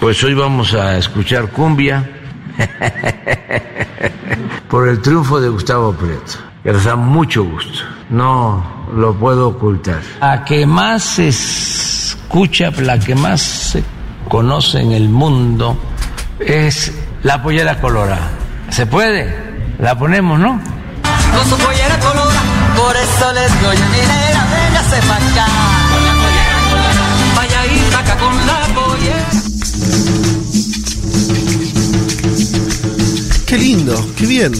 Pues hoy vamos a escuchar cumbia por el triunfo de Gustavo Prieto, que nos da mucho gusto, no lo puedo ocultar. La que más se escucha, la que más se conoce en el mundo es la pollera colorada. ¿Se puede? La ponemos, ¿no? Con su pollera colorada, por eso les doy a acá. Qué lindo, qué bien.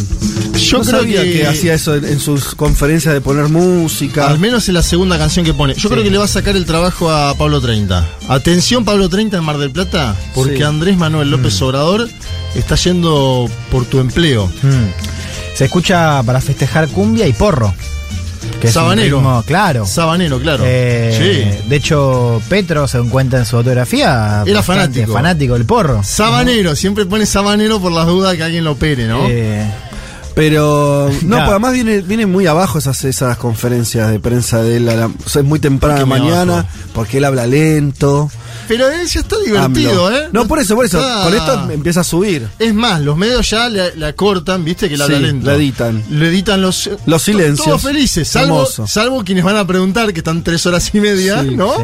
Yo no creo sabía que- que... hacía eso en, en sus conferencias de poner música. Al menos en la segunda canción que pone. Yo creo que le va a sacar el trabajo a Pablo 30. Atención, Pablo 30 en Mar del Plata, porque Sí. Andrés Manuel López Obrador está yendo por tu empleo. Mm. Se escucha para festejar cumbia y porro. Que es un Sabanero. ritmo- claro. Sabanero, claro. Eh, De hecho, Petro, según cuenta en su autografía, Era fanático. fanático del porro. sí. Sabanero, siempre pone sabanero por las dudas que alguien lo opere, ¿no? Eh, Pero no, Claro. pues además viene, viene muy abajo esas, esas conferencias de prensa de él. a la- o sea, es muy temprana ¿Por qué muy mañana, porque él habla lento. Pero él ya está divertido, AMLO. ¿eh? No, por eso, por eso. Está- Con esto empieza a subir. Es más, los medios ya le acortan, viste que la habla lento. la editan. Le editan los, Los silencios. Todos felices, salvo, salvo quienes van a preguntar que están tres horas y media, Sí, ¿no? sí.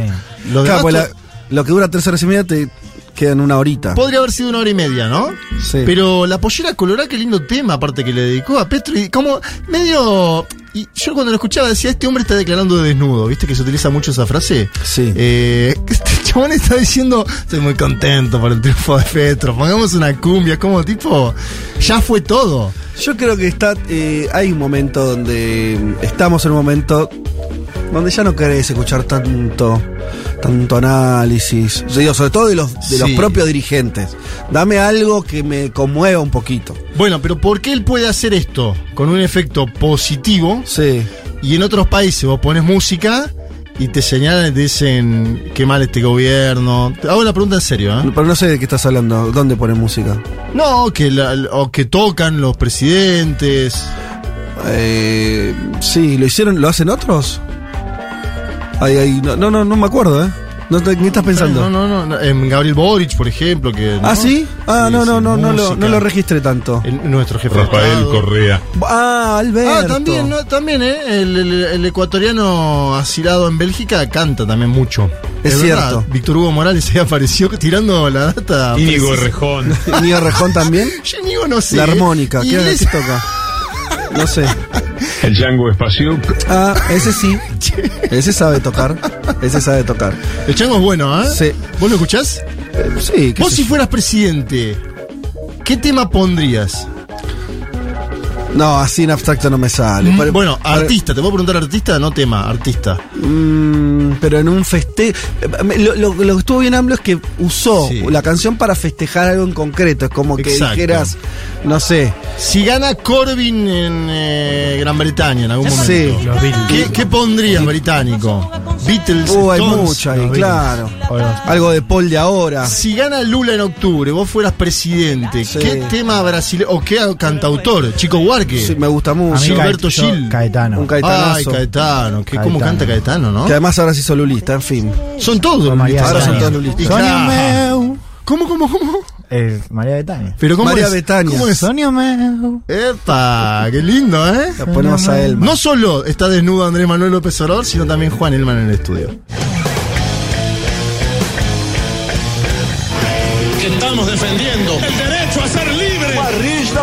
Los Claro, demás pues la- lo que dura tres horas y media te queda en una horita. Podría haber sido una hora y media, ¿no? Sí. Pero la pollera colorada, qué lindo tema, aparte que le dedicó a Petro. Y como medio. Y yo cuando lo escuchaba decía, este hombre está declarando de desnudo, ¿viste que se utiliza mucho esa frase? Sí. Eh, este chabón está diciendo, estoy muy contento por el triunfo de Petro, pongamos una cumbia, como tipo, ya fue todo. Yo creo que está eh, hay un momento donde estamos en un momento donde ya no querés escuchar tanto tanto análisis, Yo digo, sobre todo de los de los propios dirigentes. Dame algo que me conmueva un poquito. Bueno, pero ¿por qué él puede hacer esto con un efecto positivo Sí. y en otros países vos pones música y te señalan y te dicen qué mal este gobierno? Te hago la pregunta en serio, ¿eh? Pero no sé de qué estás hablando. ¿Dónde ponen música? No, que, la- o que tocan los presidentes. Eh, sí, ¿lo hicieron? ¿Lo hacen otros? Ay, ay, no, no, no, no me acuerdo, ¿eh? No, ¿Qué estás pensando? No, no, no, no, En Gabriel Boric, por ejemplo. Que, ¿Ah, ¿no? sí? Ah, Sí, no, no, sí, no, no lo, no lo registré tanto. El- nuestro jefe de Rafael. Correa. Ah, Alberto. Ah, también, ¿no? también, ¿eh? El, el- el ecuatoriano asilado en Bélgica canta también mucho. Es verdad, cierto. Víctor Hugo Morales ahí apareció tirando la data. Íñigo. Rejón. Nío Rejón también. Yo Íñigo no sé. La armónica. ¿Qué, Inglés- qué toca? No sé. El Django Espacio. Ah, ese sí. Ese sabe tocar. Ese sabe tocar. El chango es bueno, ¿eh? Sí. ¿Vos lo escuchás? Eh, sí, Vos si yo. fueras presidente, ¿qué tema pondrías? No, así en abstracto no me sale. Mm, bueno, artista, te puedo preguntar artista, no tema, artista. Mm, pero en un festejo. Lo, lo- lo que estuvo bien AMLO es que usó Sí. la canción para festejar algo en concreto. Es como que Exacto. dijeras, no sé. Si gana Corbyn en eh, Gran Bretaña en algún momento, Sí. ¿qué, qué pondrías británico? Beatles, Uh, hay mucho ahí, claro. Algo de Paul de ahora. Si gana Lula en octubre, vos fueras presidente, Sí. ¿qué tema brasileño o qué cantautor? Chico Huarque. Sí, me gusta mucho. Gilberto Gil. Caetano. Un Caetanazo. Ay, Caetano, que cómo Caetano. canta Caetano, ¿no? Que además ahora se hizo lulista, en fin. Son todos lulistas. Ahora son todos lulistas. Claro. meu. ¿Cómo, cómo, cómo? Eh, María Betania. Pero ¿cómo María es? Betania. ¿Cómo es? Sonia meu. Epa, qué lindo, ¿eh? La ponemos a él. No solo está desnudo Andrés Manuel López Obrador, sino también Juan Elman en el estudio. que estamos defendiendo el derecho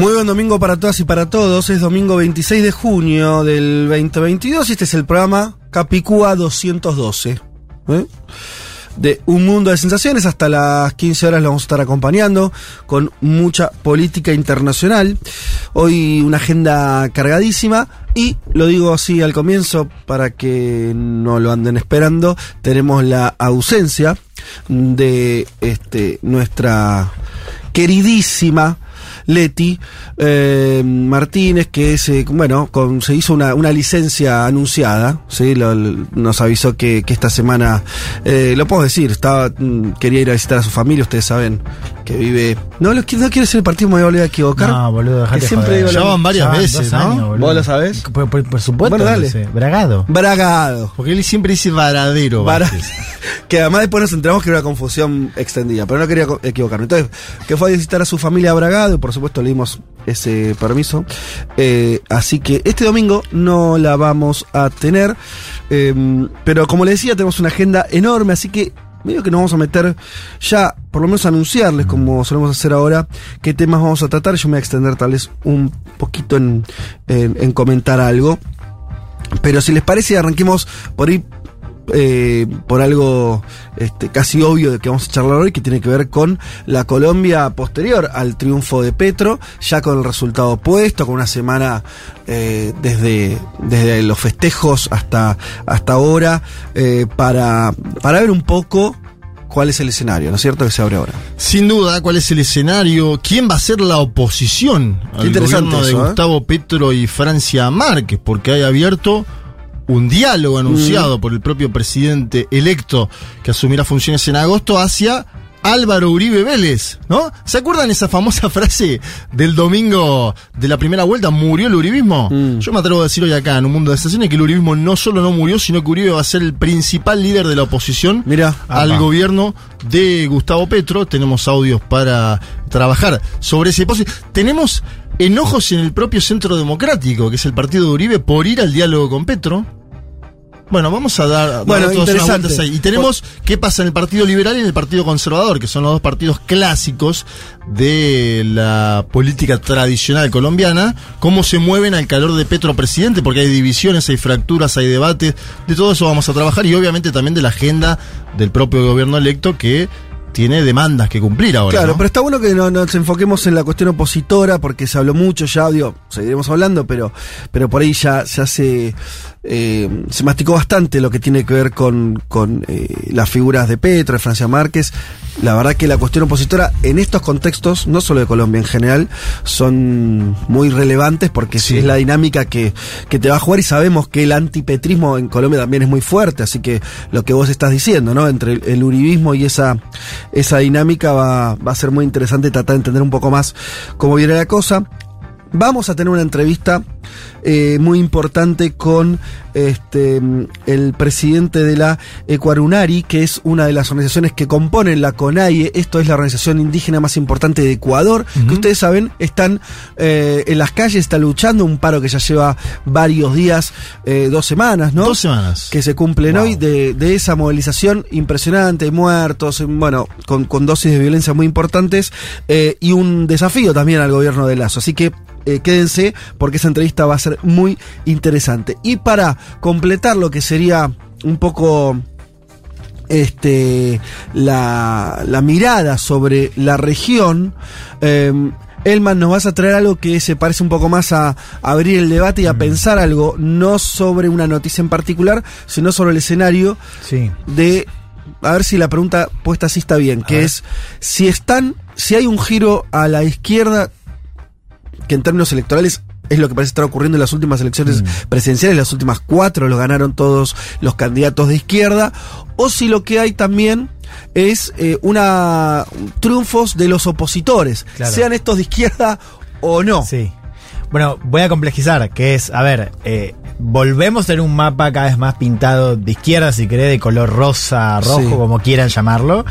Muy buen domingo para todas y para todos. Es domingo 26 de junio del 2022 y este es el programa Capicúa 212. ¿eh? De Un Mundo de Sensaciones. Hasta las 15 horas lo vamos a estar acompañando con mucha política internacional. Hoy una agenda cargadísima. Y lo digo así al comienzo para que no lo anden esperando. Tenemos la ausencia de este, nuestra queridísima Leti eh, Martínez, que es, eh, bueno, con, se hizo una, una licencia anunciada, ¿sí? Lo- lo- nos avisó que, que esta semana, eh, lo puedo decir, estaba, mm, quería ir a visitar a su familia, ustedes saben que vive... No, lo, no quiere ser el partido, me voy a volver a equivocar. No, boludo, Que siempre joder. Ya van varias Ya van veces, ¿no? boludo. ¿Vos lo sabés? Por, por- por supuesto. Bueno, dale. Bragado. Bragado. Porque él siempre dice varadero. Que además después nos enteramos que era una confusión extendida, pero no quería equivocarme. Entonces, que fue a visitar a su familia a Bragado por supuesto le dimos ese permiso. Eh, así que este domingo no la vamos a tener. eh, pero como les decía, tenemos una agenda enorme, así que medio que nos vamos a meter ya, por lo menos anunciarles, como solemos hacer ahora, qué temas vamos a tratar. Yo me voy a extender tal vez un poquito en, en- en comentar algo. Pero si les parece, arranquemos por ahí eh, por algo este, casi obvio de que vamos a charlar hoy, que tiene que ver con la Colombia posterior al triunfo de Petro, ya con el resultado puesto, con una semana eh, desde, desde los festejos hasta, hasta ahora, eh, para, para ver un poco cuál es el escenario, ¿no es cierto? Que se abre ahora. Sin duda, ¿cuál es el escenario? ¿Quién va a ser la oposición al interesante gobierno de eso, ¿eh? Gustavo Petro y Francia Márquez? Porque hay abierto un diálogo anunciado Mm. por el propio presidente electo que asumirá funciones en agosto hacia Álvaro Uribe Vélez, ¿no? ¿Se acuerdan esa famosa frase del domingo de la primera vuelta? ¿Murió el uribismo? Mm. Yo me atrevo a decir hoy acá en un mundo de estaciones que el uribismo no solo no murió, sino que Uribe va a ser el principal líder de la oposición Mira, al Apa. gobierno de Gustavo Petro. Tenemos audios para trabajar sobre ese hipótesis. Tenemos enojos en el propio Centro Democrático, que es el partido de Uribe, por ir al diálogo con Petro. Bueno, vamos a dar, Bueno, todas unas interesante. vueltas ahí. Y tenemos qué pasa en el Partido Liberal y en el Partido Conservador, que son los dos partidos clásicos de la política tradicional colombiana, cómo se mueven al calor de Petro presidente, porque hay divisiones, hay fracturas, hay debates, de todo eso vamos a trabajar y obviamente también de la agenda del propio gobierno electo que tiene demandas que cumplir ahora. Claro, ¿no? pero está bueno que no nos enfoquemos en la cuestión opositora, porque se habló mucho ya, digo, seguiremos hablando, pero, pero por ahí ya, ya se, eh, se masticó bastante lo que tiene que ver con, con eh, las figuras de Petro, de Francia Márquez. La verdad que la cuestión opositora en estos contextos, no solo de Colombia en general, son muy relevantes porque Sí. es la dinámica que, que te va a jugar y sabemos que el antipetrismo en Colombia también es muy fuerte, así que lo que vos estás diciendo, ¿no? Entre el, el uribismo y esa, esa dinámica va, va a ser muy interesante tratar de entender un poco más cómo viene la cosa. Vamos a tener una entrevista eh, muy importante con este, el presidente de la Ecuarunari, que es una de las organizaciones que componen la CONAIE. Esto es la organización indígena más importante de Ecuador, que ustedes saben, están eh, en las calles, están luchando, un paro que ya lleva varios días, eh, dos semanas, ¿no? Dos semanas. que se cumplen hoy de, de esa movilización impresionante, muertos, bueno, con, con dosis de violencia muy importantes y un desafío también al gobierno de Lazo. Así que quédense porque esa entrevista va a ser muy interesante. Y para completar lo que sería un poco este la, la mirada sobre la región, eh, Elman, nos vas a traer algo que se parece un poco más a, a abrir el debate y a pensar algo, no sobre una noticia en particular, sino sobre el escenario Sí. de a ver si la pregunta puesta así está bien, que es si están, si hay un giro a la izquierda, que en términos electorales es lo que parece estar ocurriendo en las últimas elecciones presidenciales, las últimas cuatro lo ganaron todos los candidatos de izquierda, o si lo que hay también es eh, una triunfos de los opositores, Claro. sean estos de izquierda o no. Sí. Bueno, voy a complejizar, que es, a ver, eh, volvemos a tener un mapa cada vez más pintado de izquierda, si querés, de color rosa, rojo, Sí. como quieran llamarlo.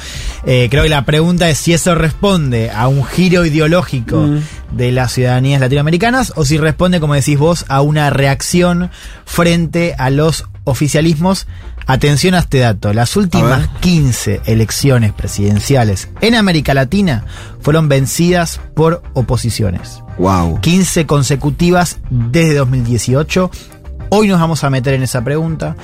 Eh, creo que la pregunta es si eso responde a un giro ideológico Mm. de las ciudadanías latinoamericanas o si responde, como decís vos, a una reacción frente a los oficialismos. Atención a este dato, las últimas 15 elecciones presidenciales en América Latina fueron vencidas por oposiciones. Wow. 15 consecutivas desde 2018. Hoy nos vamos a meter en esa pregunta.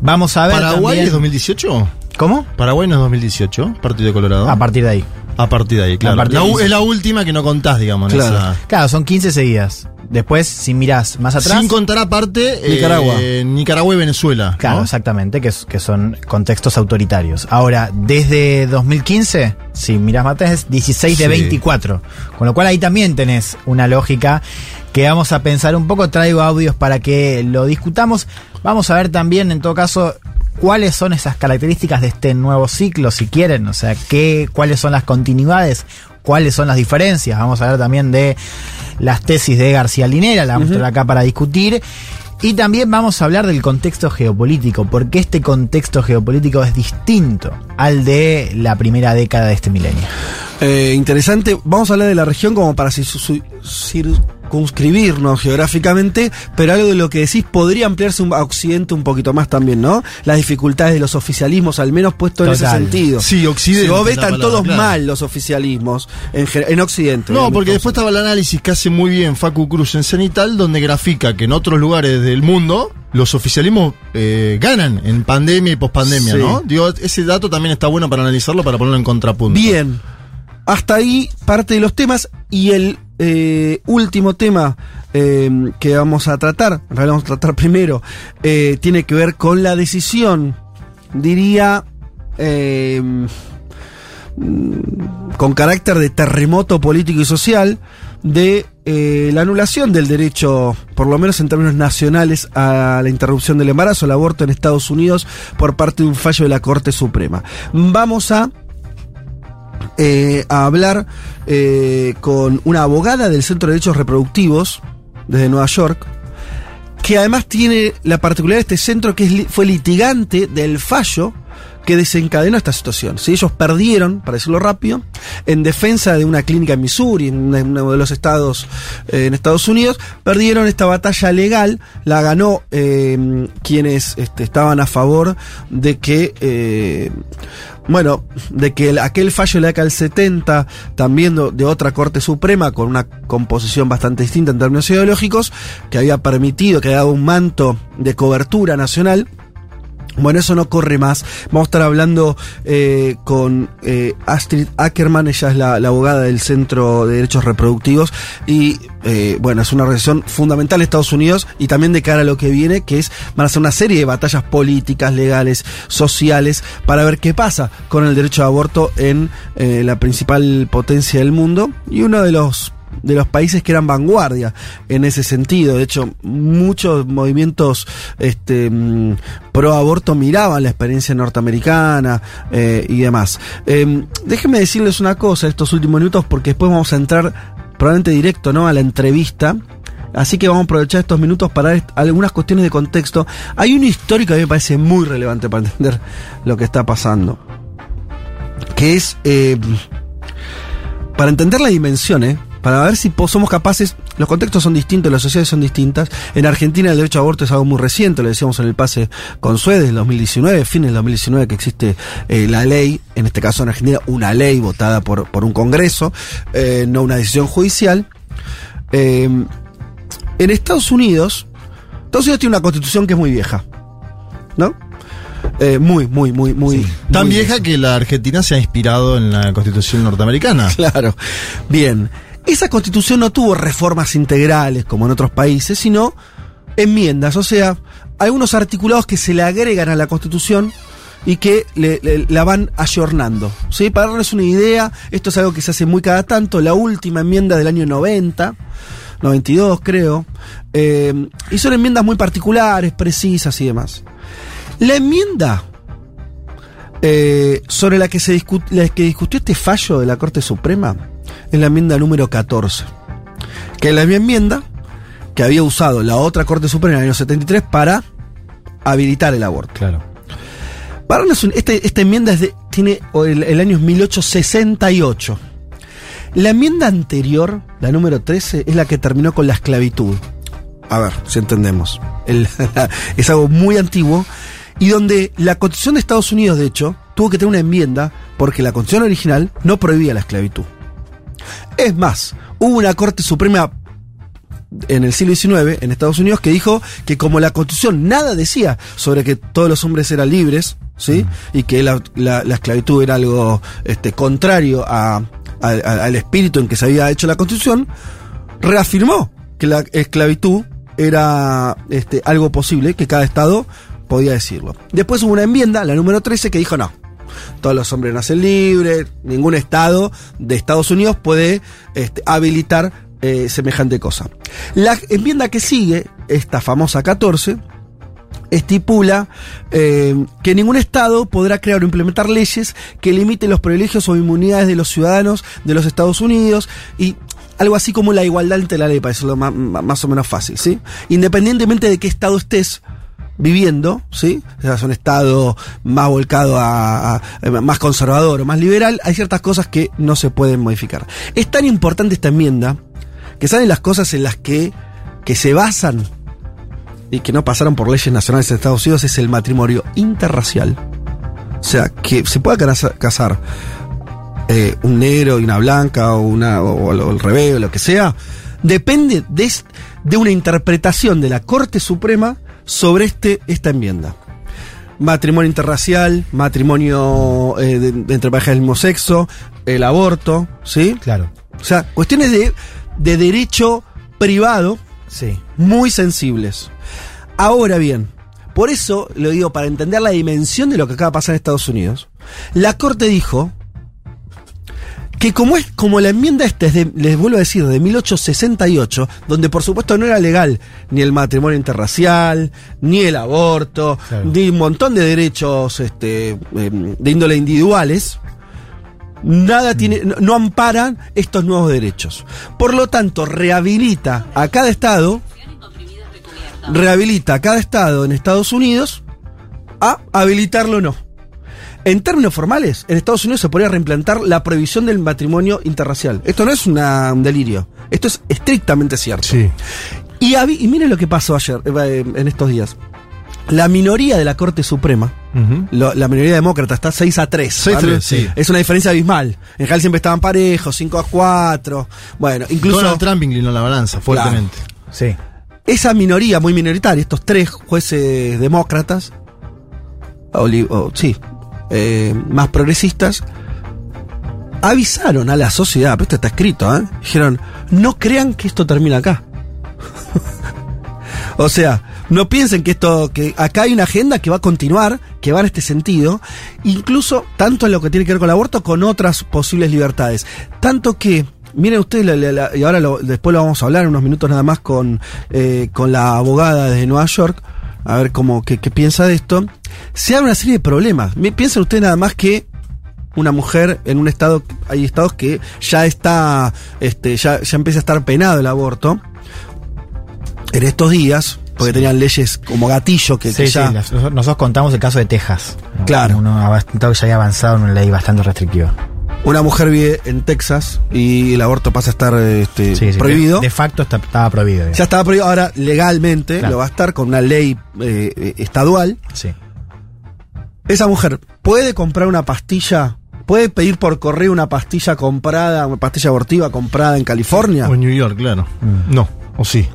Vamos a ver. ¿Paraguay también- es 2018? ¿Cómo? ¿Paraguay no es 2018? Partido de Colorado. A partir de ahí. A partir de ahí, claro. La de ahí. es la última que no contás, digamos. Claro. esa- Claro, son 15 seguidas. Después, si mirás más atrás. Sin contar aparte eh, Nicaragua. Nicaragua y Venezuela. Claro, ¿no? exactamente, que, son contextos autoritarios. Ahora, desde 2015, si mirás más atrás, es 16 de Sí. 24. Con lo cual ahí también tenés una lógica que vamos a pensar un poco. Traigo audios para que lo discutamos. Vamos a ver también, en todo caso, cuáles son esas características de este nuevo ciclo, si quieren. O sea, qué, cuáles son las continuidades, cuáles son las diferencias. Vamos a ver también de las tesis de García Linera, la vamos a traer acá para discutir. Y también vamos a hablar del contexto geopolítico, porque este contexto geopolítico es distinto al de la primera década de este milenio. Eh, interesante. Vamos a hablar de la región como para si- su- circunscribirnos geográficamente, pero algo de lo que decís podría ampliarse un- a Occidente un poquito más también, ¿no? Las dificultades de los oficialismos, al menos puesto en ese sentido. Sí, Occidente Si vos ves, están todos claro. mal los oficialismos en, Occidente. No, porque después estaba el análisis que hace muy bien Facu Cruz en Cenital, donde grafica que en otros lugares del mundo los oficialismos eh, ganan en pandemia y pospandemia, Sí. ¿no? Digo, ese dato también está bueno para analizarlo, para ponerlo en contrapunto. Bien. Hasta ahí parte de los temas y el eh, último tema eh, que vamos a tratar, en realidad vamos a tratar primero, eh, tiene que ver con la decisión, diría, mm, con carácter de terremoto político y social, de la anulación del derecho, por lo menos en términos nacionales, a la interrupción del embarazo, al aborto en Estados Unidos, por parte de un fallo de la Corte Suprema. Vamos a eh, a hablar eh, con una abogada del Centro de Derechos Reproductivos desde Nueva York, que además tiene la particularidad de este centro que fue litigante del fallo que desencadenó esta situación. Si ellos perdieron, para decirlo rápido, en defensa de una clínica en Missouri, en uno de los estados eh, en Estados Unidos, perdieron esta batalla legal, la ganó quienes este, estaban a favor de que bueno, de que el- aquel fallo de la década del 70, también de, otra Corte Suprema, con una composición bastante distinta en términos ideológicos, que había permitido, que había un manto de cobertura nacional, bueno, eso no corre más. Vamos a estar hablando eh, con eh, Astrid Ackerman, ella es la, la abogada del Centro de Derechos Reproductivos. Y eh, bueno, es una organización fundamental de Estados Unidos y también de cara a lo que viene, que es, van a ser una serie de batallas políticas, legales, sociales, para ver qué pasa con el derecho de aborto en eh, la principal potencia del mundo. Y uno de los de los países que eran vanguardia en ese sentido. De hecho, muchos movimientos este, mm, pro aborto miraban la experiencia norteamericana eh, y demás. Eh, déjenme decirles una cosa estos últimos minutos porque después vamos a entrar probablemente directo ¿no? a la entrevista. Así que vamos a aprovechar estos minutos para dar algunas cuestiones de contexto. Hay un histórico que a mí me parece muy relevante para entender lo que está pasando. Que es, eh, para entender la dimensión, ¿eh? Para ver si somos capaces, los contextos son distintos, las sociedades son distintas. En Argentina el derecho a aborto es algo muy reciente, lo decíamos en el pase con Suez del 2019, fin del 2019 que existe eh, la ley, en este caso en Argentina una ley votada por, por un Congreso, eh, no una decisión judicial. Eh, en Estados Unidos, Estados Unidos tiene una constitución que es muy vieja, ¿no? Eh, muy, muy, muy, muy... Tan muy vieja que la Argentina se ha inspirado en la constitución norteamericana. Claro. Bien. Esa constitución no tuvo reformas integrales como en otros países, sino enmiendas, o sea, algunos articulados que se le agregan a la constitución y que la van ayornando. ¿sí? Para darles una idea, esto es algo que se hace muy cada tanto, la última enmienda del año 90, 92 creo, eh, y son enmiendas muy particulares, precisas y demás. La enmienda eh, sobre la que, se discu- la que discutió este fallo de la Corte Suprema es la enmienda número 14. Que es la misma enmienda que había usado la otra Corte Suprema en el año 73 para habilitar el aborto. Claro. Para este- esta enmienda es de- tiene el, el año es 1868. La enmienda anterior, la número 13, es la que terminó con la esclavitud. A ver, si entendemos. El- es algo muy antiguo y donde la Constitución de Estados Unidos, de hecho, tuvo que tener una enmienda porque la Constitución original no prohibía la esclavitud. Es más, hubo una Corte Suprema en el siglo XIX en Estados Unidos que dijo que como la constitución nada decía sobre que todos los hombres eran libres, ¿sí? Y que la, la- la esclavitud era algo este, contrario a- a- a- al espíritu en que se había hecho la constitución, reafirmó que la esclavitud era este, algo posible, que cada estado podía decirlo. Después hubo una enmienda, la número 13, que dijo no. Todos los hombres nacen libres, ningún estado de Estados Unidos puede este, habilitar eh, semejante cosa. La enmienda que sigue, esta famosa 14, estipula eh, que ningún Estado podrá crear o implementar leyes que limiten los privilegios o inmunidades de los ciudadanos de los Estados Unidos y algo así como la igualdad ante la ley, para decirlo más, más o menos fácil, ¿sí? Independientemente de qué Estado estés viviendo, ¿sí? Es un Estado más volcado a, a- más conservador o más liberal, hay ciertas cosas que no se pueden modificar. Es tan importante esta enmienda que saben las cosas en las que, que se basan y que no pasaron por leyes nacionales en Estados Unidos es el matrimonio interracial. O sea, que se pueda casa- casar eh, un negro y una blanca o, una, o, al revés o lo que sea, depende de, de una interpretación de la Corte Suprema sobre este, esta enmienda. Matrimonio interracial, matrimonio eh, de- de entre parejas del mismo sexo, el aborto, ¿sí? Claro. O sea, cuestiones de, de derecho privado Sí. muy sensibles. Ahora bien, por eso lo digo, para entender la dimensión de lo que acaba de pasar en Estados Unidos, la Corte dijo que como es como la enmienda esta es de, les vuelvo a decir, de 1868, donde por supuesto no era legal ni el matrimonio interracial, ni el aborto, Claro. ni un montón de derechos este, em, de índole individuales, nada tiene, no, no amparan estos nuevos derechos. Por lo tanto, rehabilita a cada estado, rehabilita a cada estado en Estados Unidos a habilitarlo o no. En términos formales, en Estados Unidos se podría reimplantar la prohibición del matrimonio interracial. Esto no es una- un delirio. Esto es estrictamente cierto. Sí. Y, y miren lo que pasó ayer, eh, en estos días. La minoría de la Corte Suprema, lo- la minoría demócrata, está 6 a 3. 6 a ¿vale? 3, sí. Es una diferencia abismal. En general siempre estaban parejos, 5 a 4. Bueno, incluso Donald Trump inclinó la balanza fuertemente. Sí. esa minoría muy minoritaria, estos tres jueces demócratas, o, li- o- sí, eh, más progresistas, avisaron a la sociedad, pero esto está escrito, ¿eh? dijeron, no crean que esto termina acá. o sea, no piensen que esto, que acá hay una agenda que va a continuar, que va en este sentido, incluso tanto en lo que tiene que ver con el aborto, con otras posibles libertades. Tanto que, miren ustedes, y ahora después lo vamos a hablar en unos minutos nada más con, eh, con la abogada de Nueva York, a ver cómo, qué, qué piensa de esto. Se abre una serie de problemas. Piensen ustedes nada más que una mujer en un estado, hay estados que ya está, este, ya, ya empieza a estar penado el aborto. En estos días, porque tenían leyes como gatillo que, Sí, sí, ya. las- nosotros contamos el caso de Texas. ¿no? Claro. Uno ya había avanzado en una ley bastante restrictiva. Una mujer vive en Texas y el aborto pasa a estar este, Sí, sí, prohibido. De, de facto está- estaba prohibido. digamos. ya estaba prohibido, ahora legalmente Claro. lo va a estar con una ley eh, eh, estadual. Sí. Esa mujer puede comprar una pastilla, puede pedir por correo una pastilla comprada, una pastilla abortiva comprada en California. O en New York, claro. No, o sí.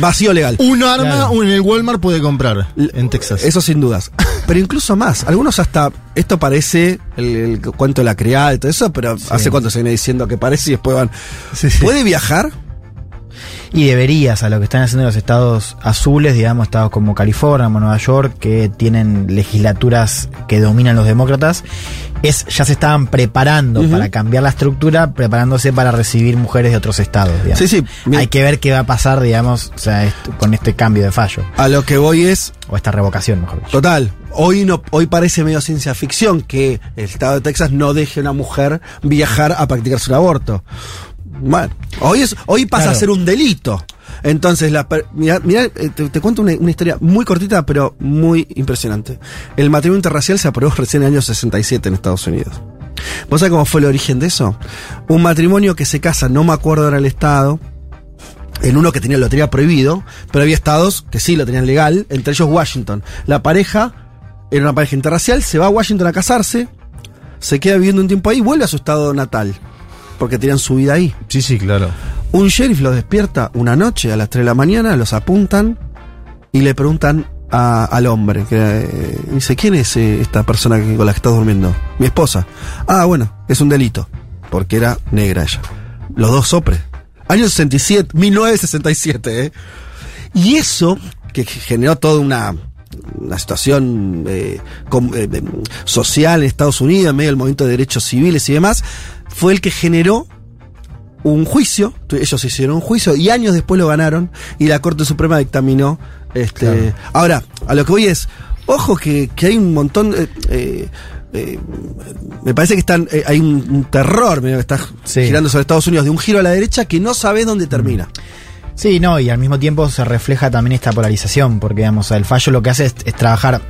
Vacío legal. Un arma Claro. en el Walmart puede comprar en Texas. Eso sin dudas. Pero incluso más. Algunos hasta. Esto parece el, el cuento de la criada y todo eso, pero hace cuánto se viene diciendo que parece y después van. Sí, sí. ¿Puede viajar? Y deberías, a lo que están haciendo los estados azules, digamos, estados como California, como Nueva York, que tienen legislaturas que dominan los demócratas, es ya se estaban preparando para cambiar la estructura, preparándose para recibir mujeres de otros estados. digamos. Sí, sí. Hay que ver qué va a pasar, digamos, o sea, esto- con este cambio de fallo, A lo que voy es. o esta revocación, mejor dicho. Total. Hoy no, hoy parece medio ciencia ficción que el estado de Texas no deje a una mujer viajar a practicarse un aborto. Bueno, hoy es, hoy pasa Claro. a ser un delito. Entonces, la, mira, eh, te, te cuento una, una historia muy cortita, pero muy impresionante. El matrimonio interracial se aprobó recién en el año 67 en Estados Unidos. ¿Vos sabés cómo fue el origen de eso? Un matrimonio que se casa, no me acuerdo ahora el estado, en uno que tenía, lo tenía prohibido, pero había estados que sí lo tenían legal, entre ellos Washington. La pareja era una pareja interracial, se va a Washington a casarse, se queda viviendo un tiempo ahí y vuelve a su estado natal, porque tenían su vida ahí. Sí, sí, claro. Un sheriff los despierta una noche a las 3 de la mañana, los apuntan y le preguntan a- al hombre, que eh, dice, ¿quién es eh, esta persona que, con la que estás durmiendo? Mi esposa. Ah, bueno, es un delito, porque era negra ella. Los dos sopres. Año 67, 1967, ¿eh? Y eso, que generó toda una, una situación eh, com- eh, eh, social en Estados Unidos, en medio del movimiento de derechos civiles y demás, fue el que generó un juicio, ellos hicieron un juicio y años después lo ganaron y la Corte Suprema dictaminó. Este, Ahora, a lo que voy es, ojo que, que hay un montón... eh, eh, eh, me parece que están, eh, hay un, un terror medio que está Sí. girando sobre Estados Unidos de un giro a la derecha que no sabes dónde termina. Sí, no, y al mismo tiempo se refleja también esta polarización, porque digamos, el fallo lo que hace es, es trabajar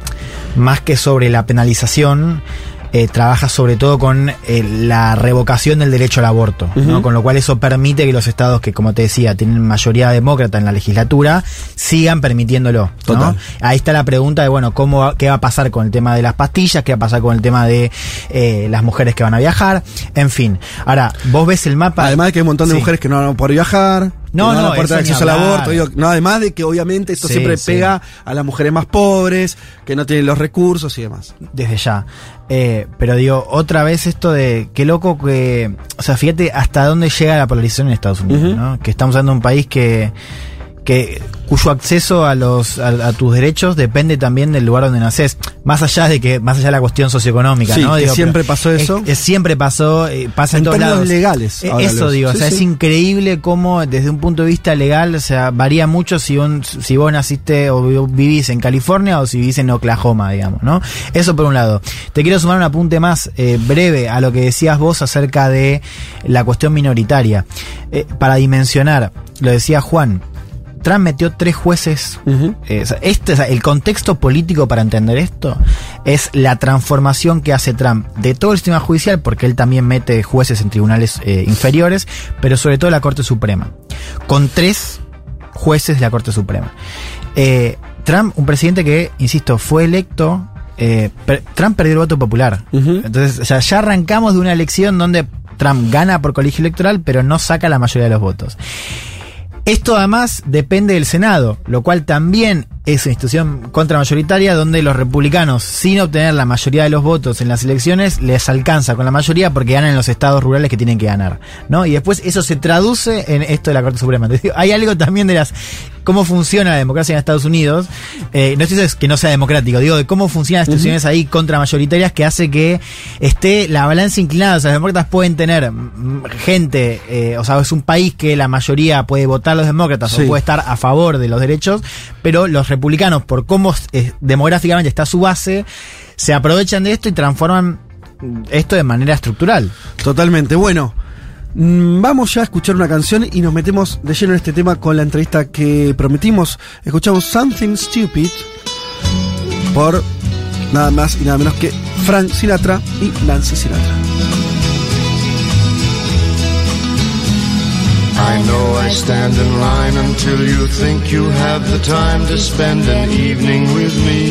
más que sobre la penalización, eh, trabaja sobre todo con eh, la revocación del derecho al aborto, ¿no? Con lo cual eso permite que los estados que, como te decía, tienen mayoría demócrata en la legislatura, sigan permitiéndolo. ¿no? Ahí está la pregunta de, bueno, ¿cómo, va- ¿qué va a pasar con el tema de las pastillas? ¿Qué va a pasar con el tema de eh, las mujeres que van a viajar? En fin. Ahora, vos ves el mapa... Además de que hay un montón de Sí. mujeres que no van a poder viajar. No, no, van a poder eso tener ni acceso al aborto. digo, no, además de que obviamente esto Sí, siempre sí. pega a las mujeres más pobres, que no tienen los recursos y demás. desde ya. Eh, pero digo, otra vez esto de qué loco que. O sea, fíjate hasta dónde llega la polarización en Estados Unidos. ¿no? Que estamos hablando de un país que. Que cuyo acceso a los a, a tus derechos depende también del lugar donde naces más allá de que más allá de la cuestión socioeconómica Sí, no que siempre pasó es- eso. es siempre pasó eh, pasa en, En todos lados. legales, Eh, eso digo sí, o sea sí. es increíble cómo desde un punto de vista legal o sea varía mucho si un- si vos naciste o vi- vivís en California o si vivís en Oklahoma digamos no eso por un lado. Te quiero sumar un apunte más eh, breve a lo que decías vos acerca de la cuestión minoritaria. Eh, para dimensionar lo decía Juan Trump metió tres jueces. Eh, este, o sea, el contexto político para entender esto es la transformación que hace Trump de todo el sistema judicial, porque él también mete jueces en tribunales eh, inferiores, pero sobre todo la Corte Suprema, con tres jueces de la Corte Suprema. Eh, Trump, un presidente que, insisto, fue electo. per- Trump perdió el voto popular. Entonces, o sea, ya arrancamos de una elección donde Trump gana por colegio electoral, pero no saca la mayoría de los votos. Esto además depende del Senado, lo cual también es una institución contramayoritaria donde los republicanos, sin obtener la mayoría de los votos en las elecciones, les alcanza con la mayoría porque ganan en los estados rurales que tienen que ganar. ¿no? Y después eso se traduce en esto de la Corte Suprema. Entonces, hay algo también de las cómo funciona la democracia en Estados Unidos. Eh, no estoy diciendo que no sea democrático, digo de cómo funcionan las instituciones ahí contramayoritarias que hace que esté la balanza inclinada. O sea, los demócratas pueden tener mm, gente, eh, o sea, es un país que la mayoría puede votar a los demócratas Sí. o puede estar a favor de los derechos, pero los republicanos, por cómo eh, demográficamente está su base, se aprovechan de esto y transforman esto de manera estructural. Totalmente. Bueno, mm, vamos ya a escuchar una canción y nos metemos de lleno en este tema con la entrevista que prometimos. Escuchamos Something Stupid por nada más y nada menos que Frank Sinatra y Nancy Sinatra. I know I stand in line until you think you have the time to spend an evening with me.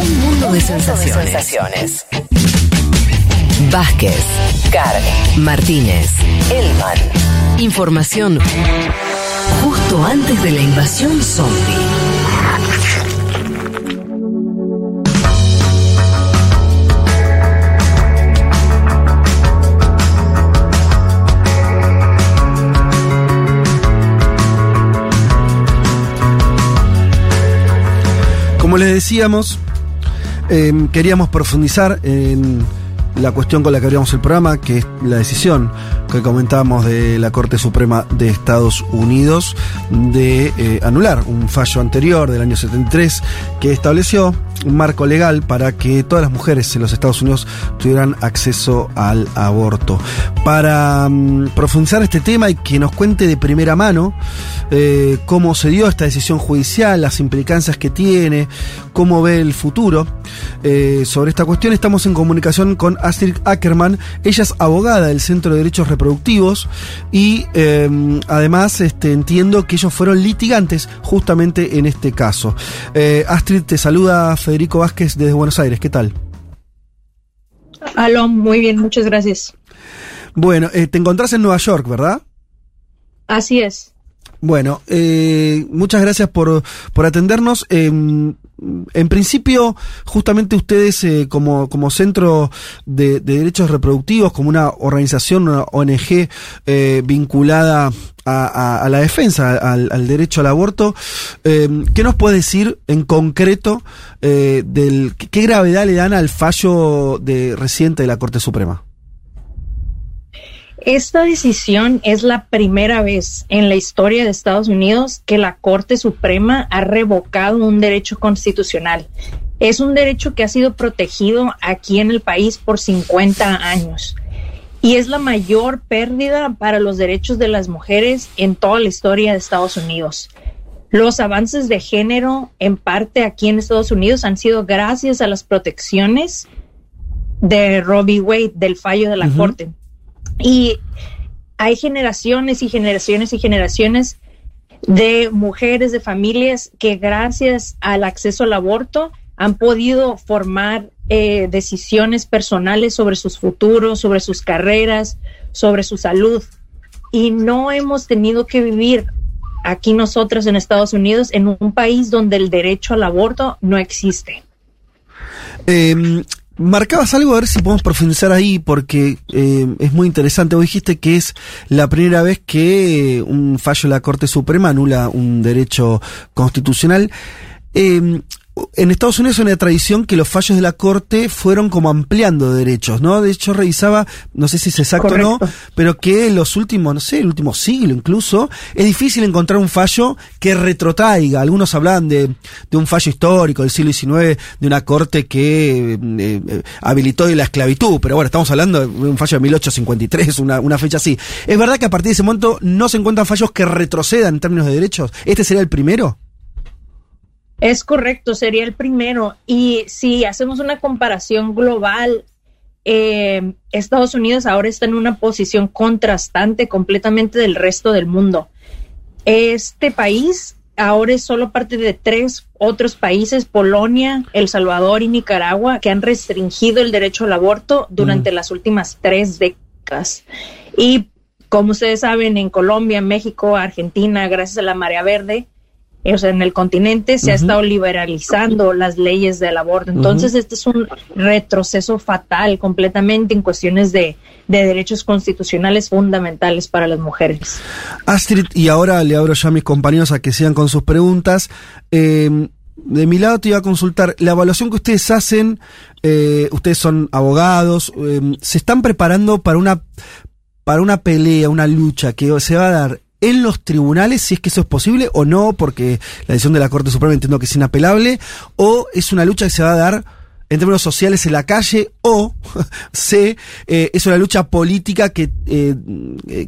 Un mundo de sensaciones. Vázquez, Carg, Martínez, Elman. Información justo antes de la invasión zombie. Como les decíamos, eh, queríamos profundizar en la cuestión con la que abríamos el programa, que es la decisión que comentábamos de la Corte Suprema de Estados Unidos de eh, anular un fallo anterior del año 73 que estableció un marco legal para que todas las mujeres en los Estados Unidos tuvieran acceso al aborto. Para mm, profundizar este tema y que nos cuente de primera mano eh, cómo se dio esta decisión judicial, las implicancias que tiene, cómo ve el futuro. Eh, sobre esta cuestión estamos en comunicación con Astrid Ackerman. Ella es abogada del Centro de Derechos Reproductivos y eh, además este, entiendo que ellos fueron litigantes justamente en este caso. Eh, Astrid, te saluda Federico Vázquez desde Buenos Aires. ¿Qué tal? Aló, muy bien, muchas gracias. Bueno, eh, te encontrás en Nueva York, ¿verdad? Así es. Bueno, eh, muchas gracias por, por atendernos. Eh, en principio, justamente ustedes eh, como, como centro de, de derechos reproductivos, como una organización, una ONG eh, vinculada a, la defensa, al, derecho al aborto, eh, ¿qué nos puede decir en concreto eh, del qué gravedad le dan al fallo de reciente de la Corte Suprema? Esta decisión es la primera vez en la historia de Estados Unidos que la Corte Suprema ha revocado un derecho constitucional. Es un derecho que ha sido protegido aquí en el país por 50 años y es la mayor pérdida para los derechos de las mujeres en toda la historia de Estados Unidos. Los avances de género, en parte aquí en Estados Unidos, han sido gracias a las protecciones de Robbie Wade, del fallo de la Corte. Y hay generaciones y generaciones y generaciones de mujeres, de familias que gracias al acceso al aborto han podido formar eh, decisiones personales sobre sus futuros, sobre sus carreras, sobre su salud. Y no hemos tenido que vivir aquí nosotros en Estados Unidos en un país donde el derecho al aborto no existe. Eh, marcabas algo, a ver si podemos profundizar ahí, porque eh, es muy interesante. Vos dijiste que es la primera vez que un fallo de la Corte Suprema anula un derecho constitucional. Eh, en Estados Unidos hay una tradición que los fallos de la Corte fueron como ampliando derechos, ¿no? De hecho, revisaba, no sé si es exacto o no, pero que en los últimos, no sé, el último siglo incluso, es difícil encontrar un fallo que retrotraiga. Algunos hablaban de, de un fallo histórico del siglo XIX, de una Corte que eh, eh, habilitó la esclavitud, pero bueno, estamos hablando de un fallo de 1853, una, una fecha así. ¿Es verdad que a partir de ese momento no se encuentran fallos que retrocedan en términos de derechos? ¿Este sería el primero? Es correcto, sería el primero. Y si hacemos una comparación global, eh, Estados Unidos ahora está en una posición contrastante completamente del resto del mundo. Este país ahora es solo parte de tres otros países, Polonia, El Salvador y Nicaragua, que han restringido el derecho al aborto durante las últimas tres décadas. Y como ustedes saben, en Colombia, México, Argentina, gracias a la marea verde, o sea, en el continente se ha Ujú. estado liberalizando las leyes del aborto. Entonces, este es un retroceso fatal completamente en cuestiones de, de derechos constitucionales fundamentales para las mujeres. Astrid, y ahora le abro ya a mis compañeros a que sigan con sus preguntas. Eh, de mi lado te iba a consultar, la evaluación que ustedes hacen, eh, ustedes son abogados, eh, ¿se están preparando para una, para una pelea, una lucha que se va a dar en los tribunales, si es que eso es posible o no, porque la decisión de la Corte Suprema entiendo que es inapelable, o es una lucha que se va a dar en términos sociales en la calle, o C, eh, es una lucha política que, eh,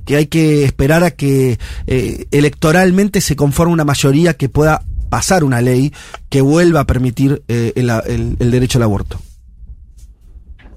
que hay que esperar a que eh, electoralmente se conforme una mayoría que pueda pasar una ley que vuelva a permitir eh, el, el- el derecho al aborto.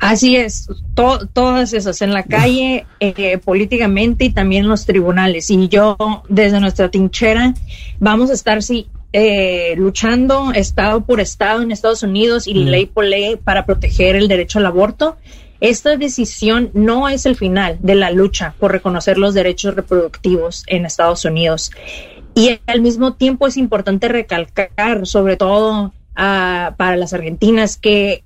Así es, to- todas esas en la calle, eh, políticamente y también en los tribunales. Y yo, desde nuestra trinchera, vamos a estar sí, eh, luchando estado por estado en Estados Unidos y Mm. ley por ley para proteger el derecho al aborto. Esta decisión no es el final de la lucha por reconocer los derechos reproductivos en Estados Unidos. Y al mismo tiempo es importante recalcar, sobre todo ah, para las argentinas, que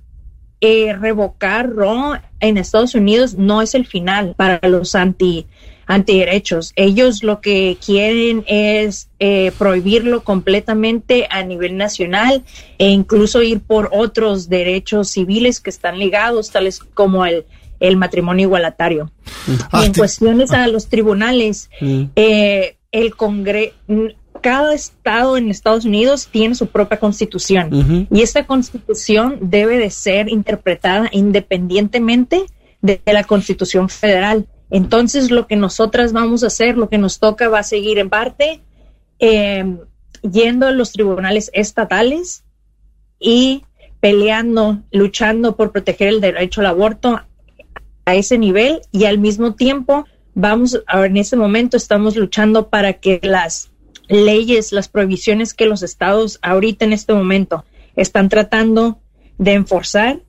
eh, revocar Roe en Estados Unidos no es el final para los anti antiderechos. Ellos lo que quieren es eh, prohibirlo completamente a nivel nacional e incluso ir por otros derechos civiles que están ligados, tales como el, el matrimonio igualatario. y en cuestiones a los tribunales, eh, el Congreso, cada estado en Estados Unidos tiene su propia constitución. Y esta constitución debe de ser interpretada independientemente de, de la constitución federal. Entonces, lo que nosotras vamos a hacer, lo que nos toca va a seguir en parte eh, yendo a los tribunales estatales y peleando, luchando por proteger el derecho al aborto a ese nivel. Y al mismo tiempo vamos, ahora en este momento estamos luchando para que las leyes, las prohibiciones que los estados ahorita en este momento están tratando de enforzar,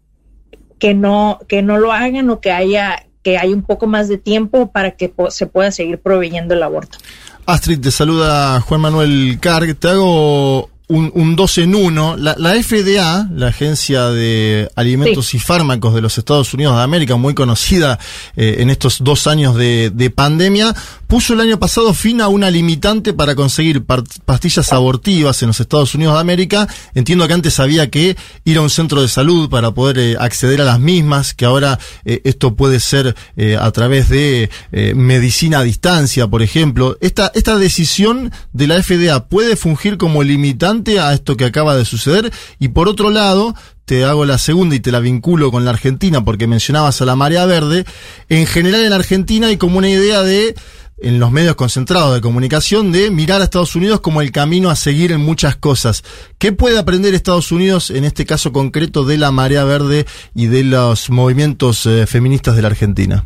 que no, que no lo hagan o que haya, que haya un poco más de tiempo para que se pueda seguir proveyendo el aborto. Astrid, te saluda Juan Manuel Carg. Te hago un, un dos en uno. La, la FDA, la Agencia de Alimentos y Fármacos de los Estados Unidos de América, muy conocida eh, en estos dos años de, de pandemia, puso el año pasado fin a una limitante para conseguir pastillas abortivas en los Estados Unidos de América. Entiendo que antes había que ir a un centro de salud para poder eh, acceder a las mismas, que ahora eh, esto puede ser eh, a través de eh, medicina a distancia, por ejemplo. Esta, esta decisión de la FDA puede fungir como limitante a esto que acaba de suceder. Y por otro lado, te hago la segunda y te la vinculo con la Argentina porque mencionabas a la marea verde. En general en la Argentina hay como una idea de en los medios concentrados de comunicación de mirar a Estados Unidos como el camino a seguir en muchas cosas. ¿Qué puede aprender Estados Unidos en este caso concreto de la marea verde y de los movimientos eh, feministas de la Argentina?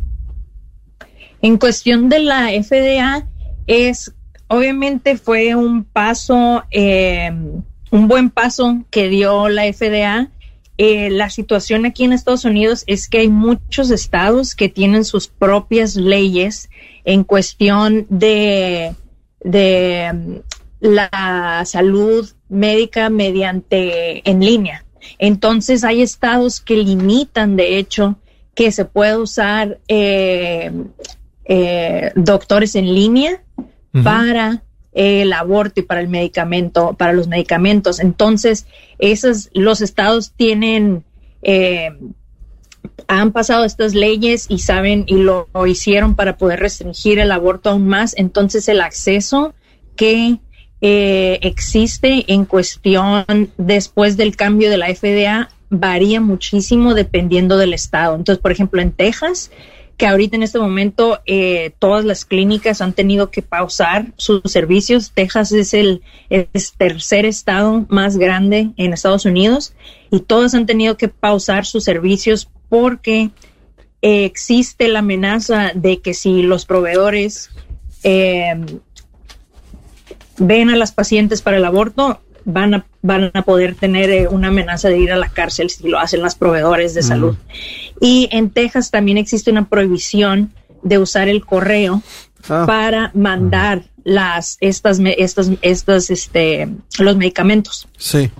En cuestión de la FDA, es obviamente fue un paso, eh, un buen paso que dio la FDA. Eh, la situación aquí en Estados Unidos es que hay muchos estados que tienen sus propias leyes en cuestión de, de mm, la salud médica mediante en línea. Entonces hay estados que limitan, de hecho, que se puede usar eh, eh, doctores en línea Para el aborto y para el medicamento, para los medicamentos. Entonces, esos, los estados tienen, eh, han pasado estas leyes y saben y lo, lo hicieron para poder restringir el aborto aún más. Entonces, el acceso que eh, existe en cuestión después del cambio de la FDA varía muchísimo dependiendo del estado. Entonces, por ejemplo, en Texas, que ahorita en este momento eh, todas las clínicas han tenido que pausar sus servicios. Texas es el, tercer estado más grande en Estados Unidos y todas han tenido que pausar sus servicios porque eh, existe la amenaza de que si los proveedores eh, ven a las pacientes para el aborto, van a, van a poder tener eh, una amenaza de ir a la cárcel si lo hacen las proveedores de salud. Y en Texas también existe una prohibición de usar el correo para mandar las estas me- estas estas este los medicamentos. Sí.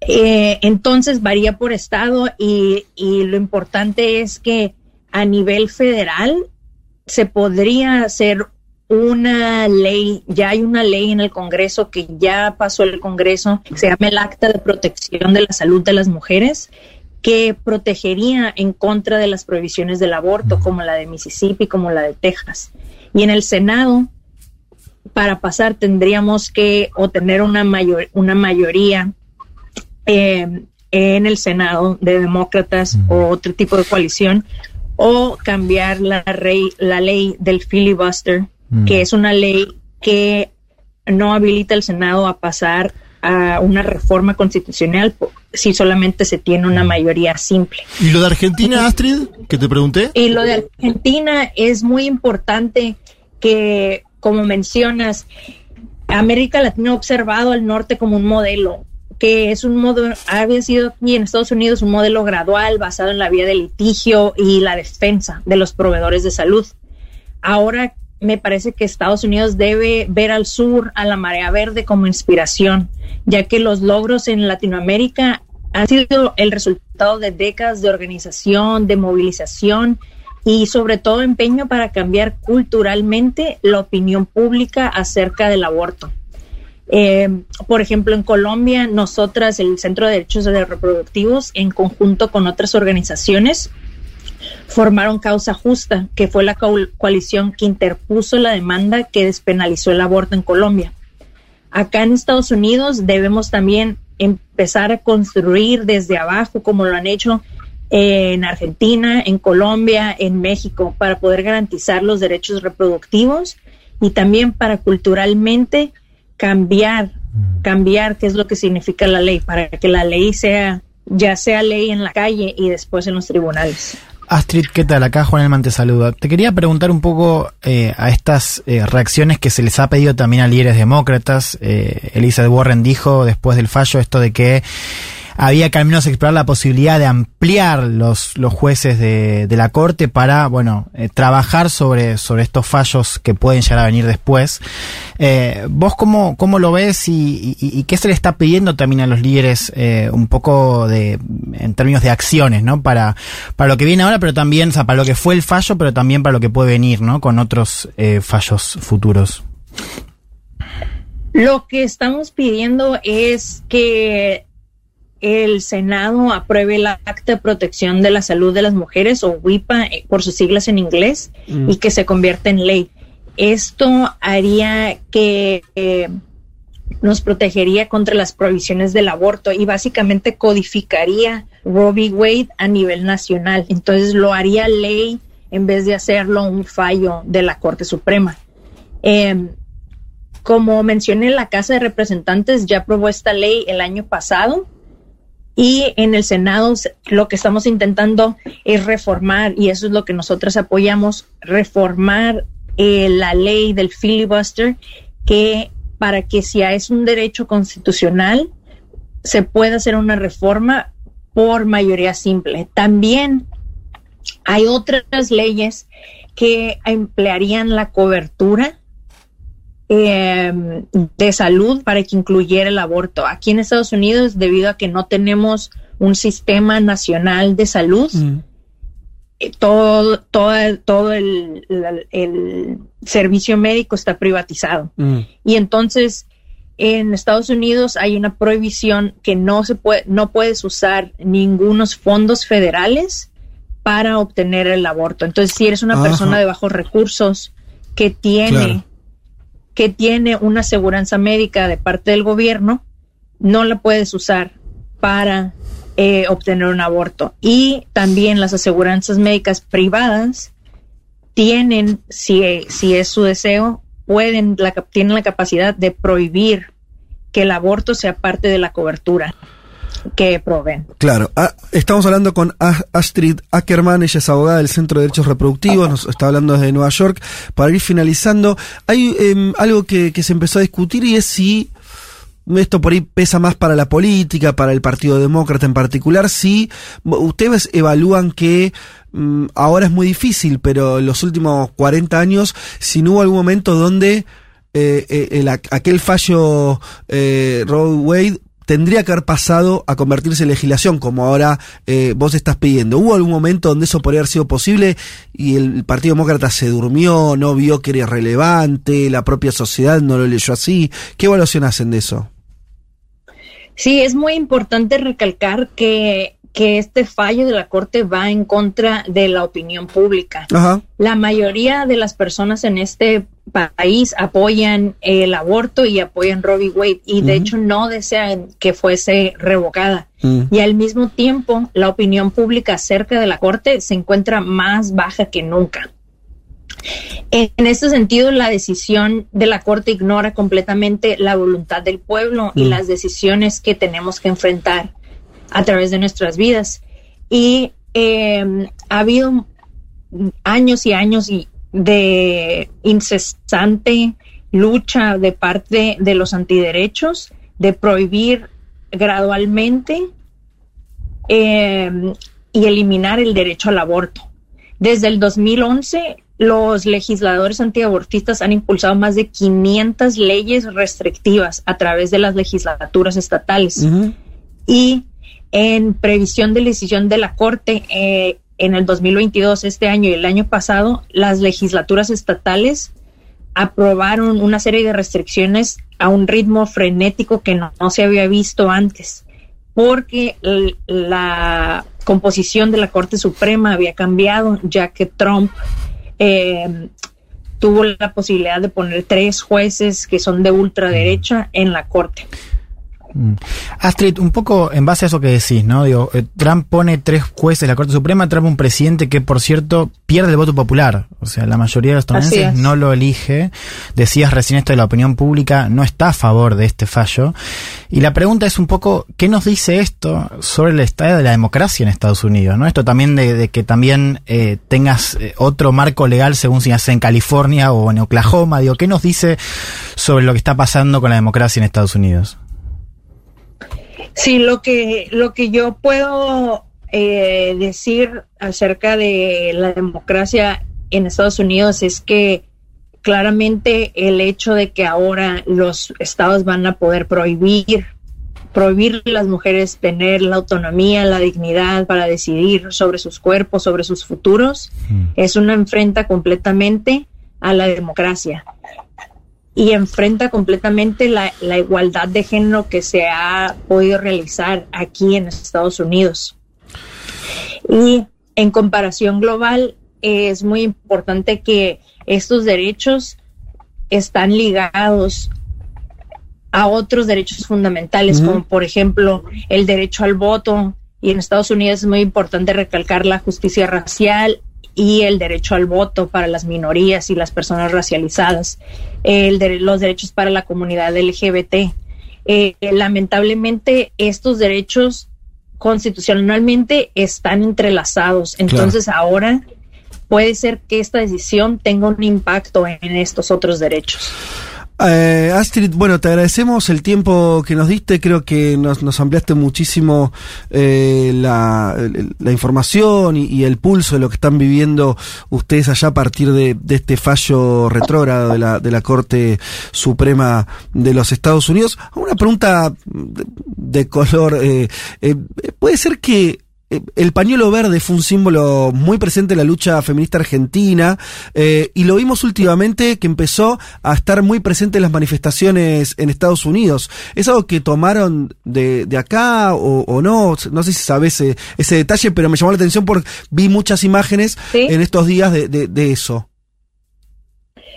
Eh, entonces varía por estado y, y lo importante es que a nivel federal se podría hacer una ley, ya hay una ley en el Congreso que ya pasó el Congreso, que se llama el Acta de Protección de la Salud de las Mujeres, que protegería en contra de las prohibiciones del aborto, como la de Mississippi, como la de Texas. Y en el Senado, para pasar, tendríamos que obtener una, mayor, una mayoría eh, en el Senado de demócratas o otro tipo de coalición, o cambiar la, rey, la ley del filibuster, Mm. que es una ley que no habilita al Senado a pasar a una reforma constitucional si solamente se tiene una mayoría simple. ¿Y lo de Argentina, Astrid, que te pregunté? Y lo de Argentina es muy importante que, como mencionas, América Latina ha observado al norte como un modelo, que es un modo, había sido aquí en Estados Unidos un modelo gradual basado en la vía del litigio y la defensa de los proveedores de salud. Ahora me parece que Estados Unidos debe ver al sur, a la marea verde como inspiración, ya que los logros en Latinoamérica han sido el resultado de décadas de organización, de movilización y sobre todo empeño para cambiar culturalmente la opinión pública acerca del aborto. Eh, por ejemplo, en Colombia, nosotras, el Centro de Derechos Reproductivos, en conjunto con otras organizaciones, formaron Causa Justa, que fue la co- coalición que interpuso la demanda que despenalizó el aborto en Colombia. Acá en Estados Unidos debemos también empezar a construir desde abajo, como lo han hecho en Argentina, en Colombia, en México, para poder garantizar los derechos reproductivos y también para culturalmente cambiar, cambiar qué es lo que significa la ley, para que la ley sea, ya sea ley en la calle y después en los tribunales. Astrid, ¿qué tal? Acá Juan Elman te saluda. Te quería preguntar un poco eh, a estas eh, reacciones que se les ha pedido también a líderes demócratas. Eh, Elizabeth Warren dijo después del fallo esto de que había que al menos explorar la posibilidad de ampliar los, los jueces de, de la Corte para, bueno, eh, trabajar sobre, sobre estos fallos que pueden llegar a venir después. Eh, ¿Vos cómo, cómo lo ves y, qué se le está pidiendo también a los líderes eh, un poco de, en términos de acciones, ¿no? Para, para lo que viene ahora, pero también, o sea, para lo que fue el fallo, pero también para lo que puede venir, ¿no? Con otros fallos futuros. Lo que estamos pidiendo es que el Senado apruebe el Acta de Protección de la Salud de las Mujeres, o WIPA eh, por sus siglas en inglés, Mm. y que se convierta en ley. Esto haría que eh, nos protegería contra las prohibiciones del aborto y básicamente codificaría Roe v. Wade a nivel nacional. Entonces lo haría ley en vez de hacerlo un fallo de la Corte Suprema. Em, como mencioné, la Casa de Representantes ya aprobó esta ley el año pasado y en el Senado se- lo que estamos intentando es reformar, y eso es lo que nosotros apoyamos, reformar eh, la ley del filibuster, que para que si es un derecho constitucional, se pueda hacer una reforma por mayoría simple. También hay otras leyes que emplearían la cobertura eh, de salud para que incluyera el aborto. Aquí en Estados Unidos, debido a que no tenemos un sistema nacional de salud, eh, todo, todo, todo el, servicio médico está privatizado. Y entonces en Estados Unidos hay una prohibición que no se puede, no puedes usar ningunos fondos federales para obtener el aborto. Entonces, si eres una Ajá. persona de bajos recursos que tiene, Claro. Que tiene una aseguranza médica de parte del gobierno, no la puedes usar para eh, obtener un aborto. Y también las aseguranzas médicas privadas tienen, si, si es su deseo, pueden, la, tienen la capacidad de prohibir que el aborto sea parte de la cobertura que proveen. Claro, ah, estamos hablando con Astrid Ackerman, ella es abogada del Centro de Derechos Reproductivos, nos está hablando desde Nueva York. Para ir finalizando, hay em, algo que, que se empezó a discutir y es si esto por ahí pesa más para la política, para el Partido Demócrata en particular, si ustedes evalúan que mm, ahora es muy difícil, pero en los últimos 40 años, si no hubo algún momento donde eh, eh, el- aquel fallo eh, Roe Wade tendría que haber pasado a convertirse en legislación, como ahora eh, vos estás pidiendo. ¿Hubo algún momento donde eso podría haber sido posible y el Partido Demócrata se durmió, no vio que era relevante, la propia sociedad no lo leyó así? ¿Qué evaluación hacen de eso? Sí, es muy importante recalcar que, que este fallo de la Corte va en contra de la opinión pública. Ajá. La mayoría de las personas en este país apoyan el aborto y apoyan v. Wade y de hecho no desean que fuese revocada. Mm. Y al mismo tiempo, la opinión pública acerca de la Corte se encuentra más baja que nunca. En en este sentido, la decisión de la Corte ignora completamente la voluntad del pueblo y Mm. las decisiones que tenemos que enfrentar a través de nuestras vidas. Y eh, ha habido años y años de incesante lucha de parte de los antiderechos de prohibir gradualmente eh, y eliminar el derecho al aborto. Desde el 2011, los legisladores antiabortistas han impulsado más de 500 leyes restrictivas a través de las legislaturas estatales. Y en previsión de decisión de la Corte, eh, en el 2022, este año y el año pasado, las legislaturas estatales aprobaron una serie de restricciones a un ritmo frenético que no, no se había visto antes, porque la composición de la Corte Suprema había cambiado, ya que Trump eh, tuvo la posibilidad de poner tres jueces que son de ultraderecha en la Corte. Mm. Astrid, un poco en base a eso que decís, ¿no? Digo, eh, Trump pone tres jueces de la Corte Suprema, Trump un presidente que, por cierto, pierde el voto popular. O sea, la mayoría de los estadounidenses es. no lo elige. Decías recién esto de la opinión pública, no está a favor de este fallo. Y la pregunta es un poco, ¿qué nos dice esto sobre el estado de la democracia en Estados Unidos? ¿no? Esto también de, de que también eh, tengas eh, otro marco legal según si nace en California o en Oklahoma. Digo, ¿qué nos dice sobre lo que está pasando con la democracia en Estados Unidos? Sí, lo que, lo que yo puedo eh, decir acerca de la democracia en Estados Unidos es que claramente el hecho de que ahora los estados van a poder prohibir prohibir a las mujeres tener la autonomía, la dignidad para decidir sobre sus cuerpos, sobre sus futuros, es una enfrenta completamente a la democracia y enfrenta completamente la, la igualdad de género que se ha podido realizar aquí en Estados Unidos. Y en comparación global, es muy importante que estos derechos están ligados a otros derechos fundamentales, como por ejemplo el derecho al voto. Y en Estados Unidos es muy importante recalcar la justicia racial y el derecho al voto para las minorías y las personas racializadas, el de, los derechos para la comunidad LGBT. Eh, lamentablemente estos derechos constitucionalmente están entrelazados. Entonces ahora puede ser que esta decisión tenga un impacto en estos otros derechos. Eh, Astrid, bueno, te agradecemos el tiempo que nos diste, creo que nos, ampliaste muchísimo eh, la, la, información y, el pulso de lo que están viviendo ustedes allá a partir de, este fallo retrógrado de la, de la Corte Suprema de los Estados Unidos. Una pregunta de, color, eh, eh ¿puede ser que el pañuelo verde fue un símbolo muy presente en la lucha feminista argentina eh, y lo vimos últimamente que empezó a estar muy presente en las manifestaciones en Estados Unidos. ¿Es algo que tomaron de, de acá o, o, no? No sé si sabes ese, ese, detalle, pero me llamó la atención porque vi muchas imágenes ¿Sí? en estos días de, de, de eso.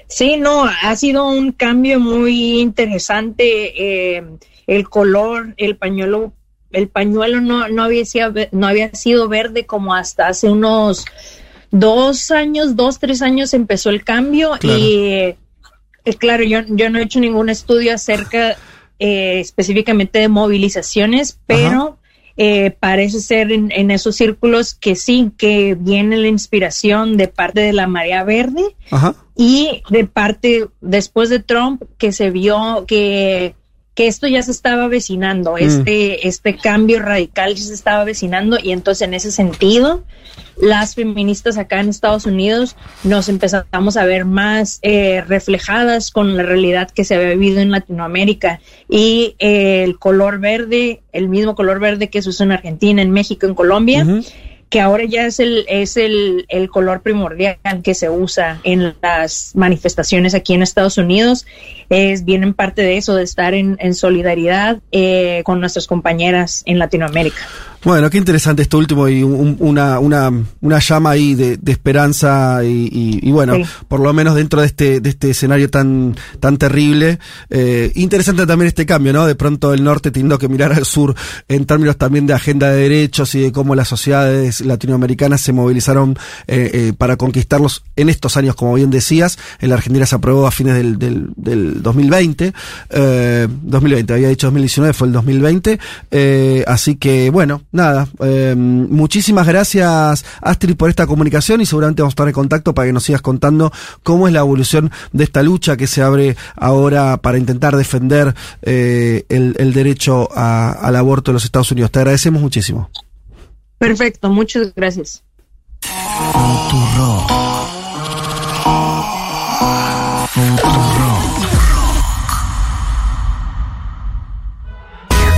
Sí, no, ha sido un cambio muy interesante. Eh, el color, el pañuelo el pañuelo no, no, había sido, no había sido verde como hasta hace unos dos años, dos, tres años empezó el cambio claro. y eh, claro, yo, yo no he hecho ningún estudio acerca eh, específicamente de movilizaciones, pero eh, parece ser en, en, esos círculos que sí, que viene la inspiración de parte de la marea verde Ajá. y de parte después de Trump que se vio que que esto ya se estaba avecinando, mm. este, este cambio radical ya se estaba avecinando y entonces en ese sentido las feministas acá en Estados Unidos nos empezamos a ver más eh, reflejadas con la realidad que se había vivido en Latinoamérica y eh, el color verde, el mismo color verde que se usa en Argentina, en México, en Colombia. Uh -huh que ahora ya es el, es el, el, color primordial que se usa en las manifestaciones aquí en Estados Unidos. Es bien en parte de eso, de estar en, en solidaridad eh, con nuestras compañeras en Latinoamérica. Bueno, qué interesante esto último y un, una, una, una llama ahí de, de esperanza y, y, y bueno, sí. por lo menos dentro de este, de este escenario tan, tan terrible. Eh, interesante también este cambio, ¿no? De pronto el norte teniendo que mirar al sur en términos también de agenda de derechos y de cómo las sociedades latinoamericanas se movilizaron eh, eh, para conquistarlos en estos años, como bien decías. En la Argentina se aprobó a fines del, del, del 2020. 2020, había dicho 2019, fue el 2020. así que bueno, nada, eh, muchísimas gracias Astrid por esta comunicación y seguramente vamos a estar en contacto para que nos sigas contando cómo es la evolución de esta lucha que se abre ahora para intentar defender eh, el, el, derecho a, al aborto en los Estados Unidos. Te agradecemos muchísimo. Perfecto, muchas gracias.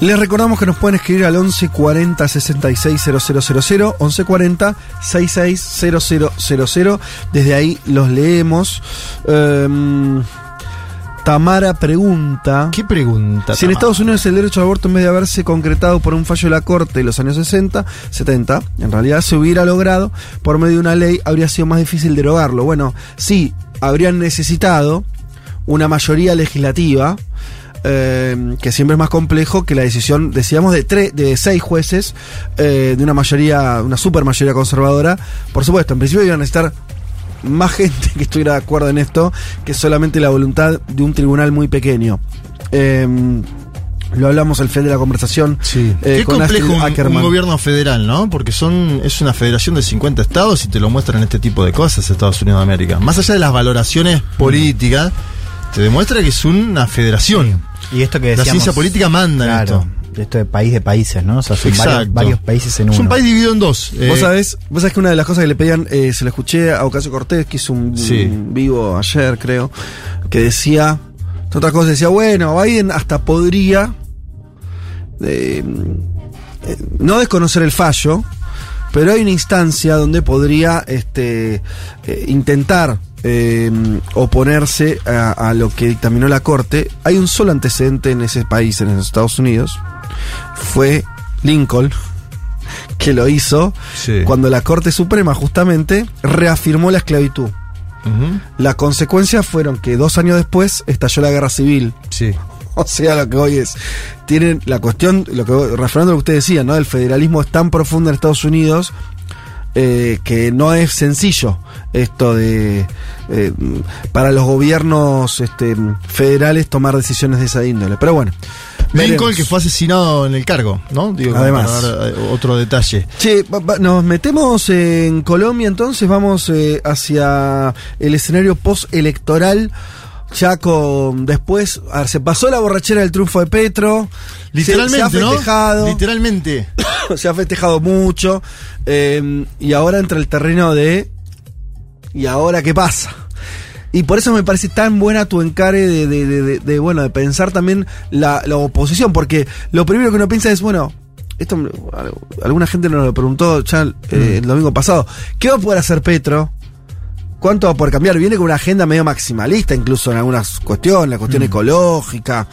Les recordamos que nos pueden escribir al 1140 660000, 1140 660000. Desde ahí los leemos. Um, Tamara pregunta. ¿Qué pregunta? Si en? Estados Unidos el derecho al aborto, en vez de haberse concretado por un fallo de la Corte en los años 60, 70, en realidad se hubiera logrado por medio de una ley, habría sido más difícil derogarlo. Bueno, sí, habrían necesitado una mayoría legislativa, eh, que siempre es más complejo que la decisión, decíamos, de, tres, de seis jueces, eh, de una mayoría, una super mayoría conservadora. Por supuesto, en principio iban a necesitar más gente que estuviera de acuerdo en esto que solamente la voluntad de un tribunal muy pequeño. Eh, lo hablamos al final de la conversación. Sí. eh, Qué con complejo un, un gobierno federal, ¿no? Porque son es una federación de 50 estados y te lo muestran este tipo de cosas Estados Unidos de América. Más allá de las valoraciones políticas, te demuestra que es una federación. Y esto que La ciencia política manda en claro, esto. esto de país de países, ¿no? O sea, son varios, países en uno. Es un país dividido en dos. Vos Eh, sabés, vos sabés que una de las cosas que le pedían, eh, se lo escuché a Ocasio Cortés, que hizo un, Sí. un vivo ayer, creo, que decía, entre otras cosas, decía, bueno, Biden hasta podría eh, eh, no desconocer el fallo, pero hay una instancia donde podría este, eh, intentar eh, oponerse a, a lo que dictaminó la Corte. Hay un solo antecedente en ese país, en los Estados Unidos, fue Lincoln, que lo hizo Sí. cuando la Corte Suprema justamente reafirmó la esclavitud. ujú, Las consecuencias fueron que dos años después estalló la guerra civil. Sí. O sea, lo que hoy es. Tienen la cuestión, lo que referendo a lo que ustedes decían, ¿no? El federalismo es tan profundo en Estados Unidos eh, que no es sencillo esto de. eh, para los gobiernos este, federales tomar decisiones de esa índole. Pero bueno. Lincoln veremos. que fue asesinado en el cargo, ¿no? Digo, Además. para dar, eh, otro detalle. Che, nos metemos en Colombia entonces, vamos eh, hacia el escenario postelectoral. Ya con después, se pasó la borrachera del triunfo de Petro. se- Literalmente, se, ha festejado. ¿no? Literalmente. se ha festejado mucho. eh, y ahora entra el terreno de. ¿Y ahora qué pasa? Y por eso me parece tan buena tu encare de, de- de- de- de, bueno, de pensar también la, la oposición, porque lo primero que uno piensa es, bueno, esto alguna gente nos lo preguntó ya eh, el domingo pasado, ¿qué va a poder hacer Petro? ¿Cuánto va a poder cambiar? Viene con una agenda medio maximalista, incluso en algunas cuestiones, la cuestión ecológica,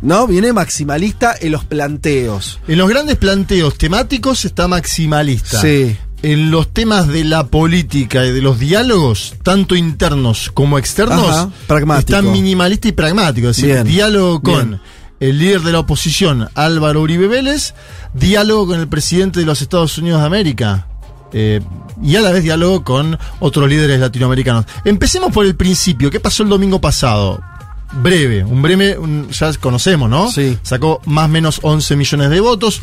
¿no? Viene maximalista en los planteos. En los grandes planteos temáticos está maximalista. Sí. En los temas de la política y de los diálogos, tanto internos como externos, Ajá, está minimalista y pragmático. Es decir, Bien, diálogo con bien. el líder de la oposición, Álvaro Uribe Vélez, diálogo con el presidente de los Estados Unidos de América. eh, y a la vez diálogo con otros líderes latinoamericanos. Empecemos por el principio. ¿Qué pasó el domingo pasado? Breve, un breve, un- ya conocemos, ¿no? Sí. Sacó más o menos 11 millones de votos.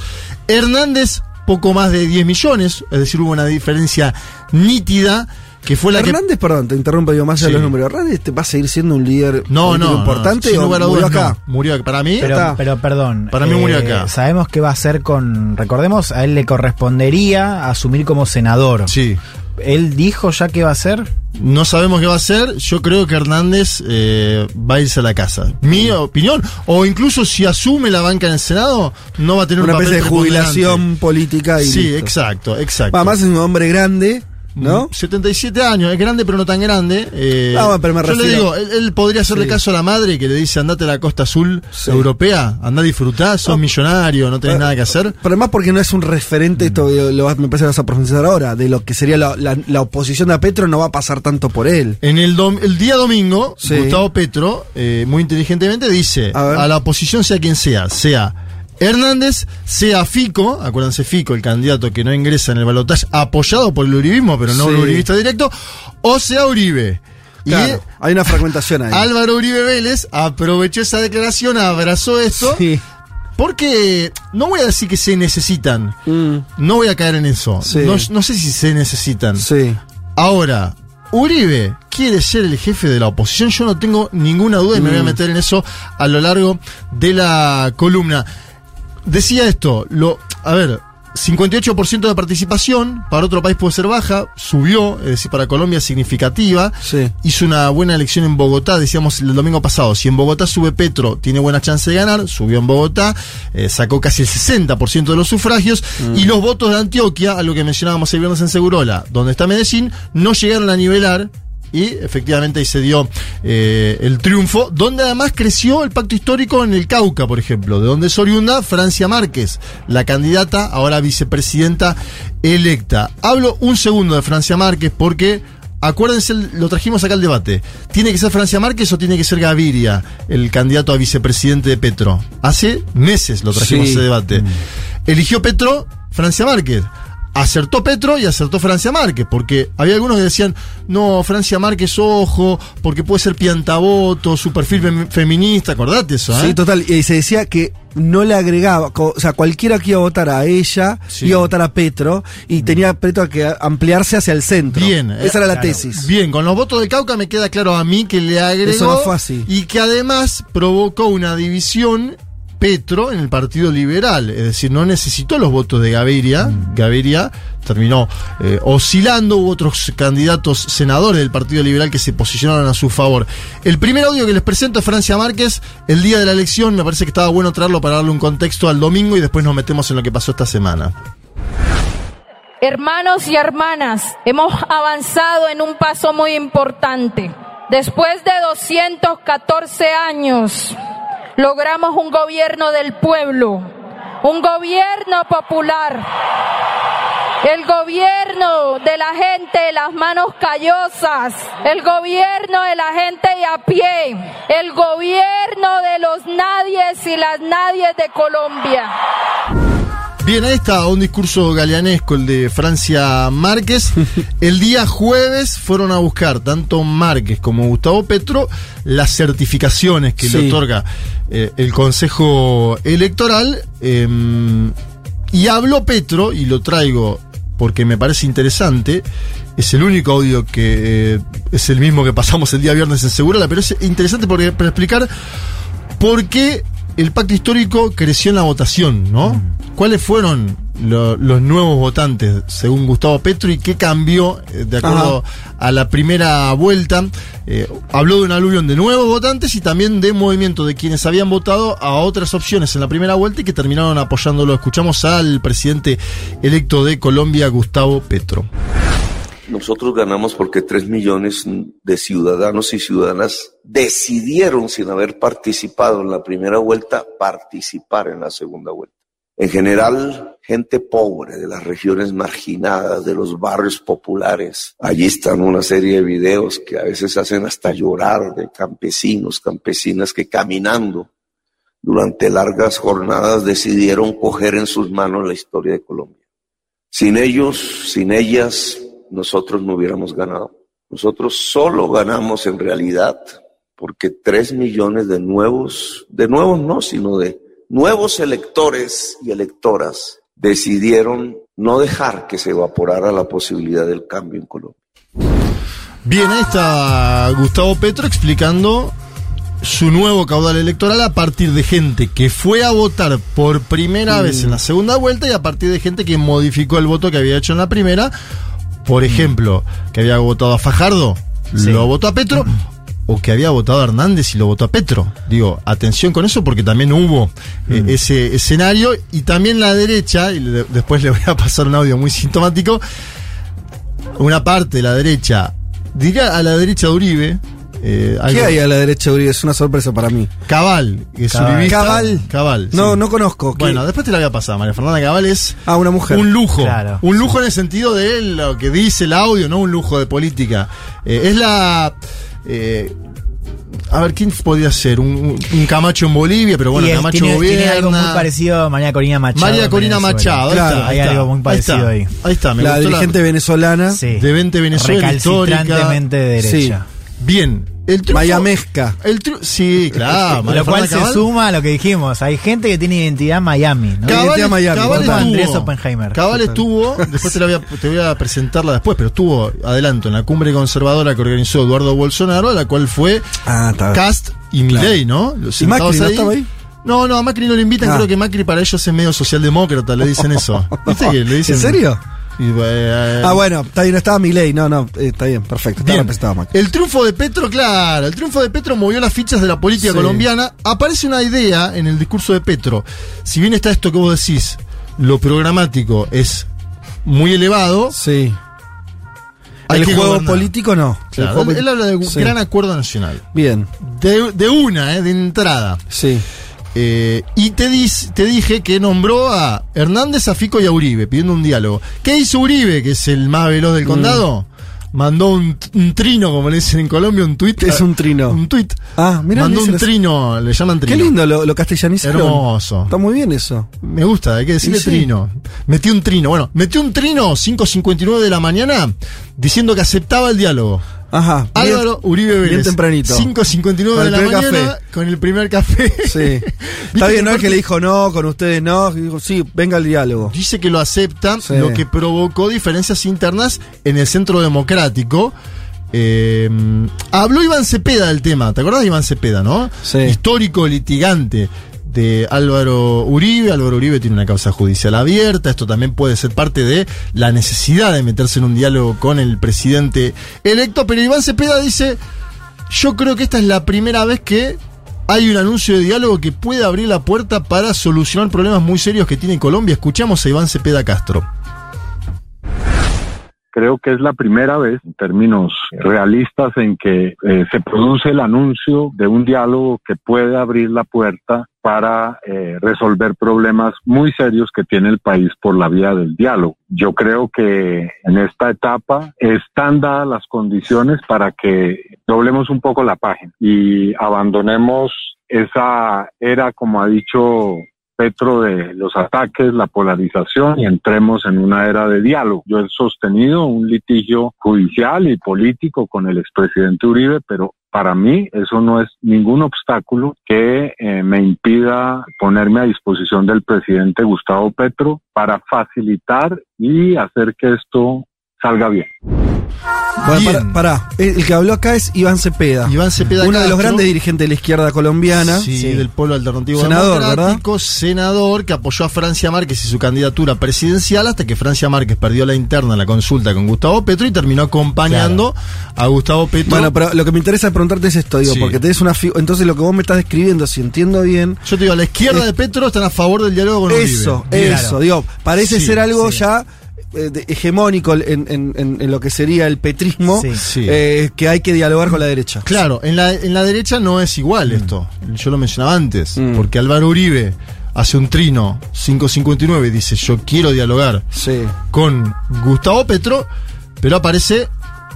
Hernández, poco más de 10 millones, es decir, hubo una diferencia nítida que fue la que Hernández, perdón, te interrumpo yo más allá de Sí. los números. Hernández te va a seguir siendo un líder No, no, importante no, sin o murió acá. no. Murió acá. Para mí, Pero, pero perdón. Para mí murió acá. Sabemos qué va a hacer con. Recordemos, a él le correspondería asumir como senador. sí. ¿Él dijo ya qué va a hacer? No sabemos qué va a hacer. Yo creo que Hernández eh, va a irse a la casa. Mi opinión. O incluso si asume la banca en el Senado, no va a tener Una un papel especie de jubilación política y Sí, listo. exacto, exacto. Además es un hombre grande, ¿no? 77 años, es grande pero no tan grande. eh, No, pero me yo le digo, él, él podría hacerle Sí. caso a la madre que le dice andate a la costa azul Sí. europea, anda a disfrutar, sos millonario, no tenés Ah, nada que hacer. Pero además porque no es un referente, esto lo, lo vas- me parece que vas a profundizar ahora, de lo que sería la, la- la oposición a Petro no va a pasar tanto por él. En el, dom- el día domingo, Sí. Gustavo Petro, eh, muy inteligentemente, dice a, la oposición, sea quien sea, sea Hernández, sea Fico, acuérdense Fico, el candidato que no ingresa en el balotaje, apoyado por el uribismo, pero no Sí. un uribista directo, o sea Uribe. Claro, hay una fragmentación ahí. Y Álvaro Uribe Vélez aprovechó esa declaración, abrazó esto, Sí. porque no voy a decir que se necesitan, Mm, no voy a caer en eso, Sí. no, no sé si se necesitan. sí. Ahora, Uribe quiere ser el jefe de la oposición, yo no tengo ninguna duda y me voy a Mm. meter en eso a lo largo de la columna. Decía esto, lo, a ver, 58% de participación, para otro país puede ser baja, subió, es decir, para Colombia significativa. Sí. Hizo una buena elección en Bogotá, decíamos el domingo pasado, si en Bogotá sube Petro, tiene buena chance de ganar, subió en Bogotá, eh, sacó casi el 60% de los sufragios, y los votos de Antioquia, algo que mencionábamos el viernes en Segurola, donde está Medellín, no llegaron a nivelar, y efectivamente ahí se dio eh, el triunfo, donde además creció el pacto histórico en el Cauca, por ejemplo, de donde es oriunda Francia Márquez, la candidata, ahora vicepresidenta electa. Hablo un segundo de Francia Márquez porque acuérdense, lo trajimos acá al debate. ¿Tiene que ser Francia Márquez o tiene que ser Gaviria, el candidato a vicepresidente de Petro? Hace meses lo trajimos Sí. ese debate. Eligió Petro, Francia Márquez. Acertó Petro y acertó Francia Márquez, porque había algunos que decían, no, Francia Márquez, ojo, porque puede ser piantavoto, su perfil fem- feminista, acordate eso, ¿eh? Sí, total. Y se decía que no le agregaba, o sea, cualquiera que iba a votar a ella, Sí. iba a votar a Petro, y tenía Petro que ampliarse hacia el centro. Bien, eh, Esa era la claro. tesis. Bien, con los votos de Cauca me queda claro a mí que le agregó Eso no fue así. y que además provocó una división Petro en el Partido Liberal, es decir, no necesitó los votos de Gaviria, Mm. Gaviria terminó eh, oscilando, hubo otros candidatos senadores del Partido Liberal que se posicionaron a su favor. El primer audio que les presento es Francia Márquez, el día de la elección, me parece que estaba bueno traerlo para darle un contexto al domingo y después nos metemos en lo que pasó esta semana. Hermanos y hermanas, hemos avanzado en un paso muy importante. Después de 214 años, logramos un gobierno del pueblo, un gobierno popular, el gobierno de la gente de las manos callosas, el gobierno de la gente de a pie, el gobierno de los nadies y las nadies de Colombia. Bien, ahí está un discurso galeanesco, el de Francia Márquez. El día jueves fueron a buscar tanto Márquez como Gustavo Petro las certificaciones que Sí. le otorga eh, el Consejo Electoral. eh, y habló Petro, y lo traigo porque me parece interesante. Es el único audio que eh, es el mismo que pasamos el día viernes en Segurala, pero es interesante porque, para explicar por qué el pacto histórico creció en la votación, ¿no? ¿Cuáles fueron lo- los nuevos votantes según Gustavo Petro y qué cambió eh, de acuerdo a la primera vuelta? Eh, habló de un aluvión de nuevos votantes y también de movimiento de quienes habían votado a otras opciones en la primera vuelta y que terminaron apoyándolo. Escuchamos al presidente electo de Colombia, Gustavo Petro. Nosotros ganamos porque tres millones de ciudadanos y ciudadanas decidieron, sin haber participado en la primera vuelta, participar en la segunda vuelta. En general, gente pobre de las regiones marginadas, de los barrios populares. Allí están una serie de videos que a veces hacen hasta llorar de campesinos, campesinas que caminando durante largas jornadas decidieron coger en sus manos la historia de Colombia. Sin ellos, sin ellas, nosotros no hubiéramos ganado. Nosotros solo ganamos en realidad porque tres millones de nuevos, de nuevos no, sino de nuevos electores y electoras decidieron no dejar que se evaporara la posibilidad del cambio en Colombia. Bien, ahí está Gustavo Petro explicando su nuevo caudal electoral a partir de gente que fue a votar por primera Mm. vez en la segunda vuelta y a partir de gente que modificó el voto que había hecho en la primera. Por ejemplo, que había votado a Fajardo, Sí. lo votó a Petro. O que había votado a Hernández y lo votó a Petro. Digo, atención con eso porque también hubo eh, ese escenario y también la derecha, y le- después le voy a pasar un audio muy sintomático, una parte de la derecha, diría a la derecha de Uribe. Eh, ¿Qué hay a la derecha de Uribe? Es una sorpresa para mí. Cabal, que es Cabal. uribista. Cabal. Cabal. No, sí. no conozco. ¿Qué? Bueno, después te la voy a pasar. María Fernanda Cabal es Ah, una mujer. un lujo. Claro. Un lujo en el sentido de lo que dice el audio, no un lujo de política. Eh, es la. eh, a ver, ¿quién podría ser? Un, un Camacho en Bolivia, pero bueno, Camacho tiene, gobierna. tiene algo muy parecido a María Corina Machado. María Corina. Machado, ahí Claro, está, ahí hay está. algo muy parecido está, ahí. Ahí está, me la gustó dirigente venezolana. Sí. de 20 Venezuela histórica. Recalcitrantemente de derecha. Bien. El triunfo- Mayamezca. El triu- sí, claro. María Lo cual se suma a lo que dijimos. Hay gente que tiene identidad Miami. ¿no? Cabal- Identidad Miami, Cabal estuvo, Andrés Oppenheimer. Cabal estuvo, después te, la voy a, te voy a presentarla después, pero estuvo, adelanto, en la cumbre conservadora que organizó Eduardo Bolsonaro, a la cual fue Ah. Cast y Claro. Milei, ¿no? Los ¿Y Macri sentados no estaba ahí? No, no, a Macri no le invitan, Ah. creo que Macri para ellos es medio socialdemócrata, le dicen eso. ¿Viste que le dicen? ¿En serio? Y, eh, Ah, bueno, está bien, estaba mi ley. No, no, eh, está bien, perfecto. Está Bien. representado Macri. El triunfo de Petro, claro, el triunfo de Petro movió las fichas de la política Sí. colombiana. Aparece una idea en el discurso de Petro. Si bien está esto que vos decís, lo programático es muy elevado, Sí. Hay el que juego gobernar. político no. El Claro, él, él habla de un Sí. gran acuerdo nacional. Bien. De, de una, eh, de entrada. Sí. Eh, y te, dis- te dije que nombró a Hernández, a Fico y a Uribe pidiendo un diálogo. ¿Qué hizo Uribe, que es el más veloz Mm. del condado? Mandó un, un trino, como le dicen en Colombia, un tuit. ¿Qué es un trino? Un tuit. Ah, mira. Mandó un trino, le llaman trino. Qué lindo lo, lo castellanizaron. Hermoso. Está muy bien eso. Me gusta, hay que decirle sí. trino. Metió un trino. Bueno, metió un trino 5.59 de la mañana diciendo que aceptaba el diálogo. Ajá. bien- Álvaro Uribe Vélez. Bien tempranito. 5.59 Con de la mañana café. con el primer café. Sí. Está bien, no es que le dijo no, con ustedes no. Dijo, sí, venga el diálogo. Dice que lo acepta, Sí. lo que provocó diferencias internas en el centro democrático. Eh, habló Iván Cepeda del tema, ¿te acordás de Iván Cepeda, no? Sí. Histórico litigante de Álvaro Uribe. Álvaro Uribe tiene una causa judicial abierta. Esto también puede ser parte de la necesidad de meterse en un diálogo con el presidente electo. Pero Iván Cepeda dice: Yo creo que esta es la primera vez que hay un anuncio de diálogo que puede abrir la puerta para solucionar problemas muy serios que tiene Colombia. Escuchamos a Iván Cepeda Castro. Creo que es la primera vez, en términos realistas, en que eh, se produce el anuncio de un diálogo que puede abrir la puerta para eh, resolver problemas muy serios que tiene el país por la vía del diálogo. Yo creo que en esta etapa están dadas las condiciones para que doblemos un poco la página y abandonemos esa era, como ha dicho Petro de los ataques, la polarización y entremos en una era de diálogo. Yo he sostenido un litigio judicial y político con el expresidente Uribe, pero para mí eso no es ningún obstáculo que eh, me impida ponerme a disposición del presidente Gustavo Petro para facilitar y hacer que esto salga bien. Bueno, Bien. para, pará. El que habló acá es Iván Cepeda. Iván Cepeda Uno de los grandes dirigentes de la izquierda colombiana. Sí, del Polo Alternativo Senador, Democrático, senador que apoyó a Francia Márquez y su candidatura presidencial hasta que Francia Márquez perdió la interna en la consulta con Gustavo Petro y terminó acompañando a Gustavo Petro. Bueno, pero lo que me interesa preguntarte es esto, digo, Sí. porque tenés una entonces lo que vos me estás describiendo, si entiendo bien, Yo te digo, a la izquierda Eh, de Petro están a favor del diálogo con eso, Uribe. eso, Claro. digo, parece Sí, ser algo sí. ya eh, de- hegemónico en, en- en- en lo que sería el petrismo, Sí. Sí. eh, que hay que dialogar con la derecha. Claro, en la, en la derecha no es igual esto. Yo lo mencionaba antes, Mm. porque Álvaro Uribe hace un trino 559 y dice, yo quiero dialogar Sí. con Gustavo Petro, pero aparece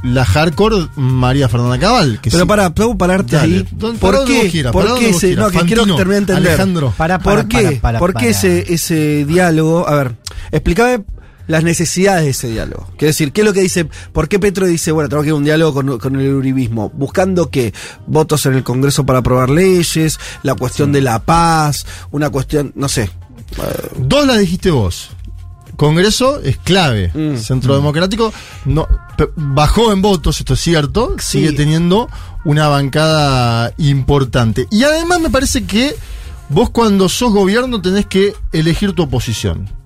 la hardcore María Fernanda Cabal. Que Pero sí- para, puedo pararte Dale. ahí. ¿Por qué? vos quieras, ¿Por qué ese, no, que quiero terminar de entender. Alejandro. Para, para, ¿Por qué? para, ¿Por qué ese, ese diálogo? A ver, explícame las necesidades de ese diálogo. Quiero decir, ¿qué es lo que dice? ¿Por qué Petro dice, bueno, tengo que ir a un diálogo con, con el uribismo? Buscando que votos en el Congreso para aprobar leyes, la cuestión de la paz, una cuestión, no sé. Dos las dijiste vos. Congreso es clave. Mm. Centro Democrático no, bajó en votos, esto es cierto. Sigue teniendo una bancada importante. Y además me parece que vos cuando sos gobierno tenés que elegir tu oposición.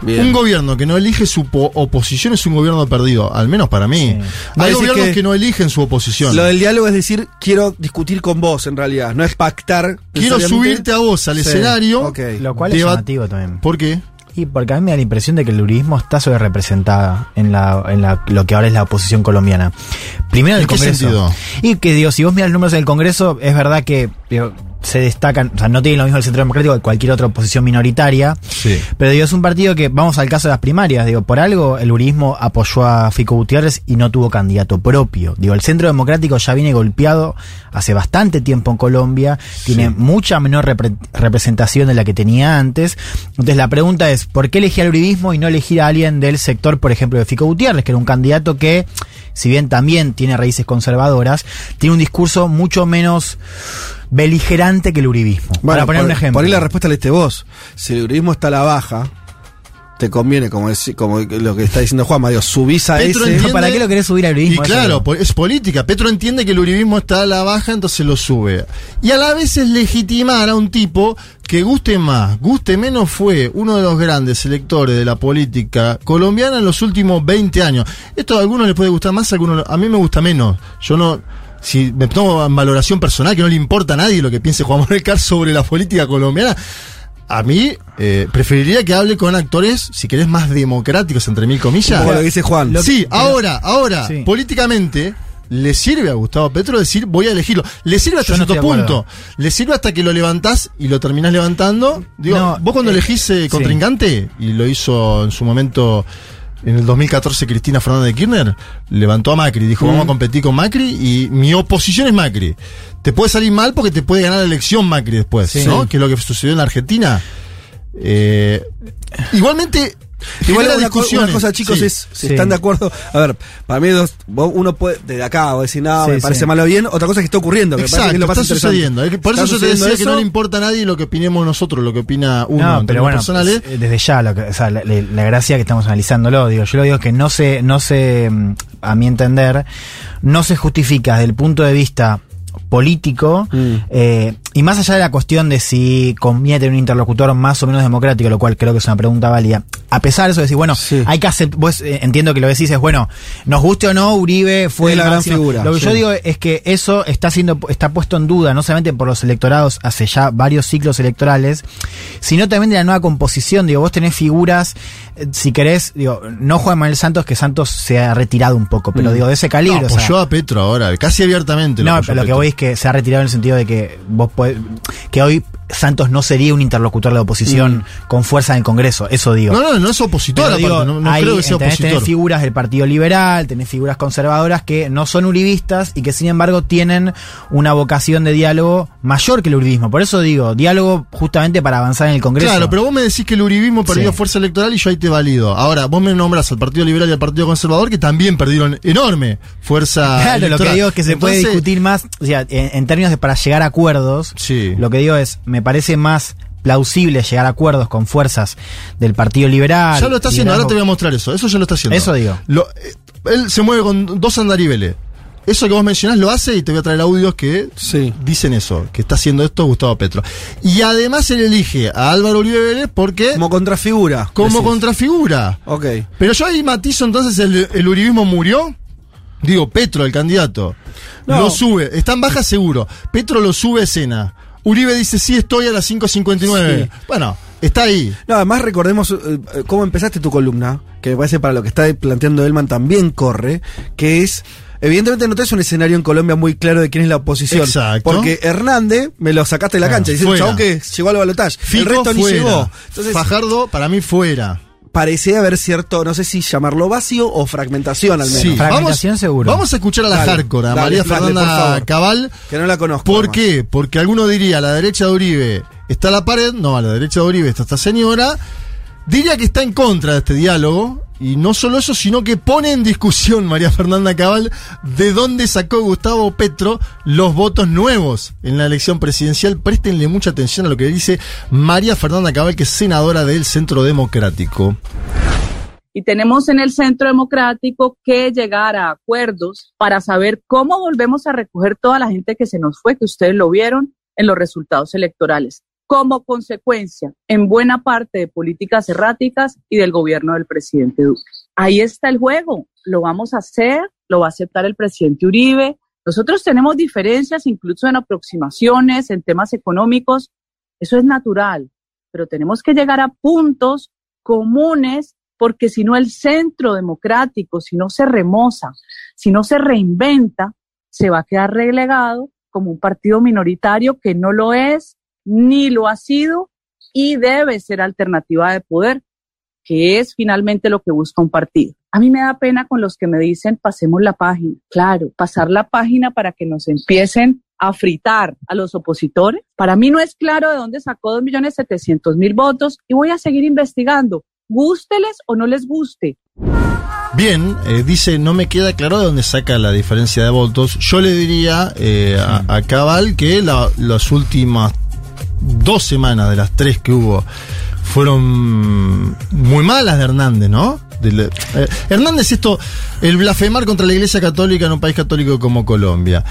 Bien. Un gobierno que no elige su po- oposición es un gobierno perdido, al menos para mí. Hay gobiernos que que, no eligen su oposición. Lo del diálogo es decir, quiero discutir con vos en realidad, no es pactar. Quiero subirte a vos al Sí, escenario. Lo cual es llamativo también. ¿Por qué? Y porque a mí me da la impresión de que el uribismo está sobre representada en la, en la, lo que ahora es la oposición colombiana. Primero en ¿En el qué Congreso. sentido? Y que digo, si vos miras los números del Congreso, es verdad que digo, se destacan, o sea, no tienen lo mismo el Centro Democrático que cualquier otra oposición minoritaria. Sí. Pero digo, es un partido que, vamos al caso de las primarias, digo, por algo el uribismo apoyó a Fico Gutiérrez y no tuvo candidato propio. Digo, el Centro Democrático ya viene golpeado hace bastante tiempo en Colombia, tiene mucha menor repre- representación de la que tenía antes. Entonces la pregunta es, ¿por qué elegir al uribismo y no elegir a alguien del sector, por ejemplo, de Fico Gutiérrez, que era un candidato que, si bien también tiene raíces conservadoras, tiene un discurso mucho menos beligerante que el uribismo. Bueno, para poner por, un ejemplo. Por ahí la respuesta la diste vos. Si el uribismo está a la baja, te conviene, como, deci- como lo que está diciendo Juanma, digo, subís a Petro ese. entiende- ¿Para qué lo querés subir al Y uribismo? Eso claro, es política. Petro entiende que el uribismo está a la baja, entonces lo sube. Y a la vez es legitimar a un tipo que guste más, guste menos, fue uno de los grandes electores de la política colombiana en los últimos 20 años. Esto a algunos les puede gustar más, a algunos a mí me gusta menos. Yo no. Si me tomo en valoración personal, que no le importa a nadie lo que piense Juan Manuel Carr sobre la política colombiana, a mí eh, preferiría que hable con actores, si querés, más democráticos, entre mil comillas. Poco lo que dice Juan. Sí, ahora, ahora, Sí. políticamente. Le sirve a Gustavo Petro decir voy a elegirlo. Le sirve hasta no cierto de punto. Le sirve hasta que lo levantás y lo terminás levantando. Digo, No, vos cuando eh, elegís eh, sí. contrincante, y lo hizo en su momento en el 2014 Cristina Fernández de Kirchner, levantó a Macri, dijo vamos a competir con Macri y mi oposición es Macri. Te puede salir mal porque te puede ganar la elección Macri después, Sí. ¿no? Que es lo que sucedió en la Argentina. Eh, igualmente, Igual una, co- una cosa, chicos, Sí. es si Sí. están de acuerdo. A ver, para mí dos, uno puede, desde acá, o decir, no, Sí, me parece sí. malo o bien. Otra cosa es que está ocurriendo, que Exacto, que es lo está sucediendo. Por eso yo te decía que no le importa a nadie lo que opinemos nosotros, lo que opina uno No, en pero bueno, personales. eh, desde ya, lo que, o sea, la, la- la gracia que estamos analizándolo, digo, yo lo digo es que no se, no se, mm, a mi entender, no se justifica desde el punto de vista político, Mm. eh, y más allá de la cuestión de si conviene tener un interlocutor más o menos democrático, lo cual creo que es una pregunta válida, a pesar de eso, decir, bueno, Sí. hay que aceptar, vos eh, entiendo que lo decís es, bueno, nos guste o no, Uribe fue Es la gran figura, Lo que yo digo es que eso está siendo, está puesto en duda, no solamente por los electorados hace ya varios ciclos electorales, sino también de la nueva composición. Digo, vos tenés figuras, eh, si querés, digo, no Juan Manuel Santos, que Santos se ha retirado un poco, pero Mm. digo, de ese calibre. No, o sea, a Petro ahora, casi abiertamente. no, apoyó pero lo que voy es que se ha retirado en el sentido de que vos podés- que hoy Santos no sería un interlocutor de la oposición con fuerza en el Congreso, eso digo. No, no, no es opositor, digo, aparte, no, no hay- creo que sea tenés, tenés opositor. figuras del Partido Liberal, tenés figuras conservadoras que no son uribistas y que sin embargo tienen una vocación de diálogo mayor que el uribismo. Por eso digo, diálogo justamente para avanzar en el Congreso. Claro, pero vos me decís que el uribismo perdió Sí. fuerza electoral y yo ahí te valido. Ahora, vos me nombras al Partido Liberal y al Partido Conservador que también perdieron enorme fuerza Claro, lo que electoral. digo es que se puede discutir más, o sea, en, en términos de para llegar a acuerdos, Sí. lo que digo es, me parece más plausible llegar a acuerdos con fuerzas del Partido Liberal. Ya lo está haciendo, ahora te voy a mostrar eso. Eso ya lo está haciendo. Eso digo. Lo- eh, él se mueve con dos andariveles. Eso que vos mencionás lo hace y te voy a traer audios que Sí. dicen eso, que está haciendo esto Gustavo Petro. Y además él elige a Álvaro Uribe Vélez porque Como contrafigura. como decís. contrafigura. Ok. Pero yo ahí matizo entonces el, el uribismo murió. Digo, Petro, el candidato, No. lo sube. Está en baja seguro. Petro lo sube a escena. Uribe dice, sí, estoy a las 5.59. Sí. Bueno, está ahí. No, además recordemos eh, eh, cómo empezaste tu columna, que me parece para lo que está planteando Elman también corre, que es, evidentemente no tenés un escenario en Colombia muy claro de quién es la oposición. Exacto. Porque Hernández me lo sacaste de la cancha, fuera. chabón que llegó al balotaje. El resto ni fuera. llegó. Entonces, Fajardo, para mí, fuera. Parecía haber cierto, no sé si llamarlo vacío o fragmentación al menos. Sí, Fragmentación vamos, seguro. Vamos a escuchar a la Dale, hardcore, a dale, María dale, Fernanda favor. Cabal. Que no la conozco. ¿Por además. qué? Porque alguno diría, a la derecha de Uribe está la pared, no, a la derecha de Uribe está esta señora. Diría que está en contra de este diálogo. Y no solo eso, sino que pone en discusión María Fernanda Cabal de dónde sacó Gustavo Petro los votos nuevos en la elección presidencial. Préstenle mucha atención a lo que dice María Fernanda Cabal, que es senadora del Centro Democrático. Y tenemos en el Centro Democrático que llegar a acuerdos para saber cómo volvemos a recoger toda la gente que se nos fue, que ustedes lo vieron en los resultados electorales, como consecuencia en buena parte de políticas erráticas y del gobierno del presidente Duque. Ahí está el juego, lo vamos a hacer, lo va a aceptar el presidente Uribe. Nosotros tenemos diferencias incluso en aproximaciones, en temas económicos, eso es natural, pero tenemos que llegar a puntos comunes porque si no el centro democrático, si no se remoza, si no se reinventa, se va a quedar relegado como un partido minoritario que no lo es, ni lo ha sido y debe ser alternativa de poder, que es finalmente lo que busca un partido. A mí me da pena con los que me dicen pasemos la página. Claro, pasar la página para que nos empiecen a fritar a los opositores. Para mí no es claro de dónde sacó 2.700.000 votos y voy a seguir investigando gústeles o no les guste. Bien, eh, dice, no me queda claro de dónde saca la diferencia de votos. Yo le diría eh, a, Cabal que la- las últimas dos semanas de las tres que hubo fueron muy malas de Hernández, ¿no? De eh, Hernández, esto, el blasfemar contra la Iglesia Católica en un país católico como Colombia.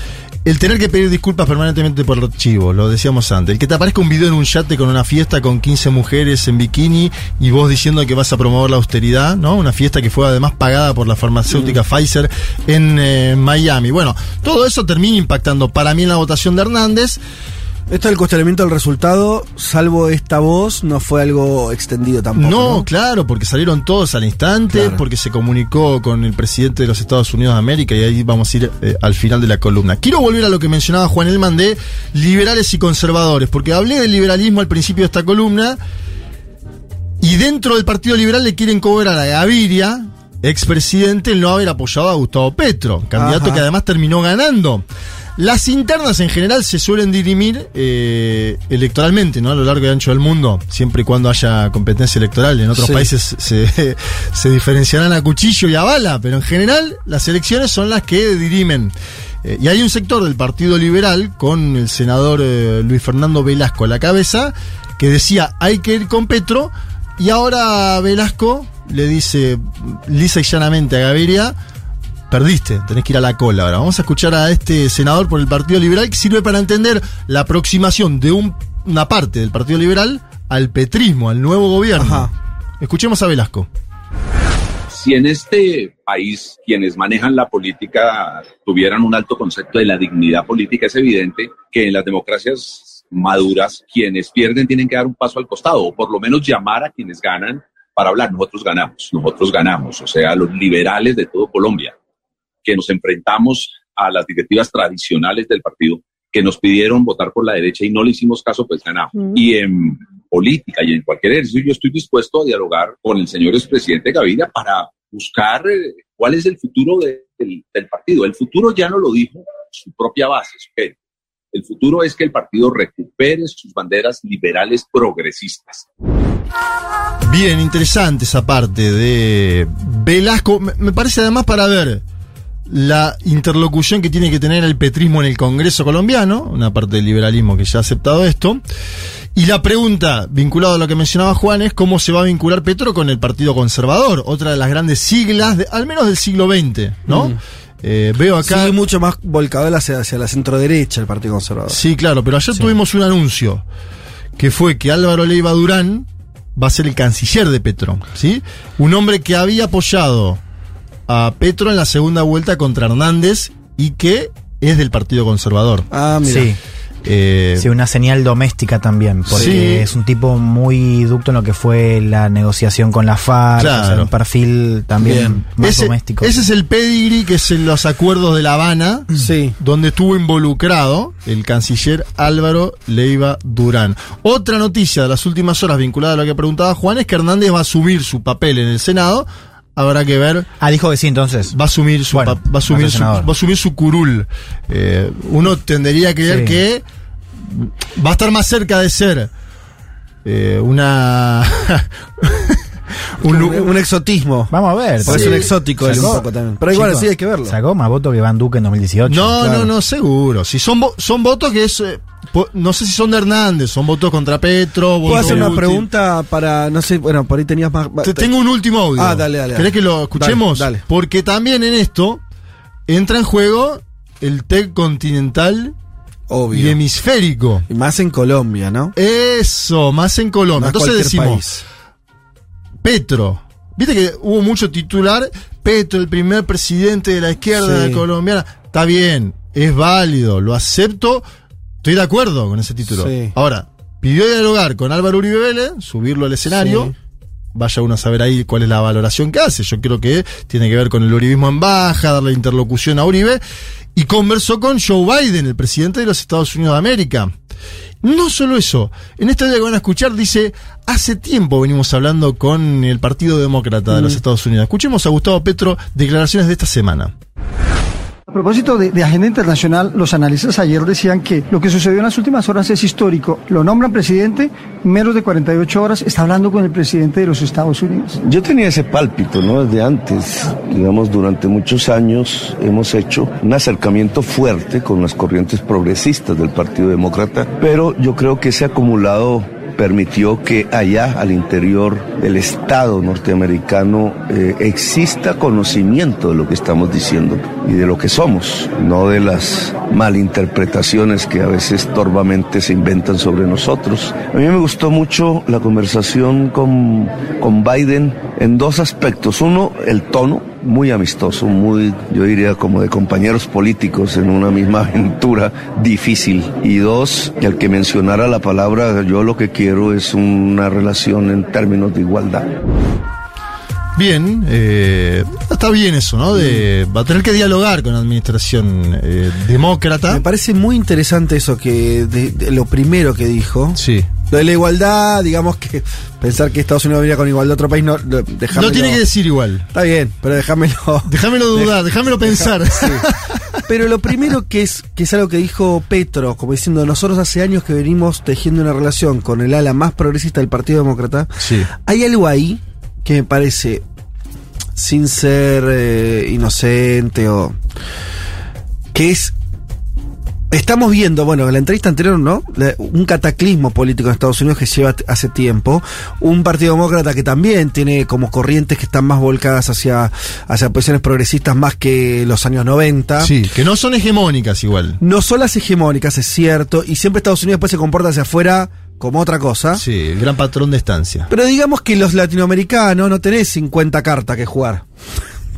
El tener que pedir disculpas permanentemente por archivos, lo decíamos antes. El que te aparezca un video en un yate con una fiesta con 15 mujeres en bikini y vos diciendo que vas a promover la austeridad, ¿no? Una fiesta que fue además pagada por la farmacéutica Pfizer en eh, Miami. Bueno, todo eso termina impactando para mí en la votación de Hernández. Esto del cuestionamiento del resultado, salvo esta voz, no fue algo extendido tampoco. No, claro, porque salieron todos al instante, Claro. porque se comunicó con el presidente de los Estados Unidos de América y ahí vamos a ir eh, al final de la columna. Quiero volver a lo que mencionaba Juan Elman de liberales y conservadores, porque hablé del liberalismo al principio de esta columna y dentro del Partido Liberal le quieren cobrar a Gaviria, expresidente, el no haber apoyado a Gustavo Petro, candidato Ajá. que además terminó ganando. Las internas en general se suelen dirimir eh, electoralmente, ¿no? A lo largo y ancho del mundo, siempre y cuando haya competencia electoral. En otros Sí. países se, se diferenciarán a cuchillo y a bala, pero en general las elecciones son las que dirimen. Eh, y hay un sector del Partido Liberal, con el senador eh, Luis Fernando Velasco a la cabeza, que decía hay que ir con Petro, y ahora Velasco le dice lisa y llanamente a Gaviria, perdiste, tenés que ir a la cola ahora. Vamos a escuchar a este senador por el Partido Liberal que sirve para entender la aproximación de un- una parte del Partido Liberal al petrismo, al nuevo gobierno. Escuchemos a Velasco. Si en este país quienes manejan la política tuvieran un alto concepto de la dignidad política, es evidente que en las democracias maduras quienes pierden tienen que dar un paso al costado o por lo menos llamar a quienes ganan para hablar. Nosotros ganamos, nosotros ganamos, o sea, los liberales de todo Colombia, que nos enfrentamos a las directivas tradicionales del partido, que nos pidieron votar por la derecha y no le hicimos caso, pues ganamos. Y en política y en cualquier ejercicio yo estoy dispuesto a dialogar con el señor expresidente Gaviria para buscar eh, cuál es el futuro de- del, del partido. El futuro ya no lo dijo su propia base, su gente. El futuro es que el partido recupere sus banderas liberales progresistas. Bien, interesante esa parte de Velasco. Me parece además para ver la interlocución que tiene que tener el petrismo en el Congreso colombiano, una parte del liberalismo que ya ha aceptado esto. Y la pregunta, vinculada a lo que mencionaba Juan, es cómo se va a vincular Petro con el Partido Conservador, otra de las grandes siglas, de- al menos del siglo XX, ¿no? Mm. Eh, veo acá. Sí, mucho más volcado hacia, hacia la centro derecha el Partido Conservador. Sí, claro, pero ayer tuvimos un anuncio que fue que Álvaro Leiva Durán va a ser el canciller de Petro, ¿sí? Un hombre que había apoyado a Petro en la segunda vuelta contra Hernández y que es del Partido Conservador. Ah, mira. Sí. Eh, Sí, una señal doméstica también, porque Sí. es un tipo muy ducto en lo que fue la negociación con la FARC, Claro. o sea, un perfil también Bien. más ese, doméstico. ese es el pedigree que es en los acuerdos de La Habana, donde estuvo involucrado el canciller Álvaro Leiva Durán. Otra noticia de las últimas horas vinculada a lo que preguntaba Juan es que Hernández va a asumir su papel en el Senado. Habrá que ver. Ah, dijo que sí, entonces. Va a asumir su, Bueno, va a asumir va a su, va a asumir su curul. Eh, uno tendría que ver Sí. que va a estar más cerca de ser eh, una un, un exotismo. Vamos a ver. Porque es Sí. un exótico él un poco también. Pero igual sí hay que verlo. Sacó más votos que Van Duque en 2018. No, Claro. no, no, seguro. Si son, son votos que es. eh, no sé si son de Hernández, son votos contra Petro. ¿Puedo hacer una pregunta para, no sé, bueno, por ahí tenías más... Te tengo un último audio. Ah, dale, dale. ¿Querés que lo escuchemos? Dale, dale. Porque también en esto entra en juego el TEC continental Obvio. y hemisférico. Y más en Colombia, ¿no? Eso, más en Colombia. Entonces decimos, país. Petro. Viste que hubo mucho titular, Petro, el primer presidente de la izquierda Sí. colombiana. Está bien, es válido, lo acepto, estoy de acuerdo con ese título. Sí. Ahora, pidió dialogar con Álvaro Uribe Vélez, subirlo al escenario. Sí. Vaya uno a saber ahí cuál es la valoración que hace. Yo creo que tiene que ver con el uribismo en baja, darle interlocución a Uribe. Y conversó con Joe Biden, el presidente de los Estados Unidos de América. No solo eso, en este video que van a escuchar dice, hace tiempo venimos hablando con el Partido Demócrata de los Mm. Estados Unidos. Escuchemos a Gustavo Petro, declaraciones de esta semana. A propósito de, de agenda internacional, los analistas ayer decían que lo que sucedió en las últimas horas es histórico. Lo nombran presidente, menos de 48 horas está hablando con el presidente de los Estados Unidos. Yo tenía ese pálpito, ¿no? Desde antes, digamos, durante muchos años hemos hecho un acercamiento fuerte con las corrientes progresistas del Partido Demócrata, pero yo creo que ese acumulado permitió que allá al interior del Estado norteamericano eh, exista conocimiento de lo que estamos diciendo y de lo que somos, no de las malinterpretaciones que a veces torvamente se inventan sobre nosotros. A mí me gustó mucho la conversación con, con Biden en dos aspectos. Uno, el tono muy amistoso, muy, yo diría, como de compañeros políticos en una misma aventura difícil. Y dos, que al que mencionara la palabra, yo lo que quiero es una relación en términos de igualdad. Bien, eh, está bien eso, ¿no? De, va a tener que dialogar con la administración eh, demócrata. Me parece muy interesante eso que de- de lo primero que dijo. Sí. Lo de la igualdad, digamos que pensar que Estados Unidos venía con igualdad a otro país, no, no, No tiene que decir igual. Está bien, pero déjamelo. Déjamelo dudar, déjamelo pensar. Sí. Pero lo primero que es, que es algo que dijo Petro, como diciendo, nosotros hace años que venimos tejiendo una relación con el ala más progresista del Partido Demócrata, Sí. hay algo ahí que me parece, sin ser eh, inocente o... que es... Estamos viendo, bueno, en la entrevista anterior, ¿no? Un cataclismo político en Estados Unidos que lleva hace tiempo. Un partido demócrata que también tiene como corrientes que están más volcadas hacia, hacia posiciones progresistas más que los años 90. Sí, que no son hegemónicas igual. No son las hegemónicas, es cierto, y siempre Estados Unidos después se comporta hacia afuera como otra cosa. Sí, el gran patrón de estancia. Pero digamos que los latinoamericanos no tenés 50 cartas que jugar.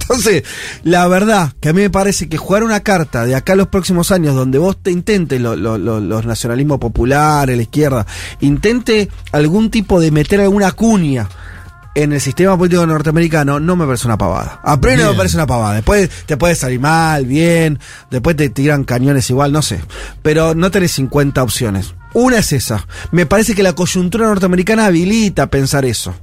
Entonces, la verdad que a mí me parece que jugar una carta de acá a los próximos años donde vos te intentes lo- lo- lo- los nacionalismos populares, la izquierda, intente algún tipo de meter alguna cuña en el sistema político norteamericano, no me parece una pavada. A priori no me parece una pavada. Después te puede salir mal, bien, después te tiran cañones igual, no sé. Pero no tenés 50 opciones. Una es esa. Me parece que la coyuntura norteamericana habilita pensar eso.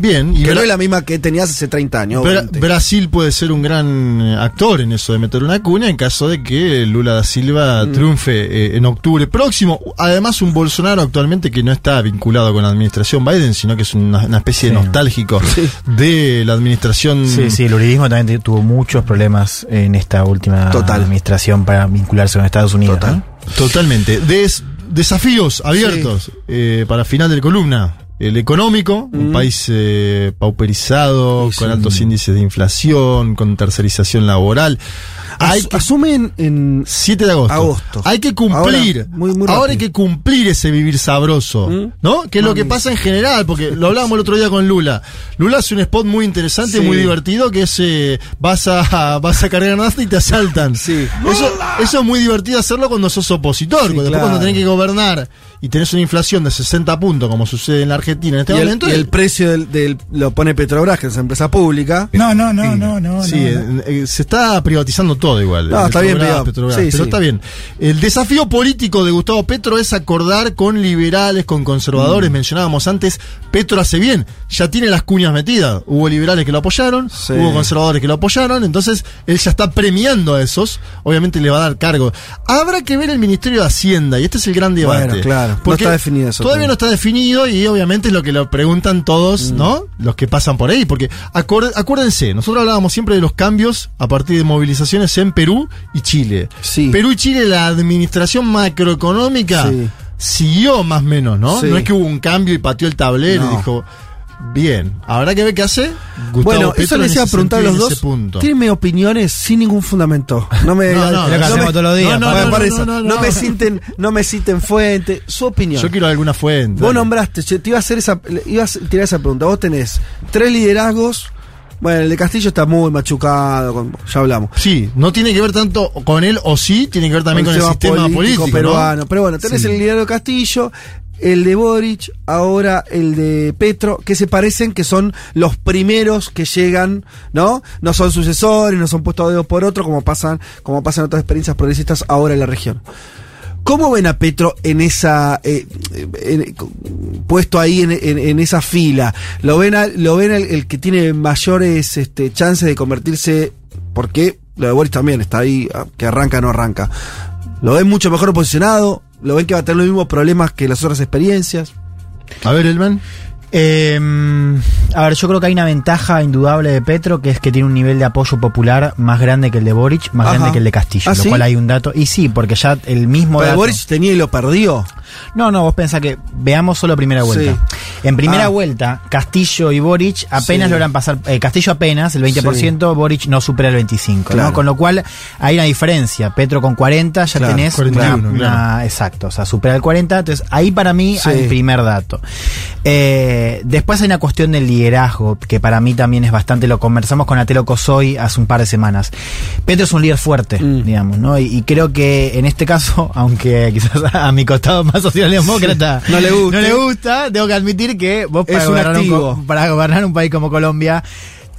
Bien, y Que no es la misma que tenías hace 30 años. Bra- 20. Brasil puede ser un gran eh, actor en eso de meter una cuña en caso de que Lula da Silva Mm. triunfe eh, en octubre próximo. Además, un Bolsonaro actualmente que no está vinculado con la administración Biden, sino que es una, una especie de Sí. nostálgico de la administración. Sí, sí, el uribismo también tuvo muchos problemas en esta última Total. administración para vincularse con Estados Unidos. ¿no? Totalmente. Des- desafíos abiertos eh, para final de columna. El económico, un país eh, pauperizado, con altos índices de inflación, con tercerización laboral. Hay que, asumen en 7 de agosto. agosto. Hay que cumplir. Ahora, muy- muy Ahora hay que cumplir ese vivir sabroso. ¿No? Que es lo que pasa en general, porque lo hablábamos el otro día con Lula. Lula hace un spot muy interesante, Sí. muy divertido, que es eh, vas a vas a cargar nafta y te asaltan. Sí. Eso, eso es muy divertido hacerlo cuando sos opositor. después claro. cuando tenés que gobernar y tenés una inflación de 60 puntos, como sucede en la Argentina en este y, el, momento. y el precio del, del- lo pone Petrobras, que es una empresa pública. No, no, no, no, no. Sí, no, no. eh, eh, se está privatizando todo igual. No, está bien, Petrobras, pero- Petrobras, sí, pero sí. está bien. El desafío político de Gustavo Petro es acordar con liberales, con conservadores. Mm. Mencionábamos antes, Petro hace bien, ya tiene las cuñas metidas. Hubo liberales que lo apoyaron, Sí. hubo conservadores que lo apoyaron, entonces él ya está premiando a esos. Obviamente le va a dar cargo. Habrá que ver el Ministerio de Hacienda, y este es el gran debate. Bueno, claro, no Porque está definido eso Todavía no está definido y obviamente es lo que lo preguntan Mm. todos, ¿no? Los que pasan por ahí. Porque acuérdense, nosotros hablábamos siempre de los cambios a partir de movilizaciones en Perú y Chile. Sí. Perú y Chile, la administración macroeconómica Sí. siguió más o menos, ¿no? Sí. No es que hubo un cambio y pateó el tablero No. y dijo, bien, habrá que ver qué hace. Gustavo bueno, Petro eso les iba a preguntar a los dos. Tírenme opiniones sin ningún fundamento. No me, No, me- citen, no me citen fuente. Su opinión. Yo quiero alguna fuente. Vos nombraste, te iba a hacer esa, iba a tirar esa pregunta. Vos tenés tres liderazgos. Bueno, el de Castillo está muy machucado, con- ya hablamos. Sí, no tiene que ver tanto con él o sí, tiene que ver también con el sistema político, ¿no? peruano. Pero bueno, tenés Sí. el liderazgo de Castillo, el de Boric, ahora el de Petro, que se parecen que son los primeros que llegan, ¿no? No son sucesores, no son puestos a dedo por otro, como pasan, como pasan otras experiencias progresistas ahora en la región. ¿Cómo ven a Petro en esa eh, en- puesto ahí en, en- esa fila? ¿Lo ven, lo ven el, que tiene mayores este, chances de convertirse? Porque lo de Boris también está ahí, ah, que arranca no arranca. ¿Lo ven mucho mejor posicionado? ¿Lo ven que va a tener los mismos problemas que las otras experiencias? A ver, Elman. Eh, a ver, yo creo que hay una ventaja indudable de Petro, que es que tiene un nivel de apoyo popular más grande que el de Boric, más Ajá. grande que el de Castillo, ¿Ah, lo sí? cual hay un dato. Y sí, porque ya el mismo Pero dato- Boris tenía y lo perdió. No, no, vos pensás que veamos solo primera vuelta. En primera Ah. vuelta, Castillo y Boric apenas Sí. logran pasar, eh, Castillo apenas, el 20%, Boric no supera el 25%, Claro. ¿no? Con lo cual hay una diferencia. Petro con 40 ya Claro, tenés 41, una, claro. una- exacto, o sea, supera el 40, entonces ahí para mí Sí. hay el primer dato. Eh, después hay una cuestión del liderazgo, que para mí también es bastante, lo conversamos con Atelo Cosoy hace un par de semanas. Petro es un líder fuerte, Mm. digamos, ¿no? Y, y creo que en este caso, aunque quizás a mi costado más socialdemócrata No le guste. no le gusta, tengo que admitir que vos Es para, un gobernar un, activo. co- para gobernar un país como Colombia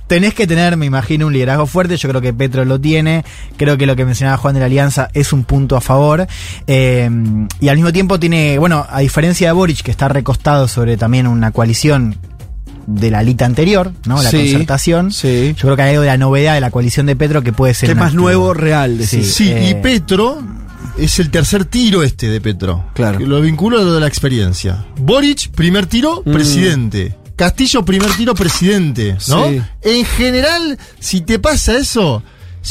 tenés que tener, me imagino, un liderazgo fuerte. Yo creo que Petro lo tiene. Creo que lo que mencionaba Juan de la Alianza es un punto a favor. Eh, y al mismo tiempo tiene, bueno, a diferencia de Boric, que está recostado sobre también una coalición de la lita anterior, ¿no? La Sí, concertación. sí. Yo creo que hay algo de la novedad de la coalición de Petro que puede ser. Que es un más activo. nuevo, real, decís. Sí, y eh, Petro es el tercer tiro este de Petro. Claro. Que Lo vinculo a lo de la experiencia. Boric, primer tiro, Mm. presidente. Castillo, primer tiro, presidente. ¿no? Sí. En general, si te pasa eso,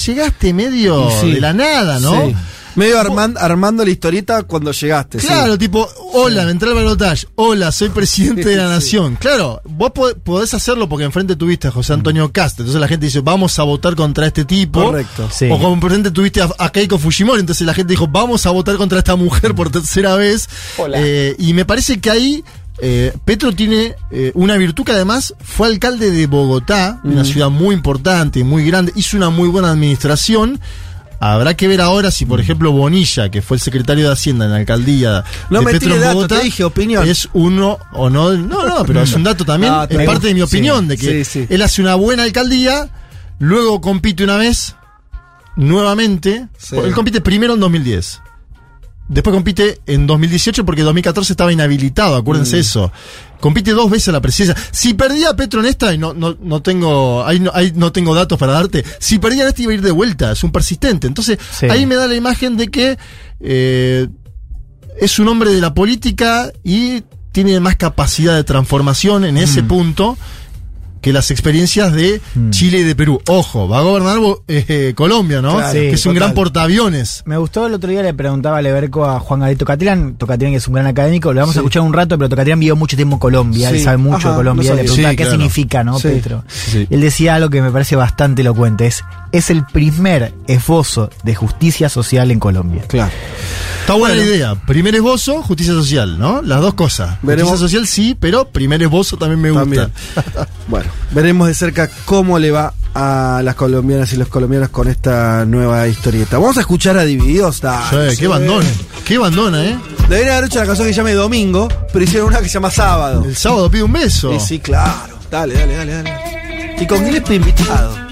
llegaste medio sí. de la nada, ¿no? Sí. Medio arman- armando la historieta cuando llegaste. sí. Claro, tipo, hola, me entré al balotaje. Hola, soy presidente de la Sí. nación. Claro, vos po- podés hacerlo porque enfrente tuviste a José Antonio Cast. Entonces la gente dice, vamos a votar contra este tipo. Correcto. Sí. O como enfrente tuviste a, a Keiko Fujimori. Entonces la gente dijo, vamos a votar contra esta mujer por tercera vez. Eh, y me parece que ahí eh, Petro tiene eh, una virtud que además fue alcalde de Bogotá, una ciudad muy importante, muy grande. Hizo una muy buena administración. Habrá que ver ahora si, por ejemplo, Bonilla, que fue el secretario de Hacienda en la alcaldía No de me Petro tire en dato, Bogotá, te dije opinión. es uno o no. No, no, pero es un dato también. Ah, es parte de mi opinión, Sí, de que sí, sí. él hace una buena alcaldía, luego compite una vez, nuevamente. Él compite primero en 2010. Después compite en 2018 porque en 2014 estaba inhabilitado, acuérdense Mm. eso. Compite dos veces a la presidencia. Si perdía Petro en esta, y no, no, no tengo, ahí no, ahí no tengo datos para darte, si perdía en esta iba a ir de vuelta, es un persistente. Entonces, Sí. ahí me da la imagen de que eh, es un hombre de la política y tiene más capacidad de transformación en Mm. ese punto que las experiencias de Chile y de Perú. Ojo, va a gobernar eh, Colombia, ¿no? Claro, que es un total. gran portaaviones. Me gustó el otro día, le preguntaba a Leberco a Juan Galito Catrián, Tocatrián que es un gran académico, lo vamos a escuchar un rato, pero Tocatrián vivió mucho tiempo en Colombia, Sí. él sabe mucho Ajá, de Colombia, le preguntaba qué claro. significa, ¿no. Petro? Él decía algo que me parece bastante elocuente, es, es el primer esbozo de justicia social en Colombia. Claro. Está buena Bueno. la idea. Primer esbozo, justicia social, ¿no? Las dos cosas. Veremos. Justicia social sí, pero primer esbozo también me gusta. También. bueno, veremos de cerca cómo le va a las colombianas y los colombianos con esta nueva historieta. Vamos a escuchar a Divididos. Dale, Sí, sí. qué bandona. Qué bandona, ¿eh? Deberían haber hecho la canción que se llame Domingo, pero hicieron una que se llama Sábado. El sábado pide un beso. Sí, sí, claro. Dale, dale, dale, dale. Y con Gillespie invitado.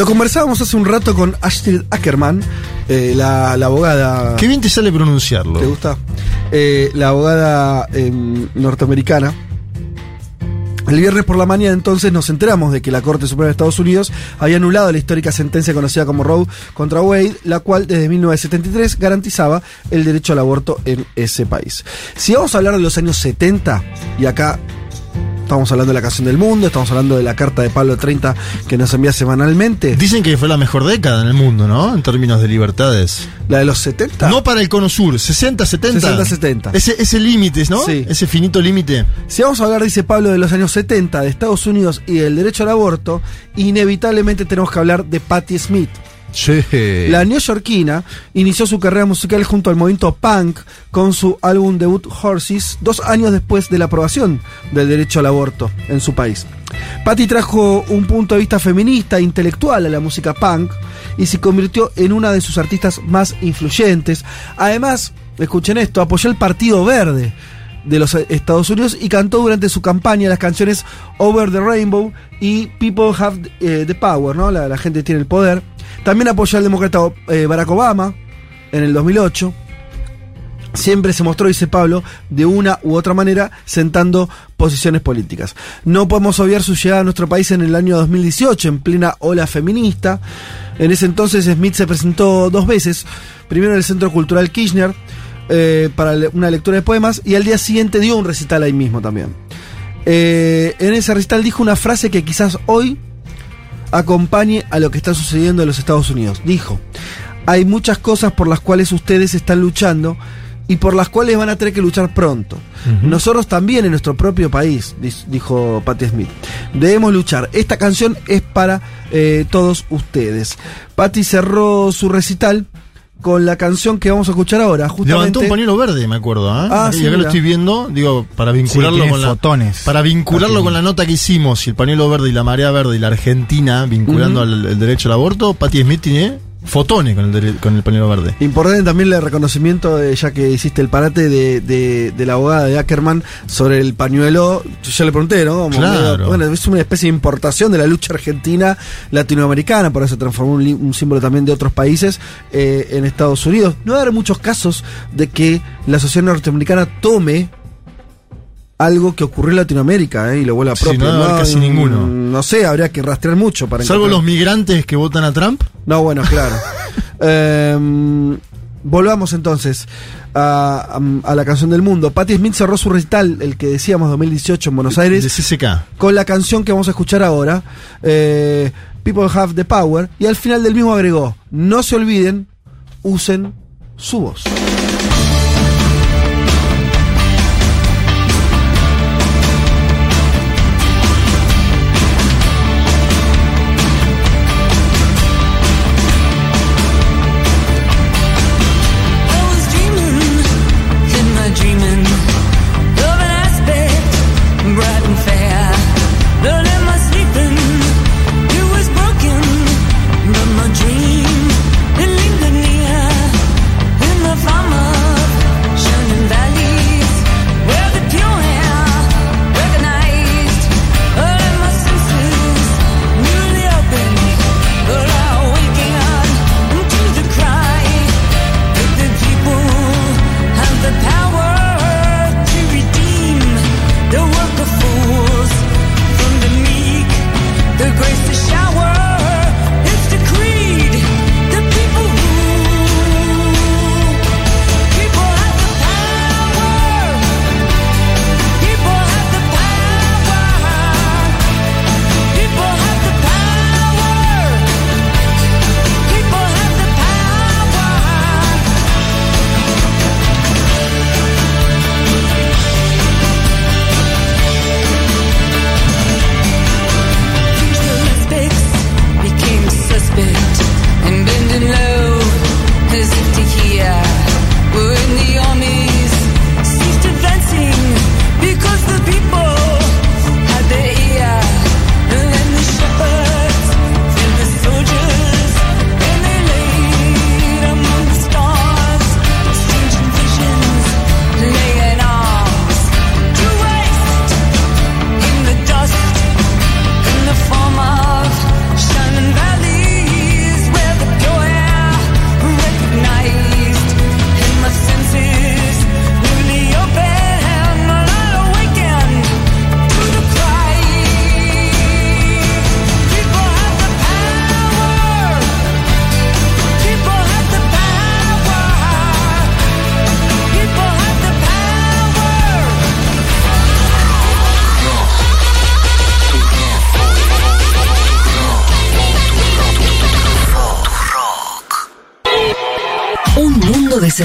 Lo conversábamos hace un rato con Astrid Ackerman, eh, la, la abogada. Qué bien te sale pronunciarlo. ¿Te gusta? Eh, la abogada em, norteamericana. El viernes por la mañana entonces nos enteramos de que la Corte Suprema de Estados Unidos había anulado la histórica sentencia conocida como Roe contra Wade, la cual desde 1973 garantizaba el derecho al aborto en ese país. Si vamos a hablar de los años 70, y acá estamos hablando de la canción del mundo, estamos hablando de la carta de Pablo 30 que nos envía semanalmente, Dicen que fue la mejor década en el mundo, ¿no? En términos de libertades. la de los 70. No para el cono sur, 60, 70. 60, 70. Ese, ese límite, ¿no? Sí. Ese finito límite. Si vamos a hablar, dice Pablo, de los años 70, de Estados Unidos y del derecho al aborto, inevitablemente tenemos que hablar de Patti Smith. La neoyorquina inició su carrera musical junto al movimiento punk con su álbum debut Horses, dos años después de la aprobación del derecho al aborto en su país. Patti trajo un punto de vista feminista e intelectual a la música punk y se convirtió en una de sus artistas más influyentes. Además, escuchen esto, apoyó el Partido Verde. de los Estados Unidos y cantó durante su campaña las canciones Over the Rainbow y People Have eh, the Power, ¿no? La gente tiene el poder. También apoyó al demócrata eh, Barack Obama en el 2008. Siempre se mostró, dice Pablo, de una u otra manera, sentando posiciones políticas. No podemos obviar su llegada a nuestro país en el año 2018, en plena ola feminista. En ese entonces Smith se presentó dos veces, primero en el Centro Cultural Kirchner, eh, para una lectura de poemas, y al día siguiente dio un recital ahí mismo también. Eh, en ese recital dijo una frase que quizás hoy acompañe a lo que está sucediendo en los Estados Unidos. Dijo, hay muchas cosas por las cuales ustedes están luchando y por las cuales van a tener que luchar pronto. Nosotros también en nuestro propio país, dijo Patti Smith. Debemos luchar. Esta canción es para eh, todos ustedes. Patti cerró su recital con la canción que vamos a escuchar ahora. Justamente, Levantó un pañuelo verde, me acuerdo. ¿ah? Ah, y sí, acá lo estoy viendo, digo, para vincularlo tiene con la. fotones. Para vincularlo con la nota que hicimos, y el pañuelo verde y la marea verde y la Argentina, vinculando al el derecho al aborto, Patti Smith tiene fotones con el, con el pañuelo verde. Importante también el reconocimiento, de, ya que hiciste el parate de, de- de la abogada de Ackerman sobre el pañuelo. Yo ya le pregunté, ¿no? Como Claro. medio- bueno, es una especie de importación de la lucha argentina latinoamericana, por eso se transformó un, un símbolo también de otros países eh, en Estados Unidos. No va a haber muchos casos de que la sociedad norteamericana tome algo que ocurrió en Latinoamérica eh, y lo vuelva Sí, propio. no va a haber casi mm, ninguno. No sé, habría que rastrear mucho para Salvo encontrar. los migrantes que votan a Trump. No, bueno, claro. Em, volvamos entonces a, a- a la canción del mundo. Patti Smith cerró su recital, el que decíamos 2018 en Buenos Aires, De CCK. con la canción que vamos a escuchar ahora, eh, People Have the Power, y al final del mismo agregó, no se olviden, usen su voz.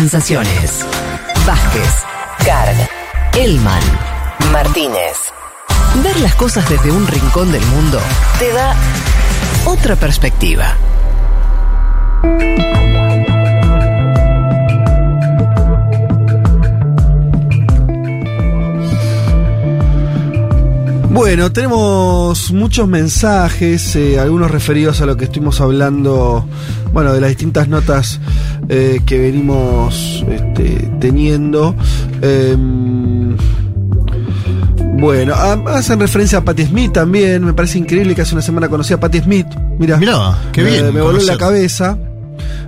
Sensaciones. Vázquez, Carg, Elman, Martínez. Ver las cosas desde un rincón del mundo te da otra perspectiva. Bueno, tenemos muchos mensajes, eh, algunos referidos a lo que estuvimos hablando, bueno, de las distintas notas eh, que venimos este, teniendo. Em, bueno, ah, hacen referencia a Patti Smith también, me parece increíble que hace una semana conocí a Patti Smith. Mira, Mirá, qué bien me voló en la cabeza.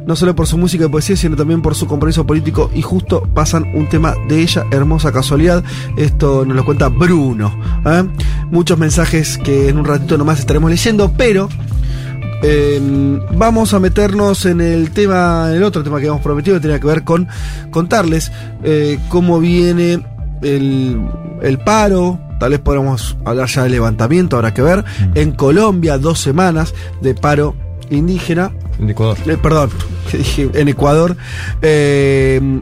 No solo por su música y poesía, sino también por su compromiso político. Y justo pasan un tema de ella, hermosa casualidad. Esto nos lo cuenta Bruno. ¿eh? Muchos mensajes que en un ratito nomás estaremos leyendo, pero eh, vamos a meternos en el tema, el otro tema que habíamos prometido, que tenía que ver con contarles eh, cómo viene el, el paro. Tal vez podamos hablar ya del levantamiento, habrá que ver. En Colombia, dos semanas de paro indígena. En Ecuador. Eh, perdón, en Ecuador. Eh,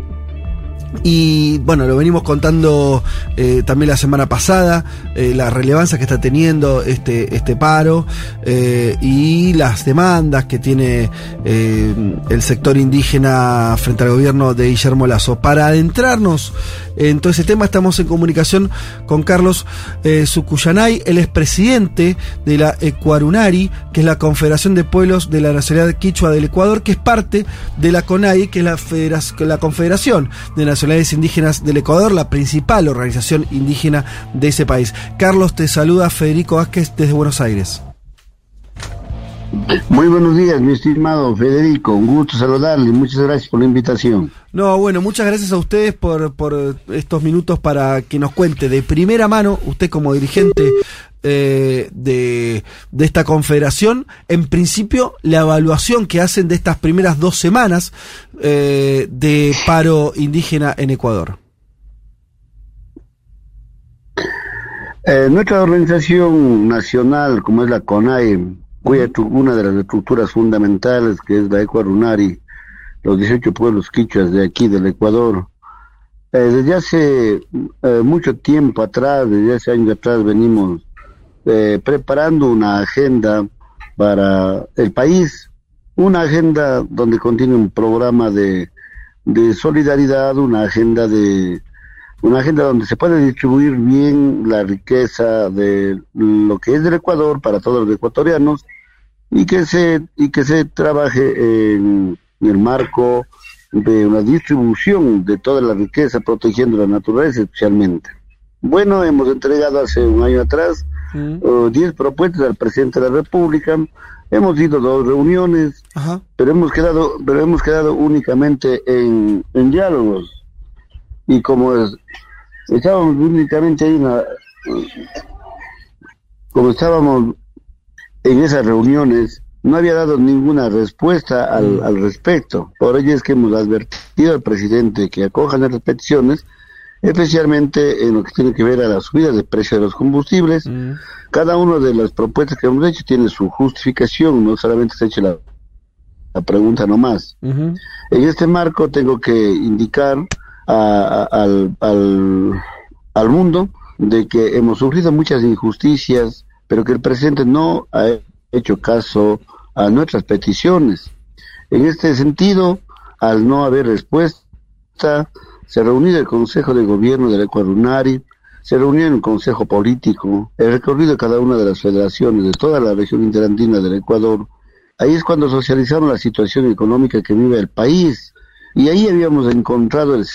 y bueno, lo venimos contando eh, también la semana pasada, eh, la relevancia que está teniendo este, este paro eh, y las demandas que tiene el sector indígena frente al gobierno de Guillermo Lazo. Para adentrarnos en todo ese tema, estamos en comunicación con Carlos Sucuyanay, él es presidente de la Ecuarunari, que es la Confederación de Pueblos de la Nacionalidad Quichua del Ecuador, que es parte de la CONAI, que es la, la Confederación de Nacionalidades Indígenas del Ecuador, la principal organización indígena de ese país. Carlos, te saluda Federico Vázquez desde Buenos Aires. Muy buenos días, mi estimado Federico. Un gusto saludarle. Muchas gracias por la invitación. No, bueno, muchas gracias a ustedes por, por estos minutos para que nos cuente de primera mano, usted como dirigente eh, de, de esta confederación, en principio la evaluación que hacen de estas primeras dos semanas eh, de paro indígena en Ecuador. Eh, nuestra organización nacional, como es la CONAE, cuya una de las estructuras fundamentales, que es la Ecuarunari, los 18 pueblos quichuas de aquí del Ecuador, eh, desde hace eh, mucho tiempo atrás, desde hace años atrás, venimos eh, preparando una agenda para el país, una agenda donde contiene un programa de, de solidaridad, una agenda de una agenda donde se puede distribuir bien la riqueza de lo que es del Ecuador para todos los ecuatorianos y que se y que se trabaje en, el marco de una distribución de toda la riqueza protegiendo la naturaleza especialmente. Bueno, hemos entregado hace un año atrás uh, 10 propuestas al presidente de la República. Hemos ido a dos reuniones, pero hemos quedado pero hemos quedado únicamente en, en diálogos y como es- estábamos únicamente ahí en la- como estábamos en esas reuniones no había dado ninguna respuesta al, al respecto. Por ello es que hemos advertido al presidente que acoja las peticiones especialmente en lo que tiene que ver a la subida de precio de los combustibles. Cada una de las propuestas que hemos hecho tiene su justificación no solamente se ha hecho la, la pregunta nomás. En este marco tengo que indicar a- al, al, al mundo de que hemos sufrido muchas injusticias, pero que el presidente no ha hecho caso a nuestras peticiones. En este sentido, al no haber respuesta, se reunió el Consejo de Gobierno del Ecuadunari, se reunió en el Consejo Político, el recorrido de cada una de las federaciones de toda la región interandina del Ecuador. Ahí es cuando socializaron la situación económica que vive el país. Y ahí habíamos encontrado el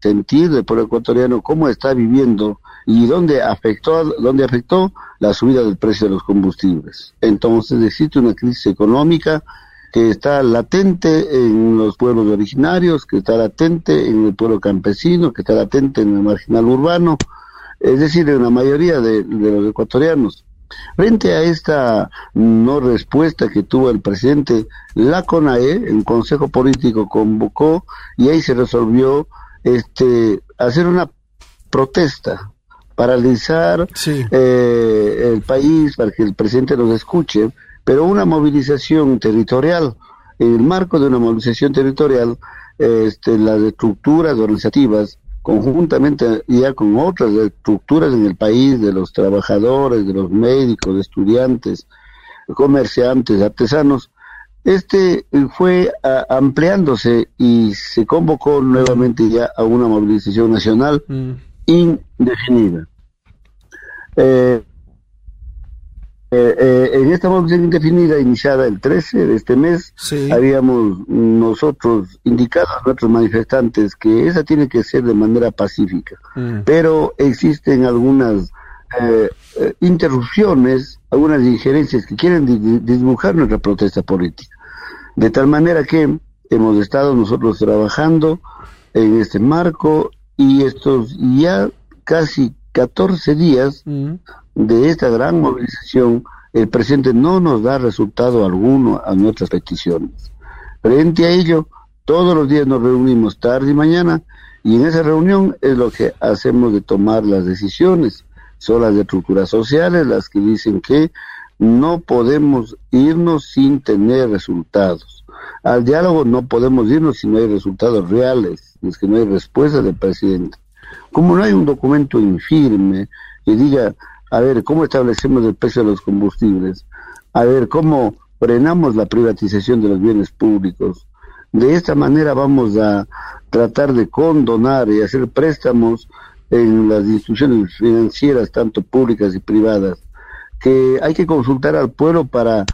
sentir del pueblo ecuatoriano cómo está viviendo y dónde afectó, dónde afectó la subida del precio de los combustibles. Entonces existe una crisis económica que está latente en los pueblos originarios, que está latente en el pueblo campesino, que está latente en el marginal urbano, es decir, en la mayoría de, de los ecuatorianos. Frente a esta no respuesta que tuvo el presidente, la CONAE, el Consejo Político convocó y ahí se resolvió este hacer una protesta, paralizar eh, el país para que el presidente nos escuche, pero una movilización territorial, en el marco de una movilización territorial, este, las estructuras organizativas, conjuntamente ya con otras estructuras en el país, de los trabajadores, de los médicos, de estudiantes, comerciantes, artesanos, este eh, fue ah, ampliándose y se convocó nuevamente ya a una movilización nacional indefinida. Eh, eh, eh, en esta movilización indefinida iniciada el 13 de este mes, habíamos nosotros indicado a nuestros manifestantes que esa tiene que ser de manera pacífica, Mm. pero existen algunas eh, eh, interrupciones, algunas injerencias que quieren di- di- dibujar nuestra protesta política. De tal manera que hemos estado nosotros trabajando en este marco y estos ya casi 14 días de esta gran movilización, el presidente no nos da resultado alguno a nuestras peticiones. Frente a ello, todos los días nos reunimos tarde y mañana y en esa reunión es lo que hacemos de tomar las decisiones. Son las estructuras sociales las que dicen que no podemos irnos sin tener resultados. Al diálogo no podemos irnos si no hay resultados reales, es que no hay respuesta del presidente. Como no hay un documento infirme que diga, a ver, ¿cómo establecemos el precio de los combustibles? A ver, ¿cómo frenamos la privatización de los bienes públicos? De esta manera vamos a tratar de condonar y hacer préstamos en las instituciones financieras, tanto públicas y privadas, que hay que consultar al pueblo para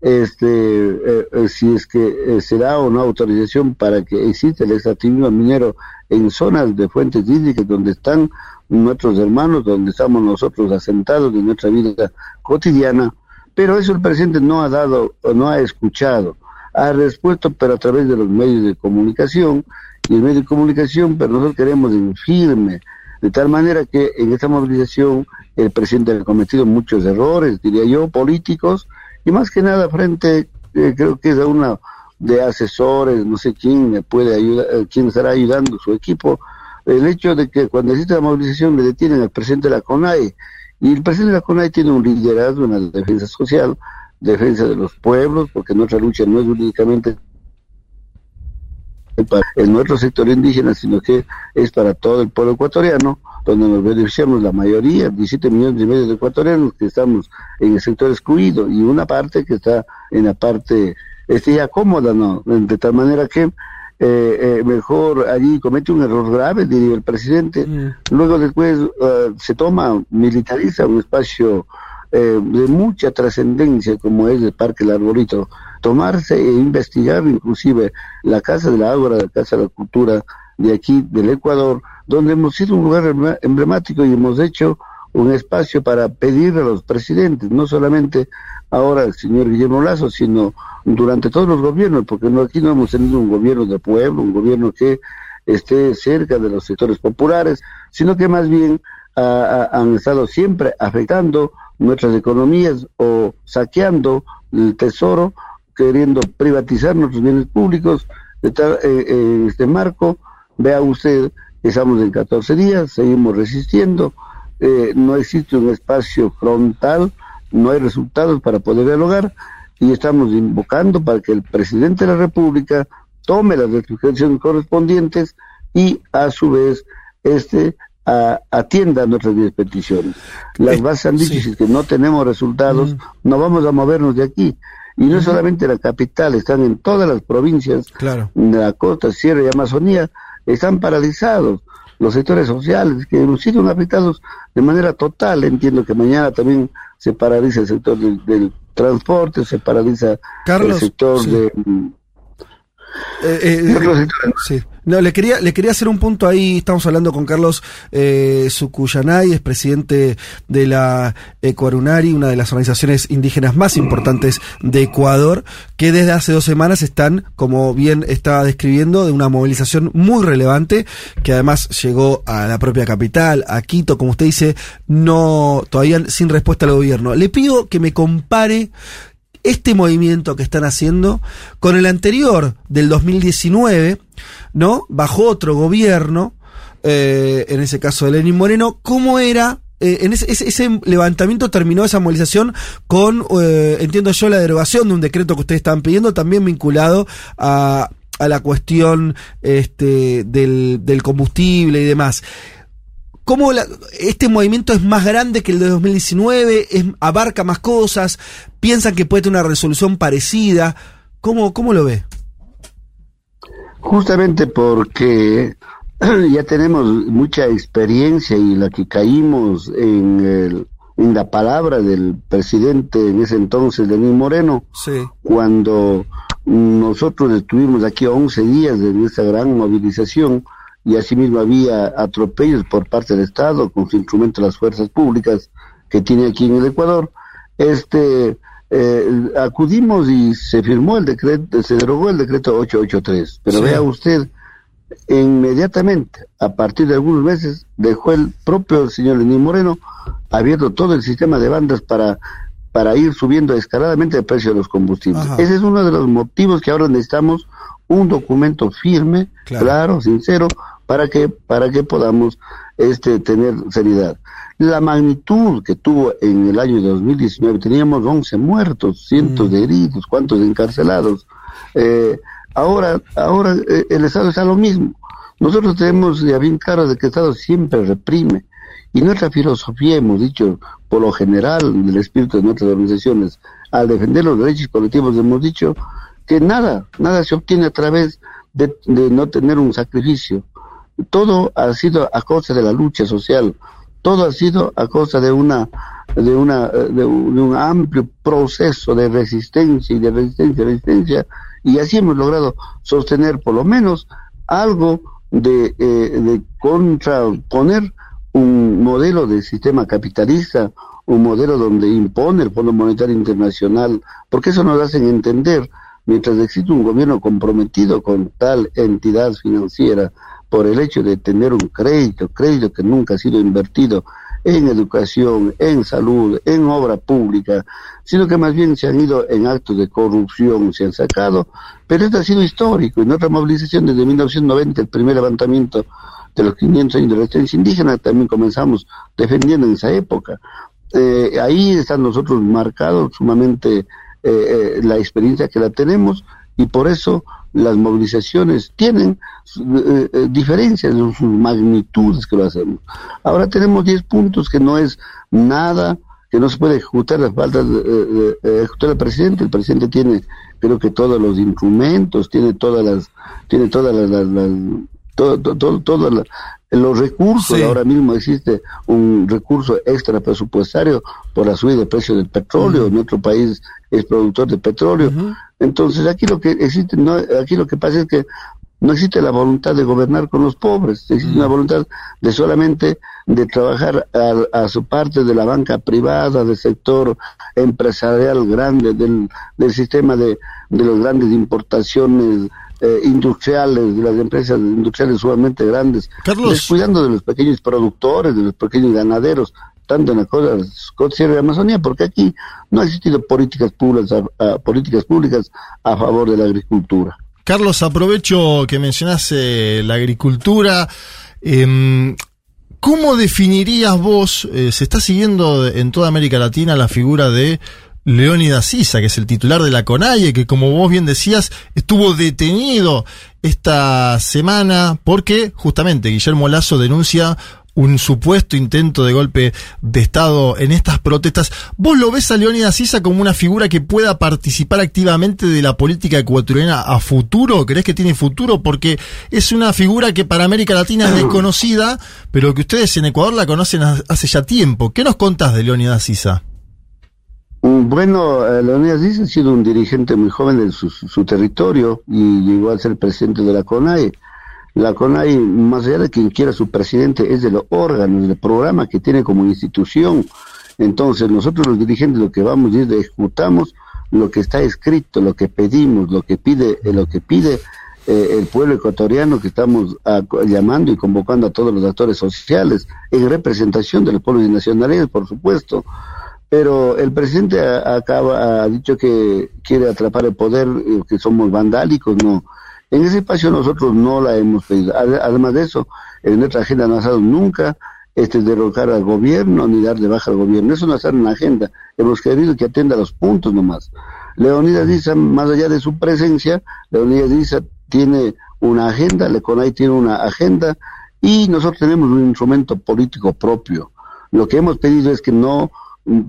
este eh, eh, si es que eh, se da o no autorización para que exista el extractivismo minero en zonas de fuentes hídricas donde están nuestros hermanos, donde estamos nosotros asentados en nuestra vida cotidiana, pero eso el presidente no ha dado o no ha escuchado, ha respuesto pero a través de los medios de comunicación. Y el medio de comunicación, pero nosotros queremos en firme, de tal manera que en esta movilización el presidente ha cometido muchos errores, diría yo, políticos, y más que nada frente, eh, creo que es a una de asesores, no sé quién me puede ayudar, eh, quién estará ayudando su equipo, el hecho de que cuando existe la movilización le detienen al presidente de la CONAI, y el presidente de la CONAI tiene un liderazgo en la defensa social, defensa de los pueblos, porque nuestra lucha no es únicamente para nuestro sector indígena, sino que es para todo el pueblo ecuatoriano, donde nos beneficiamos la mayoría, 17 millones y medio de ecuatorianos que estamos en el sector excluido y una parte que está en la parte este, ya cómoda, ¿no? De tal manera que eh, eh, mejor allí comete un error grave, diría el presidente. Luego después eh, se toma, militariza un espacio eh, de mucha trascendencia como es el Parque El Arbolito, tomarse e investigar inclusive la Casa de la Ágora, la Casa de la Cultura de aquí, del Ecuador, donde hemos sido un lugar emblemático y hemos hecho un espacio para pedir a los presidentes, no solamente ahora el señor Guillermo Lazo, sino durante todos los gobiernos, porque no, aquí no hemos tenido un gobierno de pueblo, un gobierno que esté cerca de los sectores populares, sino que más bien han estado siempre afectando nuestras economías o saqueando el tesoro, queriendo privatizar nuestros bienes públicos. De tal, eh, en este marco, vea usted, estamos en 14 días, seguimos resistiendo, eh, no existe un espacio frontal, no hay resultados para poder dialogar y estamos invocando para que el presidente de la República tome las restricciones correspondientes y a su vez este a- atienda nuestras 10 peticiones. Las bases han dicho que no tenemos resultados, no vamos a movernos de aquí. Y no solamente la capital, están en todas las provincias Claro. de la costa, sierra y Amazonía, están paralizados. Los sectores sociales que hemos sido afectados de manera total. Entiendo que mañana también se paraliza el sector del, del transporte, se paraliza Carlos, el sector sí. de... Eh, eh, otros sí. No, le quería, le quería hacer un punto ahí. Estamos hablando con Carlos eh, Sucuyanay, es presidente de la Ecuarunari, una de las organizaciones indígenas más importantes de Ecuador, que desde hace dos semanas están, como bien estaba describiendo, de una movilización muy relevante, que además llegó a la propia capital, a Quito, como usted dice, no, todavía sin respuesta al gobierno. Le pido que me compare este movimiento que están haciendo con el anterior del 2019, ¿no? Bajo otro gobierno, eh, en ese caso de Lenín Moreno, ¿cómo era? eh, en ese, ese- levantamiento terminó esa movilización con, eh, entiendo yo, la derogación de un decreto que ustedes estaban pidiendo, también vinculado a, a la cuestión este, del, del combustible y demás. ¿Cómo la- este movimiento es más grande que el de 2019? Es, ¿Abarca más cosas? ¿Piensan que puede tener una resolución parecida? ¿Cómo, cómo lo ve? Justamente porque ya tenemos mucha experiencia y la que caímos en el en la palabra del presidente en ese entonces, Lenín Moreno, Sí. cuando nosotros estuvimos aquí 11 días de esta gran movilización y asimismo había atropellos por parte del Estado con su instrumento de las fuerzas públicas que tiene aquí en el Ecuador, este eh, acudimos y se firmó el decreto, se derogó el decreto 883. Pero Sí. vea usted, inmediatamente, a partir de algunos meses, dejó el propio señor Lenín Moreno abierto todo el sistema de bandas para, para ir subiendo escaladamente el precio de los combustibles. Ajá. Ese es uno de los motivos que ahora necesitamos un documento firme, Claro. claro, sincero, para que, para que podamos este, tener seriedad. La magnitud que tuvo en el año 2019, teníamos 11 muertos, cientos de heridos, cuantos encarcelados. Eh, ahora, ahora eh, el Estado está lo mismo. Nosotros tenemos ya bien claro de que el Estado siempre reprime. Y nuestra filosofía, hemos dicho, por lo general, del espíritu de nuestras organizaciones, al defender los derechos colectivos, hemos dicho que nada, nada se obtiene a través de, de no tener un sacrificio. Todo ha sido a costa de la lucha social, todo ha sido a costa de una de una de un, amplio proceso de resistencia y de resistencia, resistencia, y así hemos logrado sostener por lo menos algo de, eh, de contraponer un modelo de sistema capitalista, un modelo donde impone el Fondo Monetario Internacional, porque eso nos hace entender, mientras existe un gobierno comprometido con tal entidad financiera, por el hecho de tener un crédito, crédito que nunca ha sido invertido en educación, en salud, en obra pública, sino que más bien se han ido en actos de corrupción, se han sacado, pero esto ha sido histórico. En nuestra movilización desde 1990, el primer levantamiento de los 500 años de también comenzamos defendiendo en esa época. Eh, ahí están nosotros marcados sumamente eh, eh, la experiencia que la tenemos y por eso las movilizaciones tienen eh, eh, diferencias en sus magnitudes que lo hacemos. Ahora tenemos 10 puntos que no es nada, que no se puede ejecutar las faltas de, de ejecutar el presidente. El presidente tiene, creo que todos los instrumentos, tiene todas las, tiene todas las- todo, todo, todo- todos la- los recursos. Sí. Ahora mismo existe un recurso extra presupuestario por la subida de precio del petróleo. Nuestro país es productor de petróleo. Entonces aquí lo que existe, no, aquí lo que pasa es que no existe la voluntad de gobernar con los pobres, existe una voluntad de solamente de trabajar a, a su parte de la banca privada, del sector empresarial grande, del, del sistema de, de las grandes importaciones eh, industriales, de las empresas industriales sumamente grandes, Carlos. descuidando de los pequeños productores, de los pequeños ganaderos, tanto en la costa de Amazonía, porque aquí no ha existido políticas públicas, a- a- políticas públicas a favor de la agricultura. Carlos, aprovecho que mencionas eh, la agricultura. Em, ¿Cómo definirías vos, eh, se está siguiendo en toda América Latina la figura de Leónidas Sisa, que es el titular de la CONAIE, que como vos bien decías, estuvo detenido esta semana porque justamente Guillermo Lazo denuncia un supuesto intento de golpe de Estado en estas protestas. ¿Vos lo ves a Leónidas Sisa como una figura que pueda participar activamente de la política ecuatoriana a futuro? ¿Crees que tiene futuro? Porque es una figura que para América Latina es desconocida, pero que ustedes en Ecuador la conocen ha- hace ya tiempo. ¿Qué nos contás de Leónidas Sisa? Bueno, eh, Leonidas Díaz ha sido un dirigente muy joven de su, su territorio y llegó a ser presidente de la CONAE. La CONAE, más allá de quien quiera su presidente, es de los órganos, del programa que tiene como institución. Entonces, nosotros los dirigentes lo que vamos es ejecutamos lo que está escrito, lo que pedimos, lo que pide, eh, lo que pide eh, el pueblo ecuatoriano que estamos llamando y convocando a todos los actores sociales en representación de los pueblos nacionales, por supuesto pero el presidente acaba ha dicho que quiere atrapar el poder, eh, que somos vandálicos, no. En ese espacio nosotros no la hemos pedido. Ade- Además de eso, en nuestra agenda no ha estado nunca este derrocar al gobierno ni dar de baja al gobierno. Eso no está en la agenda. Hemos querido que atienda los puntos nomás. Leonidas Diza, más allá de su presencia, Leonidas Diza tiene una agenda, Leconay tiene una agenda y nosotros tenemos un instrumento político propio. Lo que hemos pedido es que no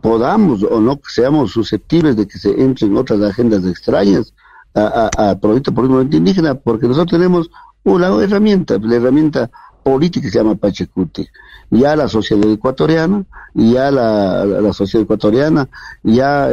podamos o no seamos susceptibles de que se entren otras agendas extrañas a, a, a proyecto político indígena, porque nosotros tenemos una herramienta, la herramienta política que se llama Pachacuti. Ya la sociedad ecuatoriana, ya la, la, sociedad ecuatoriana, ya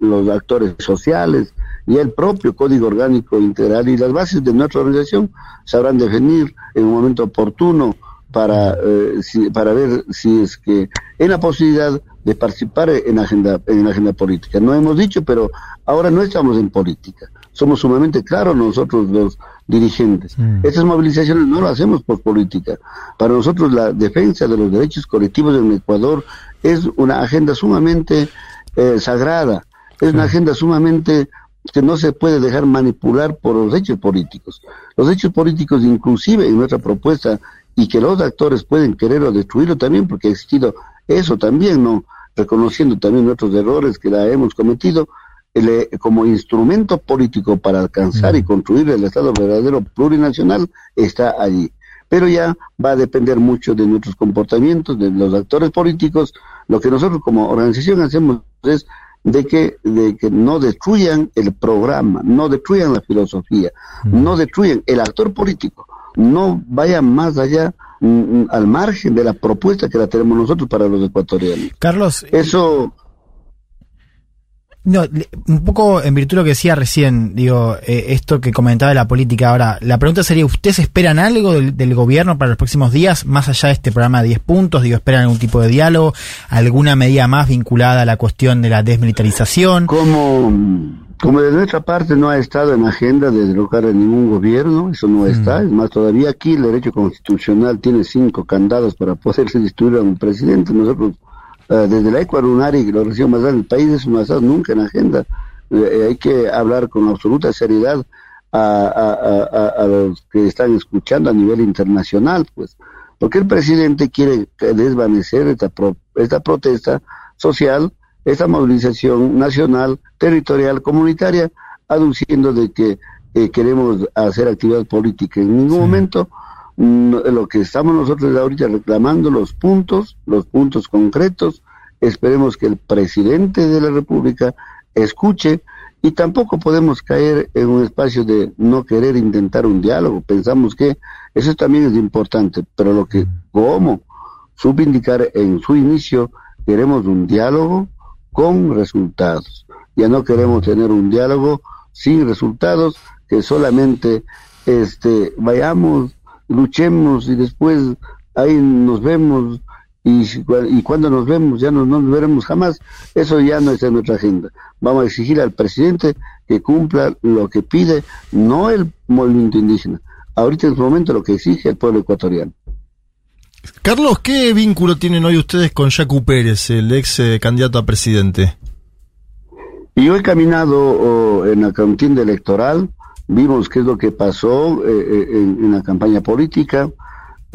los actores sociales, ya el propio Código Orgánico Integral y las bases de nuestra organización sabrán definir en un momento oportuno para, eh, si- para ver si es que en la posibilidad de participar en agenda, en la agenda política. No hemos dicho, pero ahora no estamos en política. Somos sumamente claros nosotros los dirigentes. Estas movilizaciones no las hacemos por política. Para nosotros la defensa de los derechos colectivos en Ecuador es una agenda sumamente eh, sagrada, es una agenda sumamente que no se puede dejar manipular por los hechos políticos. Los hechos políticos, inclusive en nuestra propuesta, y que los actores pueden querer o destruirlo también, porque ha existido eso también, ¿no? Reconociendo también nuestros errores que la hemos cometido, el, eh, como instrumento político para alcanzar y construir el Estado verdadero plurinacional está allí. Pero ya va a depender mucho de nuestros comportamientos, de los actores políticos. Lo que nosotros como organización hacemos es de que, de que no destruyan el programa, no destruyan la filosofía, no destruyan el actor político, no vayan más allá mm, mm, al margen de la propuesta que la tenemos nosotros para los ecuatorianos. Carlos, Eso No, un poco en virtud de lo que decía recién, digo, eh, esto que comentaba de la política ahora, la pregunta sería, ¿ustedes esperan algo del, del gobierno para los próximos días, más allá de este programa de 10 puntos? Digo, ¿esperan algún tipo de diálogo, alguna medida más vinculada a la cuestión de la desmilitarización? Como, como de nuestra parte no ha estado en agenda de derrocar a ningún gobierno, eso no está. Es más, todavía aquí el derecho constitucional tiene cinco candados para poderse destruir a un presidente. Nosotros, eh, desde la Ecuador, que lo recibo más grande del país, eso no estado nunca en agenda. Eh, eh, hay que hablar con absoluta seriedad a, a- a- a- los que están escuchando a nivel internacional, pues. Porque el presidente quiere desvanecer esta, pro- esta protesta social, esta movilización nacional, territorial, comunitaria, aduciendo de que eh, queremos hacer actividad política. En ningún momento mm, lo que estamos nosotros ahorita reclamando, los puntos, los puntos concretos, esperemos que el presidente de la República escuche y tampoco podemos caer en un espacio de no querer intentar un diálogo. Pensamos que eso también es importante, pero lo que, como subindicar en su inicio, queremos un diálogo con resultados. Ya no queremos tener un diálogo sin resultados, que solamente este vayamos, luchemos y después ahí nos vemos y, y cuando nos vemos ya no, no nos veremos jamás. Eso ya no está en nuestra agenda. Vamos a exigir al presidente que cumpla lo que pide, no el movimiento indígena. Ahorita en este momento lo que exige el pueblo ecuatoriano. Carlos, ¿qué vínculo tienen hoy ustedes con Yacu Pérez, el ex eh, candidato a presidente? Y yo he caminado oh, en la contienda electoral, vimos qué es lo que pasó eh, eh, en, en la campaña política.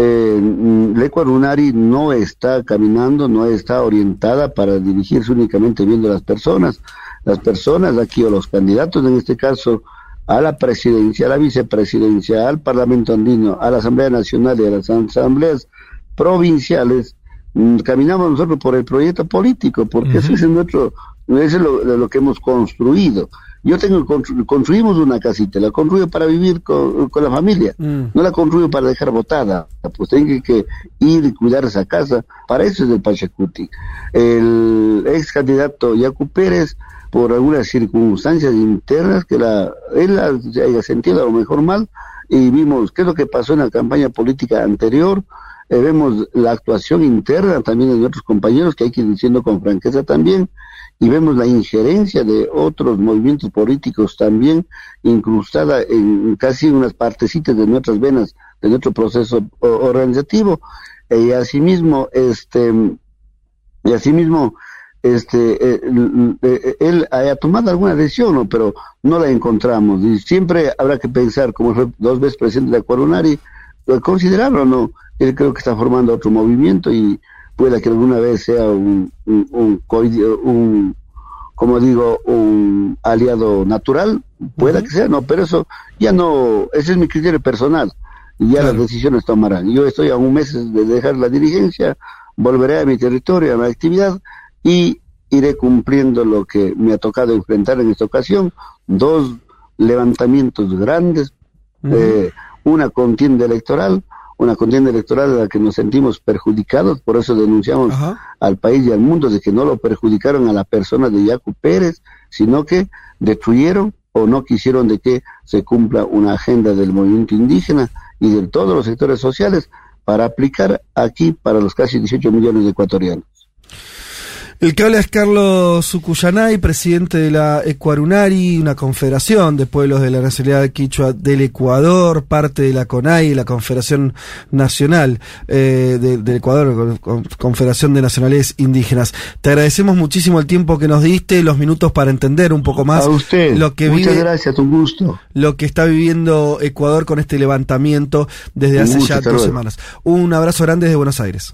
Eh, mm, Lecua Lunari no está caminando, no está orientada para dirigirse únicamente viendo a las personas. Las personas aquí, o los candidatos en este caso, a la presidencia, a la vicepresidencia, al Parlamento Andino, a la Asamblea Nacional y a las asambleas provinciales, mm, caminamos nosotros por el proyecto político, porque ese es nuestro, eso es lo, lo que hemos construido. Yo tengo, constru- construimos una casita, la construyo para vivir con, con la familia, no la construyo para dejar botada, pues tengo que ir y cuidar esa casa, para eso es el Pachacuti. El ex candidato Yacu Pérez, por algunas circunstancias internas que la, él haya sentido a lo mejor mal, y vimos qué es lo que pasó en la campaña política anterior, eh, vemos la actuación interna también de nuestros compañeros, que hay que ir diciendo con franqueza también, y vemos la injerencia de otros movimientos políticos también incrustada en casi unas partecitas de nuestras venas, de nuestro proceso organizativo, y asimismo, este, y asimismo, este, eh, eh, él haya tomado alguna decisión, ¿no? pero no la encontramos. Y siempre habrá que pensar, como fue dos veces presidente de Acuarunari, considerarlo, ¿no? Él creo que está formando otro movimiento y pueda que alguna vez sea un, un, un, un, como digo, un aliado natural, pueda que sea, no, pero eso ya no, ese es mi criterio personal y ya las decisiones tomarán. Yo estoy a un mes de dejar la dirigencia, volveré a mi territorio, a mi actividad y iré cumpliendo lo que me ha tocado enfrentar en esta ocasión, dos levantamientos grandes, eh, una contienda electoral, una contienda electoral a la que nos sentimos perjudicados, por eso denunciamos al país y al mundo de que no lo perjudicaron a la persona de Yacu Pérez, sino que destruyeron o no quisieron de que se cumpla una agenda del movimiento indígena y de todos los sectores sociales para aplicar aquí para los casi 18 millones de ecuatorianos. El que habla es Carlos Sucuyanay, presidente de la Ecuarunari, una confederación de pueblos de la nacionalidad quichua del Ecuador, parte de la CONAI, la Confederación Nacional eh, de- del Ecuador, con- con- Confederación de Nacionalidades Indígenas. Te agradecemos muchísimo el tiempo que nos diste, los minutos para entender un poco más A usted, lo que muchas vive, gracias, un gusto. lo que está viviendo Ecuador con este levantamiento desde Un hace gusto, ya dos luego. semanas. Un abrazo grande desde Buenos Aires.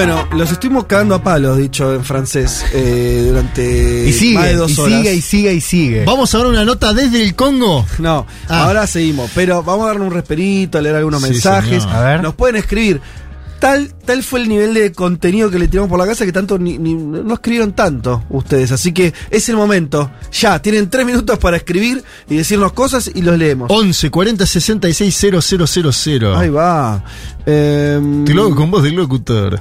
Bueno, los estuvimos cagando a palos, dicho en francés, eh, durante Y sigue, más de dos y horas. sigue, y sigue, y sigue. Vamos a ver una nota desde el Congo. No, Ah. ahora seguimos, pero vamos a darle un resperito, a leer algunos Sí, mensajes. señor. A ver. Nos pueden escribir. Tal, tal fue el nivel de contenido que le tiramos por la casa que tanto ni, ni- no escribieron tanto ustedes. Así que es el momento. Ya, tienen tres minutos para escribir y decirnos cosas y los leemos. 11 40 66 000. Ahí va. Em, Te lo con voz de locutor.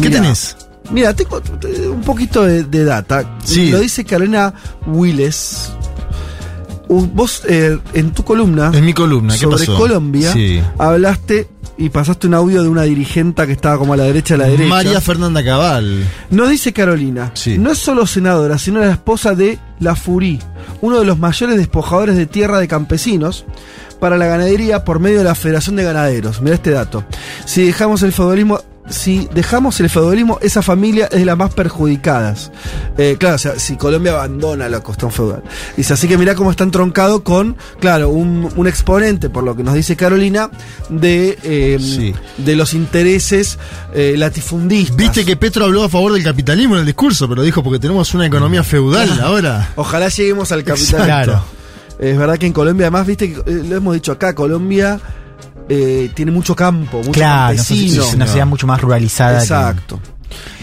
¿Qué tenés? Mira, tengo eh, un poquito de, de data. Sí. Lo dice Carolina Willes. Vos eh, en tu columna En mi columna, ¿qué sobre pasó? Colombia Sí. hablaste y pasaste un audio de una dirigenta que estaba como a la derecha de la derecha. María Fernanda Cabal. Nos dice Carolina, Sí. no es solo senadora, sino la esposa de La Furí, uno de los mayores despojadores de tierra de campesinos para la ganadería por medio de la Federación de Ganaderos. Mira este dato. Si dejamos el feudalismo, si dejamos el feudalismo, esa familia es de las más perjudicadas. Eh, claro, o sea, si Colombia abandona la costón feudal. Dice, así que mira cómo está entroncado con, claro, un, un exponente, por lo que nos dice Carolina, de, eh, Sí. de los intereses eh, latifundistas. Viste que Petro habló a favor del capitalismo en el discurso, pero dijo porque tenemos una economía feudal ahora. Ojalá lleguemos al capital. Claro. Es verdad que en Colombia, además, viste que eh, lo hemos dicho acá, Colombia eh, tiene mucho campo, mucho Claro, campesino. es una ciudad mucho más ruralizada que- Exacto.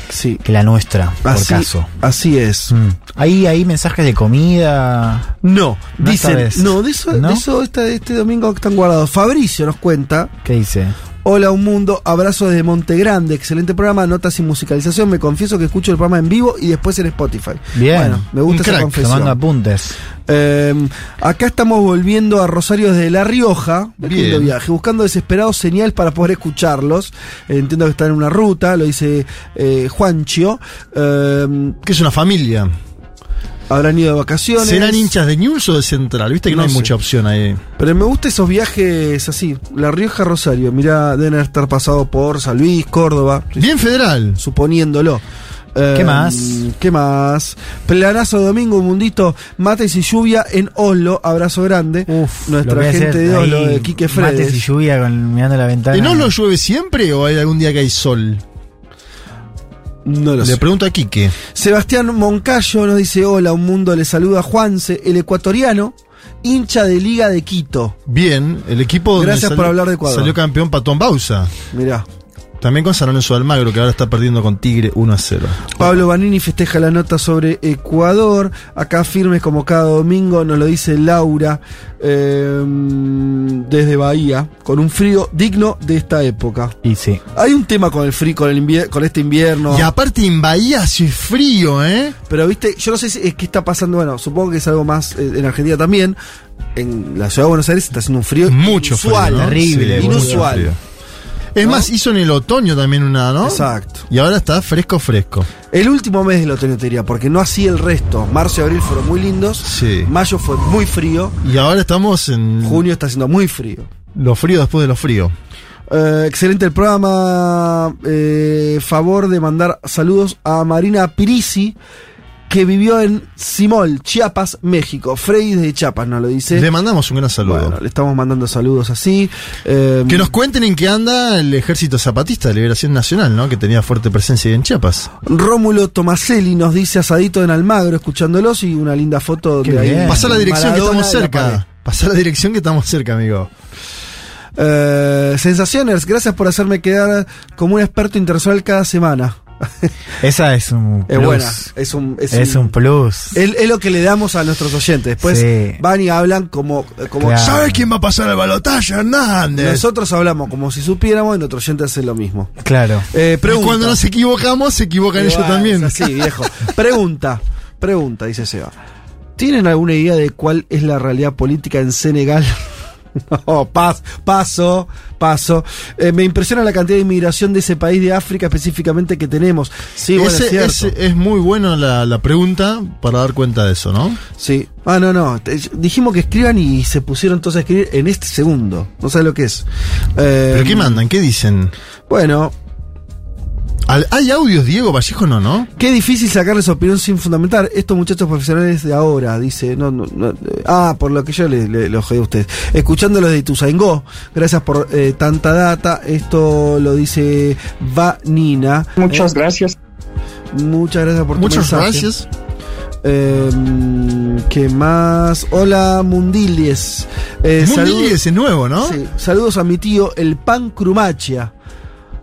Sí. que, la nuestra, por Así, caso. así es. Mm. ¿Hay, hay mensajes de comida. No, No dicen, no, de eso, ¿No? de eso este, este domingo están guardados. Fabricio nos cuenta, ¿Qué dice? Hola un mundo, abrazo desde Monte Grande, excelente programa, notas y musicalización, me confieso que escucho el programa en vivo y después en Spotify. Bien. Bueno, me Un gusta esa crack, confesión. Tomando apuntes. Eh, acá estamos volviendo a Rosario desde La Rioja, Bien. viaje, buscando desesperados señal para poder escucharlos. Eh, entiendo que están en una ruta, lo dice eh, Juanchio. Eh, Que es una familia. Habrán ido de vacaciones. ¿Serán hinchas de News o de Central? Viste que no, No hay sé. mucha opción ahí. Pero me gustan esos viajes así. La Rioja, Rosario. Mirá, deben estar pasado por San Luis, Córdoba. Bien federal. Suponiéndolo. ¿Qué más? ¿Qué más? Planazo domingo, mundito, mates y lluvia en Oslo. Abrazo grande. Uf, Nuestra gente de Oslo, de Quique Mates y Fredes. lluvia con, mirando la ventana. ¿En Oslo llueve siempre o hay algún día que hay sol? No lo Le sé. pregunto a Quique. Sebastián Moncayo nos dice: Hola, un mundo le saluda Juanse, el ecuatoriano, hincha de Liga de Quito. Bien, el equipo donde Gracias salió- por hablar de Ecuador. Salió campeón Patón Bausa. Mirá. También con San Lorenzo Almagro, que ahora está perdiendo con Tigre 1 a 0. Pablo Banini festeja la nota sobre Ecuador. Acá firmes como cada domingo, nos lo dice Laura eh, desde Bahía, con un frío digno de esta época. Y sí. Hay un tema con el frío, con, el invier- con este invierno. Y aparte en Bahía hace frío, ¿eh? Pero viste, yo no sé si es qué está pasando. Bueno, supongo que es algo más eh, en Argentina también. En la ciudad de Buenos Aires está haciendo un frío Mucho frío. inusual, ¿no? Terrible, Sí, inusual. mucho frío. Es ¿No? más, hizo en el otoño también una, ¿no? Exacto. Y ahora está fresco, fresco. El último mes del otoño te diría, porque no así el resto. Marzo y abril fueron muy lindos. Sí. Mayo fue muy frío. Y ahora estamos en Junio está haciendo muy frío. lo frío después de lo frío. Eh, excelente el programa. Eh, favor de mandar saludos a Marina Pirisi, que vivió en Simol, Chiapas, México. Freddy de Chiapas nos lo dice. Le mandamos un gran saludo. Bueno, le estamos mandando saludos así. Eh, Que nos cuenten en qué anda el Ejército Zapatista de Liberación Nacional, ¿no? Que tenía fuerte presencia ahí en Chiapas. Rómulo Tomaselli nos dice asadito en Almagro, escuchándolos y una linda foto de ahí. Pasá la dirección que estamos cerca. Pasá la dirección que estamos cerca, amigo. Eh, sensaciones, gracias por hacerme quedar como un experto internacional cada semana. Esa es un Es plus. buena, es un, es Es un- un plus. Es, es lo que le damos a nuestros oyentes. Después Sí. van y hablan como, como Claro. ¿Sabes quién va a pasar al balotaje, Hernández? nosotros hablamos como si supiéramos y nuestro oyente hace lo mismo. Claro. Eh, Y cuando nos equivocamos, se equivocan ellos también. es así, viejo. Pregunta, pregunta, dice Seba. ¿Tienen alguna idea de cuál es la realidad política en Senegal? No, pas- paso, paso. Eh, me impresiona la cantidad de inmigración de ese país de África específicamente que tenemos. Sí, bueno, Ese- es muy bueno la, la pregunta para dar cuenta de eso, ¿no? Sí. Ah, no, no. Te- dijimos que escriban y se pusieron todos a escribir en este segundo. No sé lo que es. Eh, ¿Pero qué mandan? ¿Qué dicen? Bueno, ¿Hay audios, Diego Vallejo? No, ¿no? Qué difícil sacarles opinión sin fundamentar. Estos muchachos profesionales de ahora, dice. No, no, no, eh, ah, por lo que yo le, le, lo a ustedes. Escuchándolos de Ituzaingó. Gracias por eh, tanta data. Esto lo dice Vanina. Muchas Eh, gracias. Muchas gracias por tu Muchas mensaje. gracias. Eh, ¿Qué más? Hola, Mundilies. Eh, Mundilies es nuevo, ¿no? Sí, saludos a mi tío, el Pan Crumachia,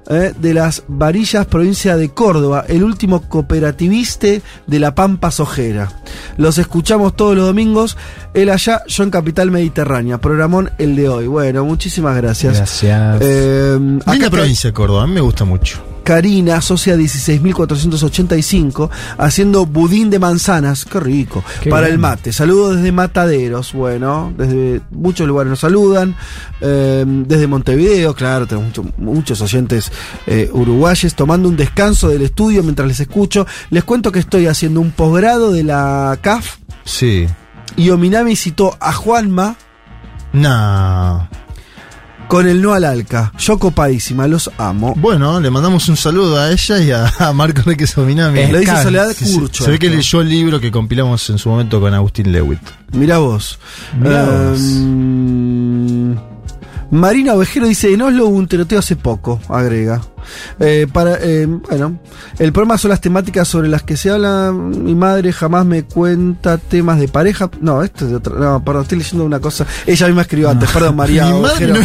eh, de las Varillas, provincia de Córdoba, el último cooperativista de la Pampa Sojera. Los escuchamos todos los domingos, él allá, yo en Capital Mediterránea. Programón el de hoy. Bueno, muchísimas gracias. Gracias. Eh, Linda provincia de Córdoba, a mí me gusta mucho. Karina, socia 16.485, haciendo budín de manzanas, qué rico, Qué para bien. el mate. Saludos desde Mataderos, bueno, desde muchos lugares nos saludan, eh, desde Montevideo, claro, tenemos mucho- muchos oyentes eh, uruguayes, tomando un descanso del estudio mientras les escucho. Les cuento que estoy haciendo un posgrado de la CAF Sí. y Ominami citó a Juanma No. Con el no al alca. Yo copadísima, los amo. Bueno, le mandamos un saludo a ella y a, a Marco Enrique Sominami. Lo dice Soledad Curcho. se ve que leyó el libro que compilamos en su momento con Agustín Lewitt. Mirá vos. Mirá vos. Marina Ovejero dice, en Oslo hubo un tiroteo hace poco, agrega. Eh, para, eh, bueno, el problema son las temáticas sobre las que se habla. Mi madre jamás me cuenta temas de pareja. No, esto es de otra. No, perdón, estoy leyendo una cosa. Ella misma escribió antes, perdón, María Ovejero. no-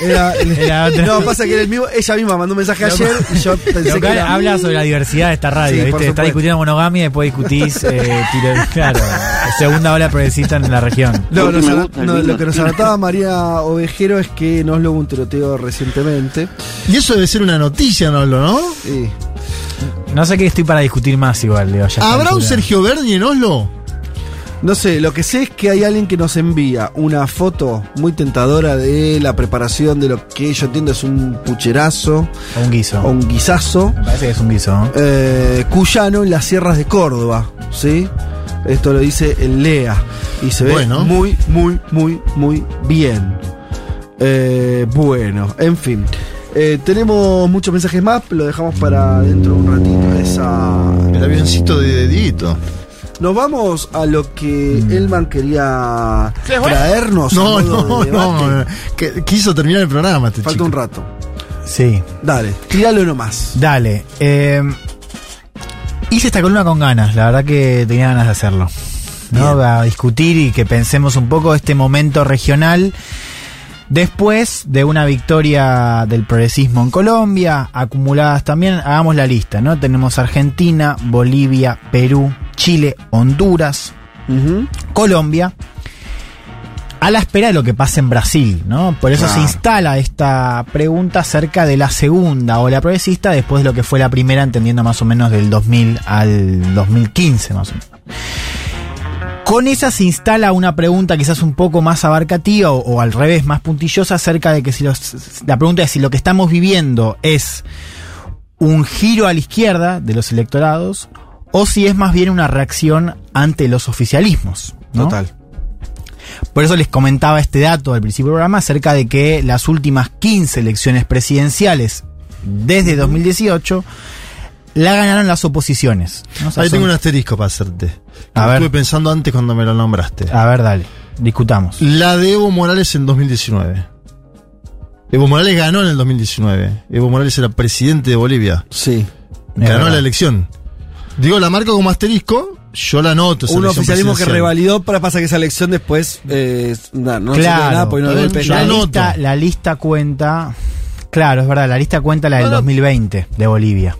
Era, Era otra. no, pasa que era el mismo, ella misma mandó un mensaje ayer y yo pensé Lo que que era. habla sobre la diversidad de esta radio, Sí, ¿viste? Está discutiendo monogamia y después discutís eh, tiro- claro, segunda ola progresista en la región. No, Lo que nos gusta, no, lo que nos anotaba María Ovejero es que en Oslo hubo un tiroteo recientemente. Y eso debe ser una noticia, ¿no? ¿no? Sí. No sé qué estoy para discutir más igual, digo, ya ¿Habrá un. Sergio Berni en Oslo? No sé, lo que sé es que hay alguien que nos envía una foto muy tentadora de la preparación de lo que yo entiendo es un pucherazo O un guiso. o un guisazo Me parece que es un guiso. ¿no? eh, cuyano en las sierras de Córdoba, ¿sí? Esto lo dice el Lea y se ve Bueno. muy, muy, muy, muy bien. Eh, bueno, en fin. Eh, tenemos muchos mensajes más, lo dejamos para dentro de un ratito. Esa... El avioncito de Dieguito. Nos vamos a lo que Elman quería traernos. No, no, de no. que- quiso terminar el programa este Falta chico. un rato. Sí. Dale, tíralo nomás. Dale. eh, hice esta columna con ganas, la verdad que tenía ganas de hacerlo. ¿no? A discutir y que pensemos un poco este momento regional. Después de una victoria del progresismo en Colombia, acumuladas también, hagamos la lista, ¿no? Tenemos Argentina, Bolivia, Perú, Chile, Honduras, Colombia, a la espera de lo que pase en Brasil, ¿no? Por eso se instala esta pregunta acerca de la segunda ola progresista después de lo que fue la primera, entendiendo más o menos del 2000 al 2015, más o menos. Con esa se instala una pregunta quizás un poco más abarcativa o, o al revés, más puntillosa acerca de que si los, la pregunta es si lo que estamos viviendo es un giro a la izquierda de los electorados o si es más bien una reacción ante los oficialismos. ¿no? Total. Por eso les comentaba este dato al principio del programa acerca de que las últimas 15 elecciones presidenciales desde 2018 la ganaron las oposiciones. ¿no? O sea, Ahí son- tengo un asterisco para hacerte. A A ver. Estuve pensando antes cuando me lo nombraste. A ver, dale, discutamos. La de Evo Morales en 2019. Evo Morales ganó en el 2019. Evo Morales era presidente de Bolivia. Sí. Ganó la elección. Digo, la marco como asterisco, yo la anoto. esa Un oficialismo que revalidó, para pasa que esa elección después eh, no, claro, nada porque no la, la lista, la lista cuenta. Claro, es verdad, la lista cuenta la del No, no. 2020 de Bolivia.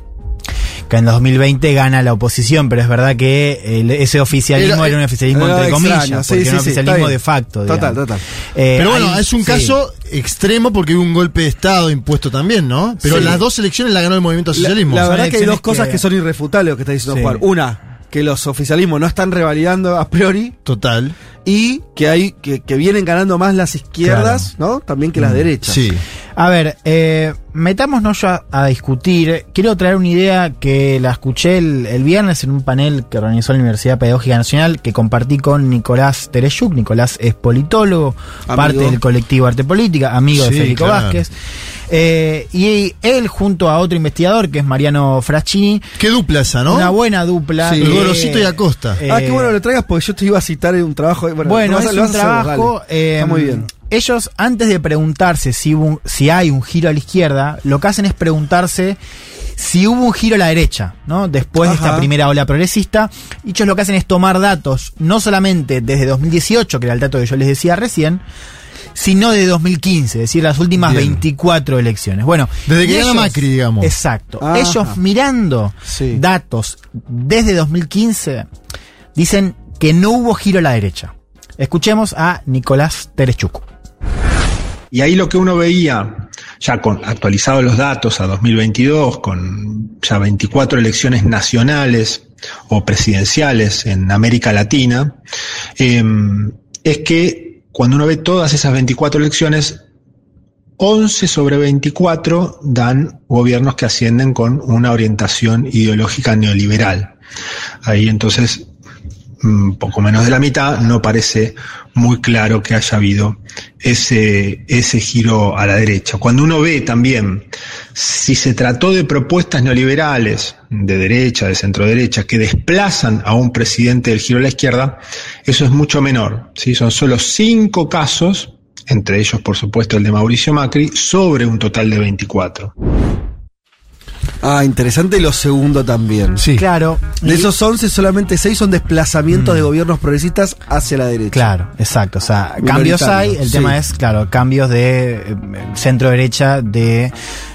Que en 2020 gana la oposición, pero es verdad que el- ese oficialismo Era- era, un oficialismo era entre extraño, comillas, sí, porque sí, era un sí, oficialismo de facto. Total, digamos. total. Eh, Pero bueno, hay- es un sí. caso extremo porque hubo un golpe de Estado impuesto también, ¿no? Pero Sí. las dos elecciones la ganó el movimiento al La, socialismo. la Son verdad que hay dos cosas que- que, son irrefutables lo que está diciendo Sí. Juan. Una, que los oficialismos no están revalidando a priori Total. y que hay que, que vienen ganando más las izquierdas, ¿no? También que las Mm, derechas. Sí. A ver, eh, metámonos ya a discutir. Quiero traer una idea que la escuché el, el viernes en un panel que organizó la Universidad Pedagógica Nacional, que compartí con Nicolás Tereshuk. Nicolás es politólogo, Amigo. parte del colectivo Arte Política, amigo de Federico claro. Vázquez. Eh, y él, junto a otro investigador, que es Mariano Fraschini, Qué dupla esa, ¿no? una buena dupla. Sí. que, Gorosito y Acosta. eh, Ah, qué bueno lo traigas porque yo te iba a citar un trabajo. Bueno, Bueno, vas a- es un hacer trabajo. eh, Está muy bien. Ellos, antes de preguntarse si, hubo un- si hay un giro a la izquierda, lo que hacen es preguntarse si hubo un giro a la derecha, ¿no? Después de esta primera ola progresista. Y ellos lo que hacen es tomar datos, no solamente desde 2018, que era el dato que yo les decía recién, sino de 2015, es decir, las últimas Bien. 24 elecciones. Bueno, Desde que ellos- Macri, digamos. Exacto. Ajá. Ellos mirando Sí. datos desde 2015 dicen que no hubo giro a la derecha. Escuchemos a Nicolás Terechuk. Y ahí lo que uno veía, ya con actualizados los datos a 2022, con ya 24 elecciones nacionales o presidenciales en América Latina, eh, es que cuando uno ve todas esas 24 elecciones, 11 sobre 24 dan gobiernos que ascienden con una orientación ideológica neoliberal. Ahí entonces poco menos de la mitad, no parece muy claro que haya habido ese, ese giro a la derecha. Cuando uno ve también si se trató de propuestas neoliberales de derecha, de centro derecha, que desplazan a un presidente del giro a la izquierda, eso es mucho menor. ¿sí? Son solo cinco casos, entre ellos por supuesto el de Mauricio Macri, sobre un total de 24. Ah, interesante lo segundo también. Sí. Claro. De y- esos 11, solamente 6 son desplazamientos Mm. de gobiernos progresistas hacia la derecha. Claro, exacto. O sea, cambios hay. El sí. tema es, claro, cambios de centro derecha de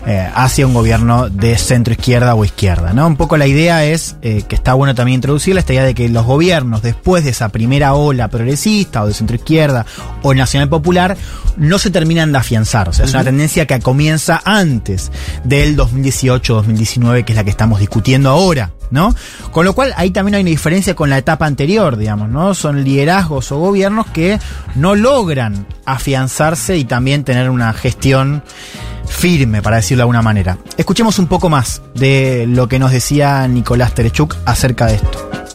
eh, hacia un gobierno de centro izquierda o izquierda, ¿no? Un poco la idea es eh, que está bueno también introducirla esta idea de que los gobiernos después de esa primera ola progresista o de centro izquierda o nacional popular no se terminan de afianzar. O sea, es una tendencia que comienza antes del 2018-2019, que es la que estamos discutiendo ahora. ¿No? Con lo cual ahí también hay una diferencia con la etapa anterior, digamos, ¿no? Son liderazgos o gobiernos que no logran afianzarse y también tener una gestión firme, para decirlo de alguna manera. Escuchemos un poco más de lo que nos decía Nicolás Terechuk acerca de esto.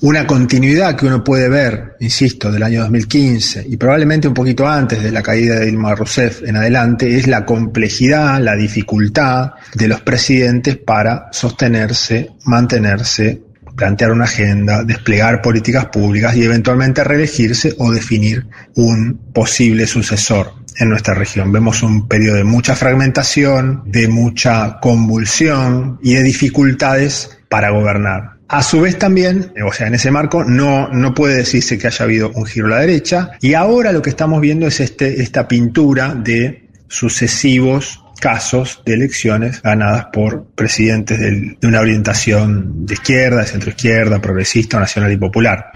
Una continuidad que uno puede ver, insisto, del año 2015 y probablemente un poquito antes de la caída de Dilma Rousseff en adelante, es la complejidad, la dificultad de los presidentes para sostenerse, mantenerse, plantear una agenda, desplegar políticas públicas y eventualmente reelegirse o definir un posible sucesor en nuestra región. Vemos un periodo de mucha fragmentación, de mucha convulsión y de dificultades para gobernar. A su vez también, o sea, en ese marco no, no puede decirse que haya habido un giro a la derecha y ahora lo que estamos viendo es este, esta pintura de sucesivos casos de elecciones ganadas por presidentes de una orientación de izquierda, de centro izquierda, progresista, nacional y popular.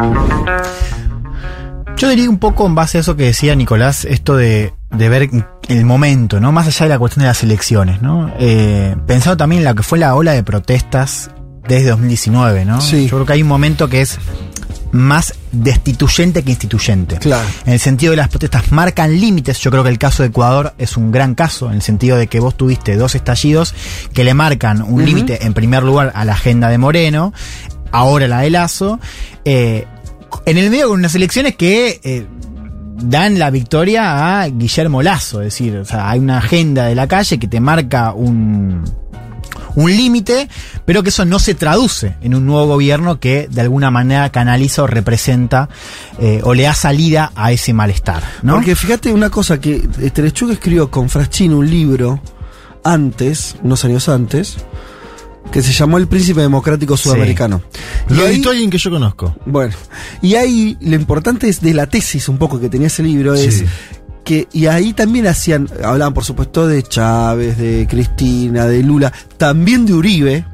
Yo diría un poco en base a eso que decía Nicolás, esto de, de ver el momento, ¿no? Más allá de la cuestión de las elecciones, ¿no? Eh, pensando también en lo que fue la ola de protestas desde 2019, ¿no? Sí. Yo creo que hay un momento que es más destituyente que instituyente. Claro. En el sentido de las protestas marcan límites, yo creo que el caso de Ecuador es un gran caso, en el sentido de que vos tuviste dos estallidos que le marcan un límite, en primer lugar, a la agenda de Moreno, ahora la de Lazo, eh, en el medio con unas elecciones que eh, dan la victoria a Guillermo Lazo, es decir, o sea, hay una agenda de la calle que te marca un, un límite, pero que eso no se traduce en un nuevo gobierno que de alguna manera canaliza o representa eh, o le da salida a ese malestar. ¿no? Porque fíjate una cosa que Terechuk escribió con Fraschino un libro antes, unos años antes, que se llamó El Príncipe Democrático Sudamericano. Y Lo editó alguien que yo conozco. Bueno, y ahí lo importante es de la tesis un poco que tenía ese libro es Sí. Que y ahí también hacían hablaban por supuesto de Chávez, de Cristina, de Lula, también de Uribe,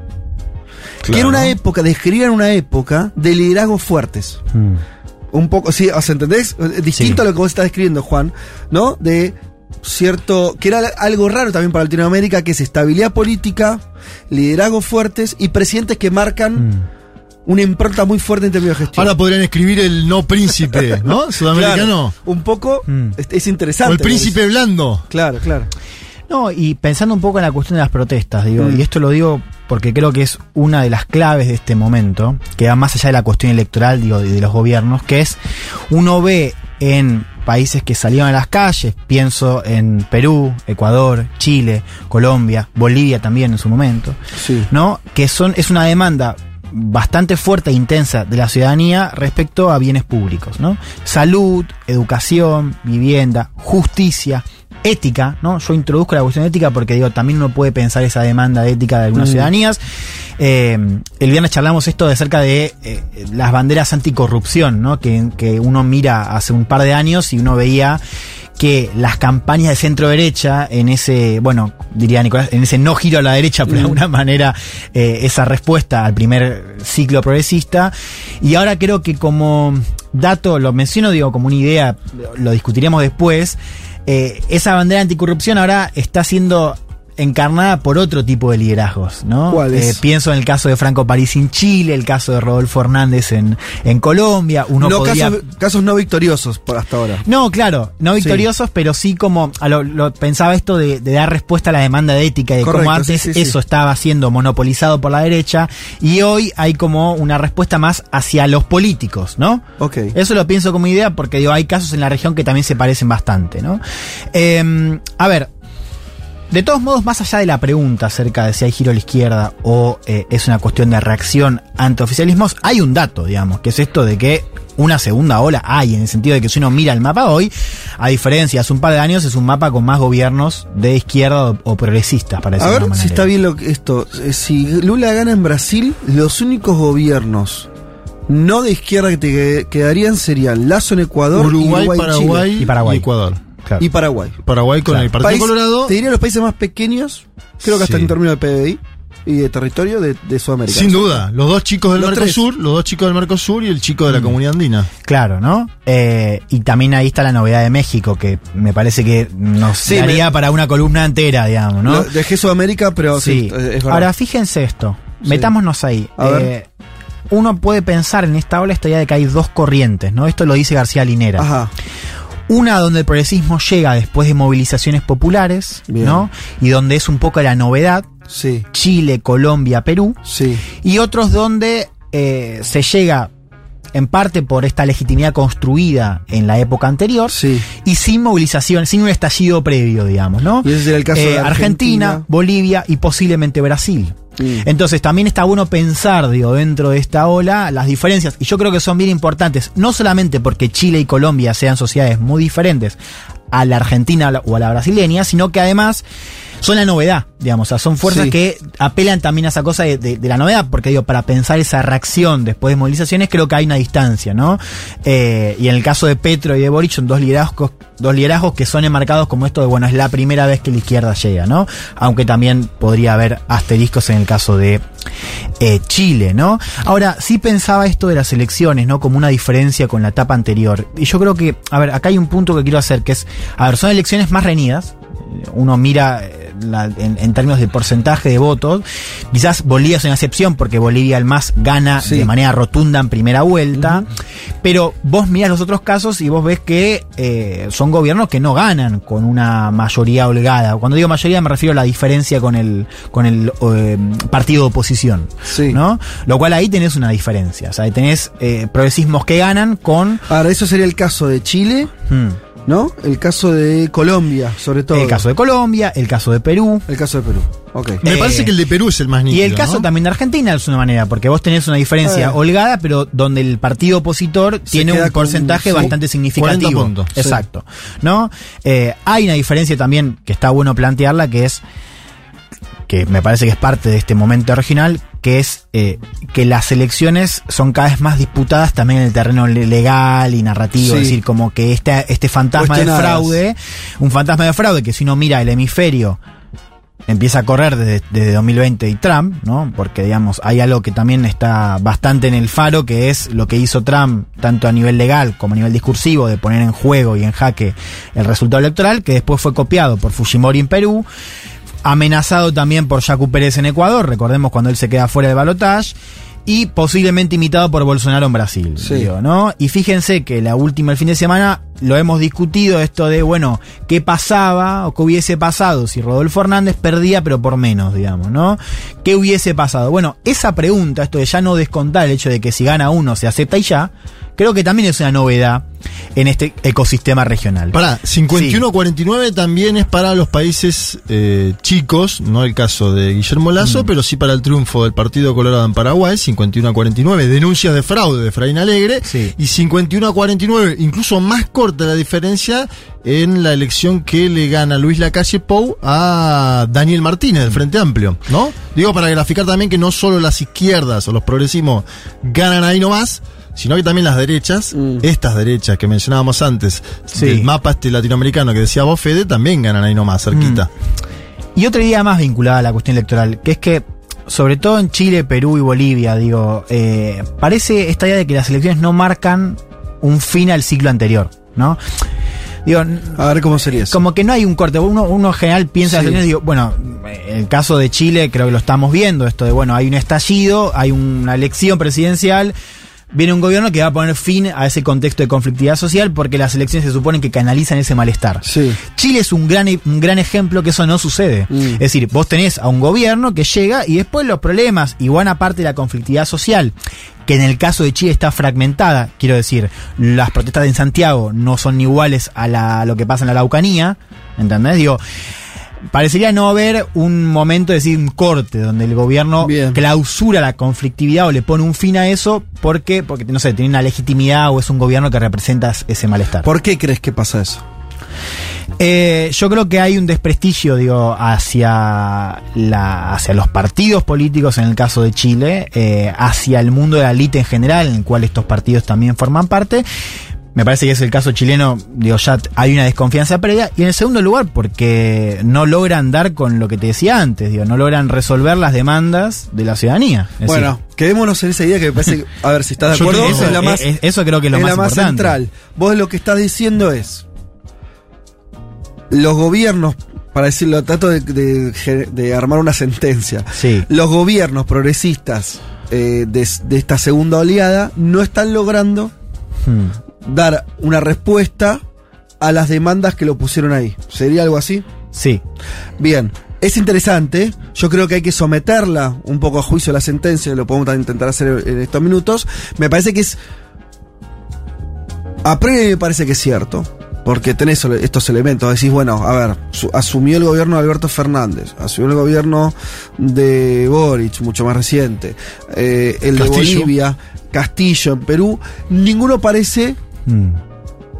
que era una época, describían una época de liderazgos fuertes. Mm. Un poco, sí, o sea, ¿entendés? Distinto a lo que vos estás describiendo, Juan, ¿no? De cierto, que era algo raro también para Latinoamérica, que es estabilidad política, liderazgos fuertes y presidentes que marcan una impronta muy fuerte en términos de gestión. Ahora podrían escribir el no príncipe, ¿no? Sudamericano. Claro, un poco, Mm. es, es interesante. O el príncipe blando. Claro, claro. No, y pensando un poco en la cuestión de las protestas, digo, Mm. y esto lo digo porque creo que es una de las claves de este momento, que va más allá de la cuestión electoral, digo, de, de los gobiernos, que es uno ve en países que salieron a las calles, pienso en Perú, Ecuador, Chile, Colombia, Bolivia también en su momento, Sí. ¿no? Que son, es una demanda bastante fuerte e intensa de la ciudadanía respecto a bienes públicos, ¿no? Salud, educación, vivienda, justicia, ética, ¿no? Yo introduzco la cuestión ética porque digo, también uno puede pensar esa demanda de ética de algunas Mm. ciudadanías. Eh, el viernes charlamos esto de acerca de eh, las banderas anticorrupción, ¿no? Que, que uno mira hace un par de años y uno veía que las campañas de centro derecha en ese, bueno, diría Nicolás, en ese no giro a la derecha, pero de alguna manera eh, esa respuesta al primer ciclo progresista. Y ahora creo que como dato, lo menciono, digo, como una idea, lo discutiremos después, eh, esa bandera anticorrupción ahora está siendo encarnada por otro tipo de liderazgos, ¿no? ¿Cuál es? Eh, pienso en el caso de Franco París en Chile, el caso de Rodolfo Hernández en, en Colombia, uno no casos, casos no victoriosos por hasta ahora. No, claro, no Sí. victoriosos, pero sí como a lo, lo- pensaba esto de, de dar respuesta a la demanda de ética, de Correcto, cómo antes sí, sí, sí. eso estaba siendo monopolizado por la derecha y hoy hay como una respuesta más hacia los políticos, ¿no? Ok. Eso lo pienso como idea porque digo, hay casos en la región que también se parecen bastante, ¿no? Eh, a ver, de todos modos, más allá de la pregunta acerca de si hay giro a la izquierda o eh, es una cuestión de reacción ante oficialismos, hay un dato, digamos, que es esto de que una segunda ola hay, en el sentido de que si uno mira el mapa hoy, a diferencia de hace un par de años, es un mapa con más gobiernos de izquierda o, o progresistas, para A decirlo de ver una si está bien lo que esto. Eh, Si Lula gana en Brasil, los únicos gobiernos no de izquierda que te que- quedarían serían Lazo en Ecuador, Uruguay, Uruguay, Paraguay Chile. Y Paraguay. Ecuador. Claro. y Paraguay. Paraguay con Claro. el Partido País- Colorado. Te diría los países más pequeños, creo que hasta en términos de PBI y de territorio de, de Sudamérica. Sin duda, los dos chicos del Los Mercosur, los dos chicos del Mercosur y el chico de la comunidad andina. Claro, ¿no? Eh, y también ahí está la novedad de México, que me parece que nos Sí, daría me- para una columna entera, digamos, ¿no? Lo- Dejé Sudamérica, pero sí, Sí. es verdad. Ahora, fíjense esto. Sí. Metámonos ahí. A ver. Eh, uno puede pensar en esta ola esta idea de que hay dos corrientes, ¿no? Esto lo dice García Linera. Ajá. Una donde el progresismo llega después de movilizaciones populares, Bien. ¿no? Y donde es un poco la novedad. Sí, Chile, Colombia, Perú. sí. Y otros donde eh, se llega en parte por esta legitimidad construida en la época anterior Sí. y sin movilización, sin un estallido previo, digamos, ¿no? Y ese sería el caso de Eh, Argentina, Argentina. Bolivia y posiblemente Brasil. Mm. Entonces también está bueno pensar, digo, dentro de esta ola las diferencias, y yo creo que son bien importantes, no solamente porque Chile y Colombia sean sociedades muy diferentes a la argentina o a la brasileña, sino que además son la novedad, digamos, o sea, son fuerzas Sí. que apelan también a esa cosa de, de- de la novedad, porque digo, para pensar esa reacción después de movilizaciones creo que hay una distancia, ¿no? Eh, y en el caso de Petro y de Boric son dos liderazgos, dos liderazgos que son enmarcados como esto de, bueno, es la primera vez que la izquierda llega, ¿no? Aunque también podría haber asteriscos en el caso de eh, Chile, ¿no? Ahora, sí pensaba esto de las elecciones, ¿no? Como una diferencia con la etapa anterior. Y yo creo que, a ver, acá hay un punto que quiero hacer, que es, a ver, son elecciones más reñidas. Uno mira eh, la- en, en términos de porcentaje de votos. Quizás Bolivia es una excepción porque Bolivia el más gana Sí. de manera rotunda en primera vuelta. Pero vos mirás los otros casos y vos ves que eh, son gobiernos que no ganan con una mayoría holgada. Cuando digo mayoría me refiero a la diferencia con el, con el eh, partido de oposición. Sí. ¿no? Lo cual ahí tenés una diferencia. O sea, tenés eh, progresismos que ganan con. Ahora, eso sería el caso de Chile, hmm, ¿no? El caso de Colombia, sobre todo. el caso de Colombia, el caso de Perú. El caso de Perú. Me Eh, parece que el de Perú es el más Y nítido. el caso ¿no? también de Argentina es una manera, porque vos tenés una diferencia Eh. holgada, pero donde el partido opositor tiene un porcentaje bastante 40 significativo. puntos, sí. Exacto. ¿No? Eh, hay una diferencia también que está bueno plantearla, que es que me parece que es parte de este momento regional, que es eh, que las elecciones son cada vez más disputadas también en el terreno le- legal y narrativo, Sí. es decir, como que este, este fantasma Cuestionadas. fraude, un fantasma de fraude que si uno mira el hemisferio empieza a correr desde, desde 2020 y Trump, ¿no? Porque, digamos, hay algo que también está bastante en el faro, que es lo que hizo Trump, tanto a nivel legal como a nivel discursivo, de poner en juego y en jaque el resultado electoral, que después fue copiado por Fujimori en Perú, amenazado también por Yacu Pérez en Ecuador, recordemos cuando él se queda fuera del balotaje, y posiblemente imitado por Bolsonaro en Brasil. digo, ¿no? Y fíjense que la última, el fin de semana, lo hemos discutido esto de, bueno, qué pasaba o qué hubiese pasado si Rodolfo Hernández perdía, pero por menos, digamos, ¿no? ¿Qué hubiese pasado? Bueno, esa pregunta, esto de ya no descontar el hecho de que si gana uno se acepta y ya, creo que también es una novedad en este ecosistema regional. Pará, 51-49 también es para los países eh, chicos, no el caso de Guillermo Mm. Lazo, pero sí para el triunfo del Partido Colorado en Paraguay, 51-49, denuncias de fraude de Fraín Alegre, y 51-49, incluso más corta la diferencia en la elección que le gana Luis Lacalle Pou a Daniel Martínez del Frente Amplio, ¿no? Digo para graficar también que no solo las izquierdas o los progresismos ganan ahí nomás, sino que también las derechas, estas derechas que mencionábamos antes, del mapa este latinoamericano que decía vos, Fede, también ganan ahí nomás, cerquita. Y otra idea más vinculada a la cuestión electoral, que es que, sobre todo en Chile, Perú y Bolivia, digo, eh, parece esta idea de que las elecciones no marcan un fin al ciclo anterior, ¿no? Digo, a ver cómo sería eso. Como que no hay un corte. Uno, uno en general piensa en Sí. las elecciones, digo, bueno, el caso de Chile creo que lo estamos viendo, esto de, bueno, hay un estallido, hay una elección presidencial, viene un gobierno que va a poner fin a ese contexto de conflictividad social porque las elecciones se suponen que canalizan ese malestar. Chile es un gran, un gran ejemplo que eso no sucede. Es decir, vos tenés a un gobierno que llega y después los problemas y buena parte de la conflictividad social, que en el caso de Chile está fragmentada, quiero decir, las protestas en Santiago no son iguales a, la- a lo que pasa en la Araucanía, ¿entendés? Digo, parecería no haber un momento, es decir, un corte, donde el gobierno clausura la conflictividad o le pone un fin a eso, porque, porque no sé, tiene una legitimidad o es un gobierno que representa ese malestar. ¿Por qué crees que pasa eso? Eh, yo creo que hay un desprestigio, digo, hacia la, hacia los partidos políticos en el caso de Chile, eh, hacia el mundo de la élite en general, en el cual estos partidos también forman parte. Me parece que es el caso chileno, digo, ya hay una desconfianza previa. Y en el segundo lugar, porque no logran dar con lo que te decía antes, digo, no logran resolver las demandas de la ciudadanía. Es Bueno, decir, quedémonos en esa idea que me parece, a ver si estás de acuerdo, eso- es la más, es- eso creo que es lo es más la más importante. central. Vos lo que estás diciendo es, los gobiernos, para decirlo, trato de, de- de armar una sentencia, Sí. los gobiernos progresistas eh, de, de esta segunda oleada no están logrando hmm. Dar una respuesta a las demandas que lo pusieron ahí. ¿Sería algo así? Sí. Bien. Es interesante, yo creo que hay que someterla un poco a juicio la sentencia, lo podemos intentar hacer en estos minutos. Me parece que es. A priori me parece que es cierto, porque tenés estos elementos. Decís, bueno, a ver, su- asumió el gobierno de Alberto Fernández, asumió el gobierno de Boric, mucho más reciente, eh, el de. Bolivia, Castillo en Perú. Ninguno parece Hmm.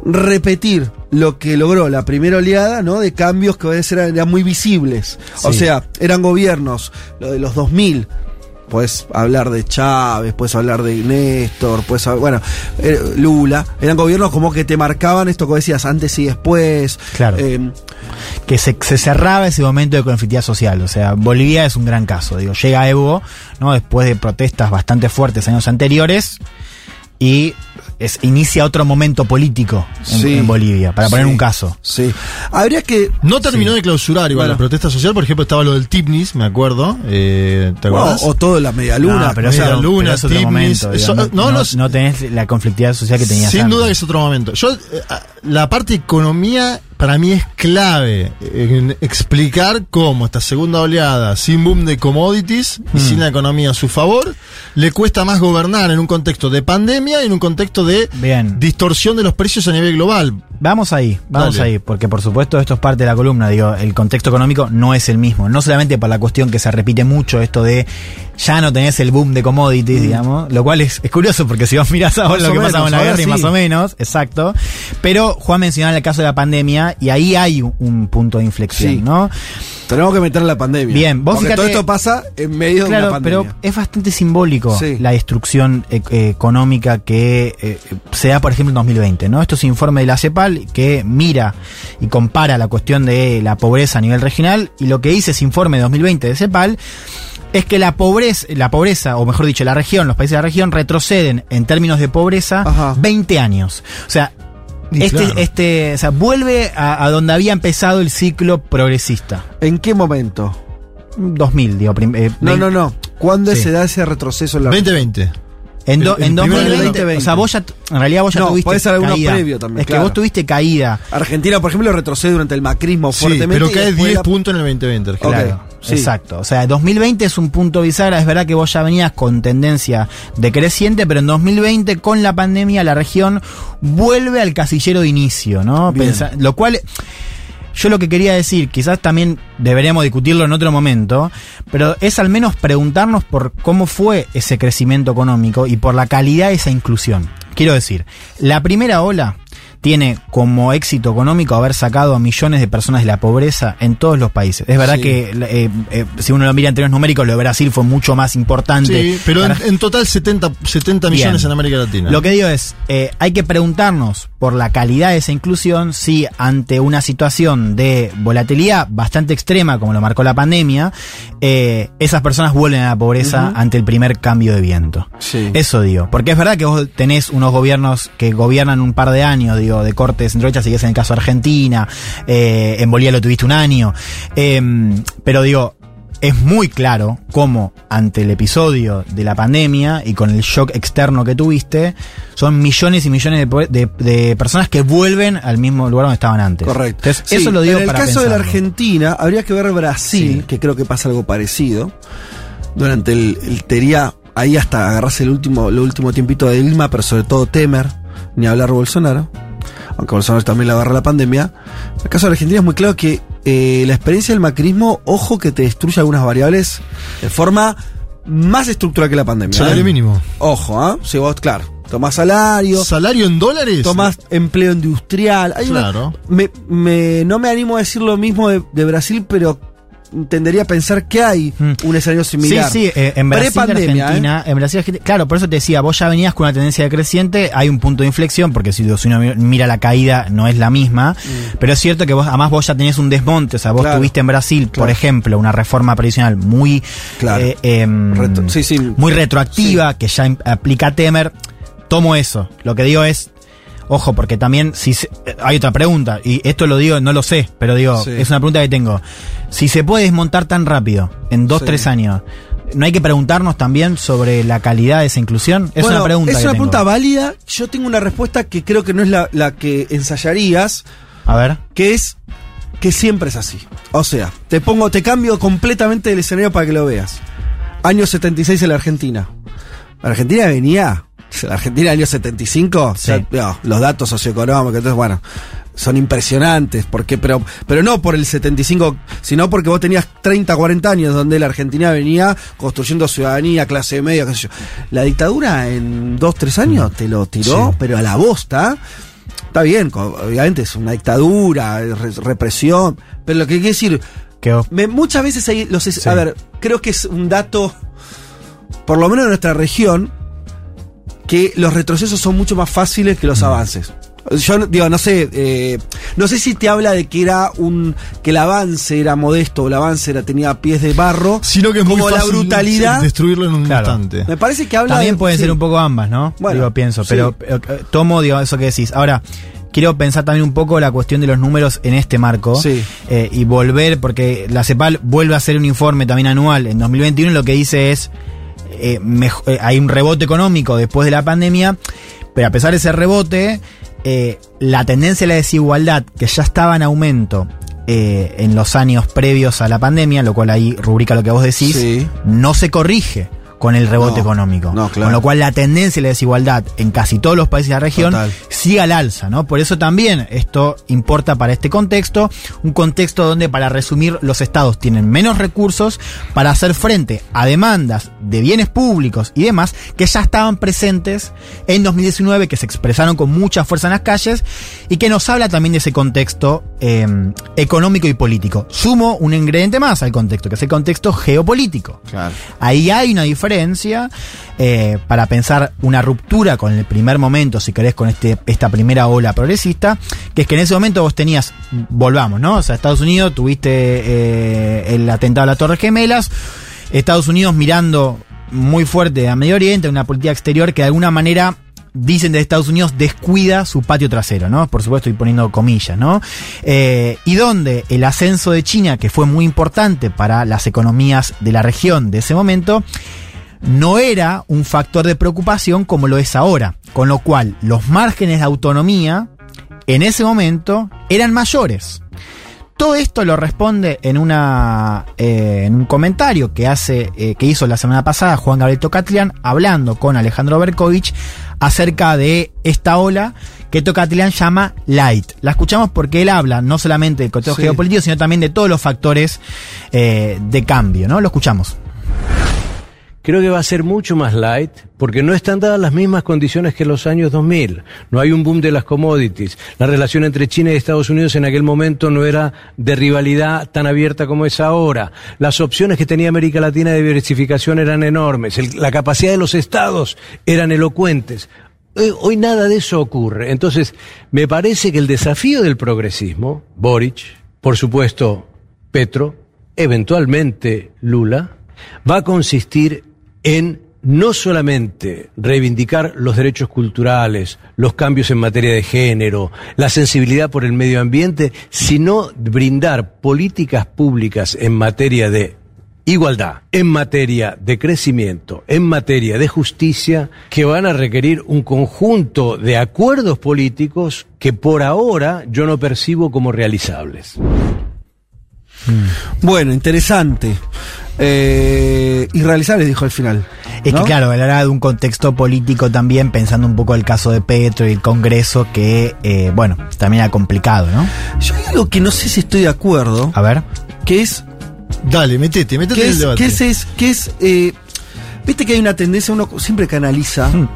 repetir lo que logró la primera oleada, ¿no? De cambios que a eran, eran muy visibles. O sea, eran gobiernos, lo de los 2000. Puedes hablar de Chávez, puedes hablar de Néstor, puedes bueno, eh, Lula. Eran gobiernos como que te marcaban esto que decías antes y después. Claro. Eh, que se, se cerraba ese momento de conflictividad social. O sea, Bolivia es un gran caso. Digo, llega Evo, ¿no? Después de protestas bastante fuertes años anteriores. Y es, inicia otro momento político en, Sí. en Bolivia, para poner Sí. un caso. Sí. Habría que. No terminó de clausurar igual Bueno. la protesta social, por ejemplo, estaba lo del Tipnis, me acuerdo. Eh, ¿Te acuerdas? o todo la media luna. No, pero, o sea, pero Luna, es otro Tipnis, momento. eso- digo, no, no, no- no tenés la conflictividad social que tenías Sin antes. duda que es otro momento. Yo, eh, la parte economía para mí es clave en explicar cómo esta segunda oleada, sin boom de commodities y Mm. sin la economía a su favor, le cuesta más gobernar en un contexto de pandemia y en un contexto de Bien. distorsión de los precios a nivel global. Vamos ahí, vamos Dale. ahí, porque por supuesto esto es parte de la columna, digo, el contexto económico no es el mismo, no solamente por la cuestión que se repite mucho esto de ya no tenés el boom de commodities, digamos, lo cual es, es curioso porque si vos mirás ahora Mm. Lo que menos, pasaba en la guerra y más o menos, exacto, pero Juan mencionaba el caso de la pandemia y ahí hay un, un punto de inflexión, Sí. ¿no? Tenemos que meter la pandemia. Bien, vos Porque fíjate- todo esto pasa en medio de una pero pandemia. es bastante simbólico Sí. la destrucción e- eh, económica que eh, se da, por ejemplo, en 2020. ¿no? Esto es informe de la CEPAL que mira y compara la cuestión de la pobreza a nivel regional y lo que dice ese informe de 2020 de CEPAL es que la pobreza, la pobreza, o mejor dicho, la región, los países de la región retroceden en términos de pobreza 20 años. O sea, Y este, claro. este, o sea, vuelve a, a donde había empezado el ciclo progresista. ¿En qué momento? 2000, digo. eh, No, no, no. ¿Cuándo Sí. se da ese retroceso en la 2020. En, do- El- en el primero del 2020, 2020. o sea, vos ya, en realidad vos ya No, tuviste puede ser alguno caída. previo también, Es que vos tuviste caída. Argentina, por ejemplo, retrocede durante el macrismo Sí, fuertemente. pero cae después 10 la- puntos en el 2020. Argentina. Claro, sí. exacto. O sea, 2020 es un punto bisagra. Es verdad que vos ya venías con tendencia decreciente, pero en 2020, con la pandemia, la región vuelve al casillero de inicio, ¿no? Pensa- lo cual. Yo lo que quería decir, quizás también deberíamos discutirlo en otro momento, pero es al menos preguntarnos por cómo fue ese crecimiento económico y por la calidad de esa inclusión. Quiero decir, la primera ola tiene como éxito económico haber sacado a millones de personas de la pobreza en todos los países. Es verdad Sí. que eh, eh, si uno lo mira en términos numéricos, lo de Brasil fue mucho más importante. Sí, pero en, total 70, 70 Bien. millones en América Latina. Lo que digo es, eh, hay que preguntarnos por la calidad de esa inclusión si ante una situación de volatilidad bastante extrema, como lo marcó la pandemia, esas personas vuelven a la pobreza ante el primer cambio de viento. Sí. Eso digo, porque es verdad que vos tenés unos gobiernos que gobiernan un par de años, digo, de corte de centro-derecha, si es en el caso de Argentina, eh, en Bolivia lo tuviste un año, eh, pero digo, es muy claro cómo ante el episodio de la pandemia y con el shock externo que tuviste, son millones y millones de, po- de- de personas que vuelven al mismo lugar donde estaban antes. Correcto. Entonces, Sí, eso lo digo En el para caso de la. Argentina, habría que ver Brasil, Sí. que creo que pasa algo parecido. Durante el, el tería, ahí hasta agarrarse el último, el último tiempito de Dilma, pero sobre todo Temer, ni hablar Bolsonaro. Aunque Bolsonaro también le agarra la pandemia. En el caso de la Argentina es muy claro que eh, la experiencia del macrismo, ojo que te destruye algunas variables de forma más estructural que la pandemia. Salario ¿eh? mínimo. Ojo, ¿ah? Si vos, claro, tomás salario, ¿Salario en dólares? tomás empleo industrial. Hay una- Claro. me, me- no me animo a decir lo mismo de, de Brasil, pero tendería a pensar que hay un escenario similar. Sí, sí, eh, en Brasil, Prepandemia, Argentina, en Brasil, Argentina- claro, por eso te decía, vos ya venías con una tendencia decreciente, hay un punto de inflexión, porque si, uno mira la caída no es la misma, pero es cierto que vos, además vos ya tenés un desmonte, o sea, vos Mm. Claro. tuviste en Brasil, por ejemplo, una reforma previsional muy, Claro. eh, em, Retro- sí, sí. muy retroactiva, que ya aplica Temer, tomo eso, lo que digo es, Ojo, porque también si se- hay otra pregunta, y esto lo digo, no lo sé, pero digo, Sí. es una pregunta que tengo. Si se puede desmontar tan rápido, en dos, Sí. tres años, ¿no hay que preguntarnos también sobre la calidad de esa inclusión? Es Bueno, una pregunta. Es que una tengo. pregunta válida. Yo tengo una respuesta que creo que no es la, la que ensayarías, A ver. que es que siempre es así. O sea, te pongo, te cambio completamente el escenario para que lo veas. Año 76 en la Argentina. La Argentina venía, la Argentina año 75, o sea, Sí. no, los datos socioeconómicos, entonces bueno, son impresionantes, porque, pero, pero no por el 75, sino porque vos tenías 30, 40 años donde la Argentina venía construyendo ciudadanía, clase media, qué sé yo. La dictadura en 2, 3 años te lo tiró, Sí. pero a la bosta. Está bien, obviamente es una dictadura, es re- represión, pero lo que quiere decir, me- muchas veces hay los Sí. a ver, creo que es un dato por lo menos en nuestra región que los retrocesos son mucho más fáciles que Mm. los avances. Yo digo, no sé, eh, no sé si te habla de que era un que el avance era modesto o el avance era tenía pies de barro, Sino que es muy como la fácil brutalidad. destruirlo en un Claro. instante. Me parece que habla También de- pueden sí. ser un poco ambas, ¿no? Bueno, digo, pienso, sí. pero eh, tomo, digo, eso que decís. Ahora, quiero pensar también un poco la cuestión de los números en este marco Sí. eh, y volver, porque la CEPAL vuelve a hacer un informe también anual en 2021 y lo que dice es, eh, mejo- eh, hay un rebote económico después de la pandemia, pero a pesar de ese rebote, eh, la tendencia a la desigualdad, que ya estaba en aumento eh, en los años previos a la pandemia, lo cual ahí rubrica lo que vos decís, Sí. no se corrige con el rebote No, económico. no, claro. Con lo cual la tendencia a la desigualdad en casi todos los países de la región Total. sigue al alza, ¿no? Por eso también esto importa para este contexto, un contexto donde, para resumir, los estados tienen menos recursos para hacer frente a demandas de bienes públicos y demás que ya estaban presentes en 2019, que se expresaron con mucha fuerza en las calles y que nos habla también de ese contexto eh, económico y político. Sumo un ingrediente más al contexto, que es el contexto geopolítico. Claro. Ahí hay una diferencia eh, para pensar una ruptura con el primer momento, si querés, con este, esta primera ola progresista, que es que en ese momento vos tenías, volvamos, ¿no? O sea, Estados Unidos, tuviste eh, el atentado a las Torres Gemelas, Estados Unidos mirando muy fuerte a Medio Oriente, una política exterior que de alguna manera dicen de Estados Unidos descuida su patio trasero, ¿no? Por supuesto, estoy poniendo comillas, ¿no? Eh, y donde el ascenso de China, que fue muy importante para las economías de la región de ese momento, no era un factor de preocupación como lo es ahora. Con lo cual, los márgenes de autonomía en ese momento eran mayores. Todo esto lo responde en, una, eh, en un comentario que, hace, eh, que hizo la semana pasada Juan Gabriel Tocatlián hablando con Alejandro Berkovich acerca de esta ola que Tocatlián llama light. La escuchamos porque él habla no solamente del contexto Sí. geopolítico, sino también de todos los factores eh, de cambio. ¿no? Lo escuchamos. Creo que va a ser mucho más light porque no están dadas las mismas condiciones que los años 2000. No hay un boom de las commodities. La relación entre China y Estados Unidos en aquel momento no era de rivalidad tan abierta como es ahora. Las opciones que tenía América Latina de diversificación eran enormes. La capacidad de los estados eran elocuentes. Hoy, hoy nada de eso ocurre. Entonces, me parece que el desafío del progresismo, Boric, por supuesto, Petro, eventualmente Lula, va a consistir en no solamente reivindicar los derechos culturales, los cambios en materia de género, la sensibilidad por el medio ambiente, sino brindar políticas públicas en materia de igualdad, en materia de crecimiento, en materia de justicia, que van a requerir un conjunto de acuerdos políticos que por ahora yo no percibo como realizables. Bueno, interesante. Eh, irrealizable, dijo al final. Es ¿no? que claro, él habla de un contexto político también, pensando un poco el caso de Petro y el Congreso, que, eh, bueno, también era complicado, ¿no? Yo hay algo que no sé si estoy de acuerdo. A ver. Que es. Dale, metete, metete ¿Qué en es? el debate. ¿Qué es? es- qué es, eh, Viste que hay una tendencia, uno siempre canaliza, Hmm.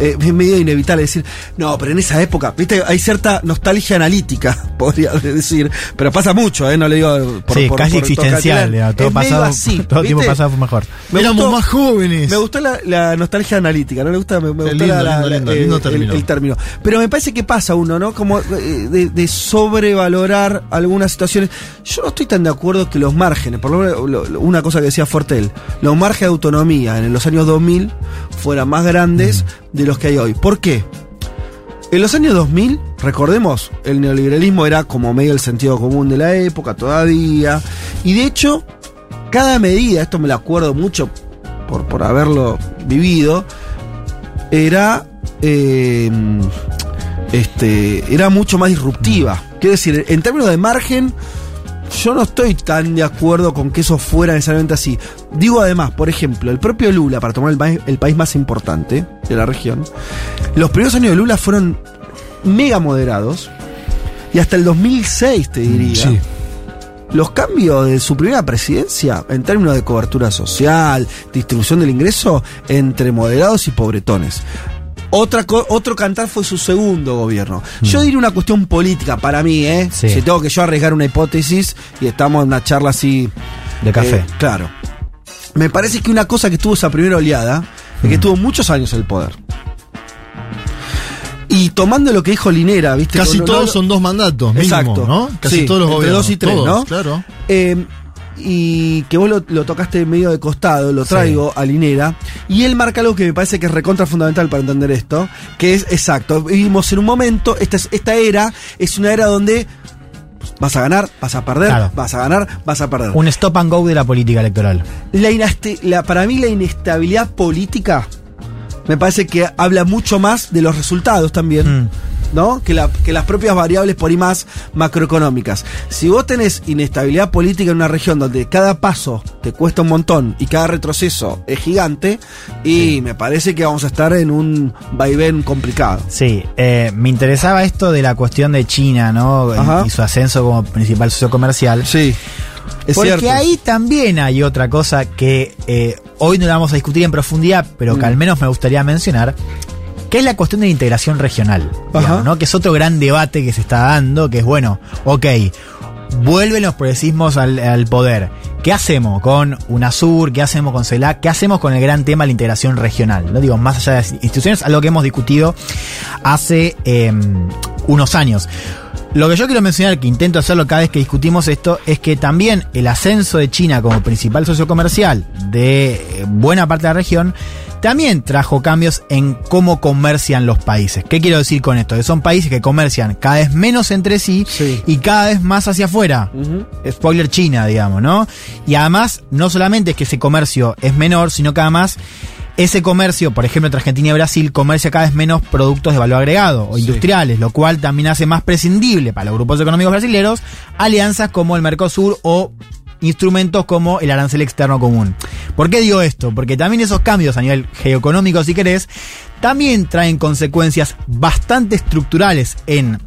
Eh, es medio inevitable decir, no, pero en esa época, viste, hay cierta nostalgia analítica, podría decir, pero pasa mucho, ¿eh? No le digo por sí, por- casi por existencial, todo, Es pasado, así, todo el tiempo pasado fue mejor. Me Éramos gustó- más jóvenes. Me gustó la, la nostalgia analítica, ¿no le gusta? Me, me Es gustó lindo, la- la- lindo, la- lindo, eh, lindo el- término. el término. Pero me parece que pasa uno, ¿no? Como eh, de, de sobrevalorar algunas situaciones. Yo no estoy tan de acuerdo que los márgenes, por lo menos lo- lo- una cosa que decía Fortel, los márgenes de autonomía en los años 2000 fueran más grandes de los que hay hoy. ¿Por qué? En los años 2000, recordemos, el neoliberalismo era como medio el sentido común de la época todavía. Y de hecho, cada medida, esto me lo acuerdo mucho por, por haberlo vivido, era, eh, este, era mucho más disruptiva. Quiero decir, en términos de margen, yo no estoy tan de acuerdo con que eso fuera necesariamente así. Digo además, por ejemplo, el propio Lula, para tomar el, país- el país más importante de la región, los primeros años de Lula fueron mega moderados y hasta el 2006, te diría. Sí. Los cambios de su primera presidencia en términos de cobertura social, distribución del ingreso entre moderados y pobretones. Otra otro cantar fue su segundo gobierno. Yo diría una cuestión política para mí, ¿eh? Sí. Si tengo que yo arriesgar una hipótesis y estamos en una charla así. De café. eh, claro. Me parece que una cosa que tuvo esa primera oleada es que estuvo muchos años en el poder. Y tomando lo que dijo Linera, ¿viste? Casi No- no- todos son dos mandatos, mínimo, Exacto. ¿no? Casi Sí, todos los entre gobiernos. dos y tres, todos, ¿no? Claro. Eh, y que vos lo, lo tocaste medio de costado, lo traigo a Linera. Y él marca algo que me parece que es recontra fundamental para entender esto, que es exacto. Vivimos en un momento, esta, es- esta era es una era donde vas a ganar, vas a perder, Claro. vas a ganar, vas a perder. Un stop and go de la política electoral. La la- para mí la inestabilidad política me parece que habla mucho más de los resultados también Mm. ¿No? Que, la- que las propias variables por ahí más macroeconómicas. Si vos tenés inestabilidad política en una región donde cada paso te cuesta un montón y cada retroceso es gigante, y me parece que vamos a estar en un vaivén complicado. Sí, eh, me interesaba esto de la cuestión de China, ¿no? Ajá. Y su ascenso como principal socio comercial. Sí. Es Porque cierto. ahí también hay otra cosa que eh, hoy no la vamos a discutir en profundidad, pero que Mm. al menos me gustaría mencionar, que es la cuestión de la integración regional, digamos. ¿no? Que es otro gran debate que se está dando, que es bueno, ok, vuelven los progresismos al, al poder. ¿Qué hacemos con UNASUR? ¿Qué hacemos con CELAC? ¿Qué hacemos con el gran tema de la integración regional? No digo, más allá de las instituciones, algo que hemos discutido hace eh, unos años. Lo que yo quiero mencionar, que intento hacerlo cada vez que discutimos esto, es que también el ascenso de China como principal socio comercial de eh, buena parte de la región, también trajo cambios en cómo comercian los países. ¿Qué quiero decir con esto? Que son países que comercian cada vez menos entre sí, y cada vez más hacia afuera. Spoiler China, digamos, ¿no? Y además, no solamente es que ese comercio es menor, sino que además ese comercio, por ejemplo, entre Argentina y Brasil, comercia cada vez menos productos de valor agregado o industriales, lo cual también hace más prescindible para los grupos económicos brasileños alianzas como el Mercosur o instrumentos como el arancel externo común. ¿Por qué digo esto? Porque también esos cambios a nivel geoeconómico, si querés, también traen consecuencias bastante estructurales en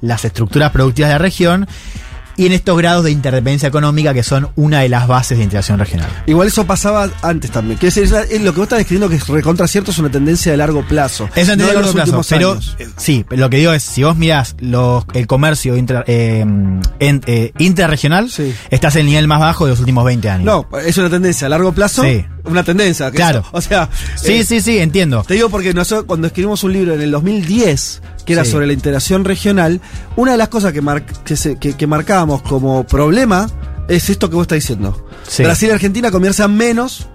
las estructuras productivas de la región y en estos grados de interdependencia económica que son una de las bases de integración regional. Igual eso pasaba antes también. Quiero decir, es lo que vos estás describiendo que es recontra cierto es una tendencia de largo plazo. Es una no tendencia de a los largo plazo, pero años. eh, sí, lo que digo es, si vos mirás los, el comercio intra- eh, en- eh, interregional, estás en el nivel más bajo de los últimos 20 años. No, es una tendencia a largo plazo. Sí. Una tendencia. que Claro. eso- o sea. Sí, eh, sí, sí, entiendo. Te digo porque nosotros cuando escribimos un libro en el 2010 que era Sí. sobre la integración regional, una de las cosas que, mar- que, se- que- que marcábamos como problema es esto que vos estás diciendo. Sí. Brasil y Argentina comercian menos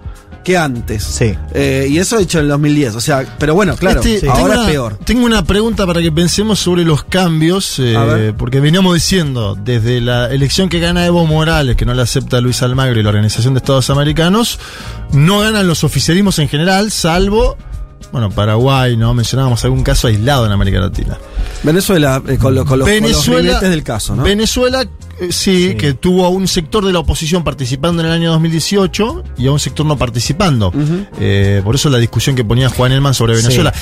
que antes. Sí. Eh, y eso hecho en el 2010. O sea, pero bueno, claro, Este, ahora una- es peor. Tengo una pregunta para que pensemos sobre los cambios, eh, porque veníamos diciendo, desde la elección que gana Evo Morales, que no le acepta Luis Almagro y la Organización de Estados Americanos, no ganan los oficialismos en general, salvo, bueno, Paraguay, ¿no? Mencionábamos algún caso aislado en América Latina. Venezuela, eh, con, lo- con los, con los del caso, ¿no? Venezuela, eh, sí, que tuvo a un sector de la oposición participando en el año 2018 y a un sector no participando. Eh, por eso la discusión que ponía Juan Elman sobre Sí. Venezuela.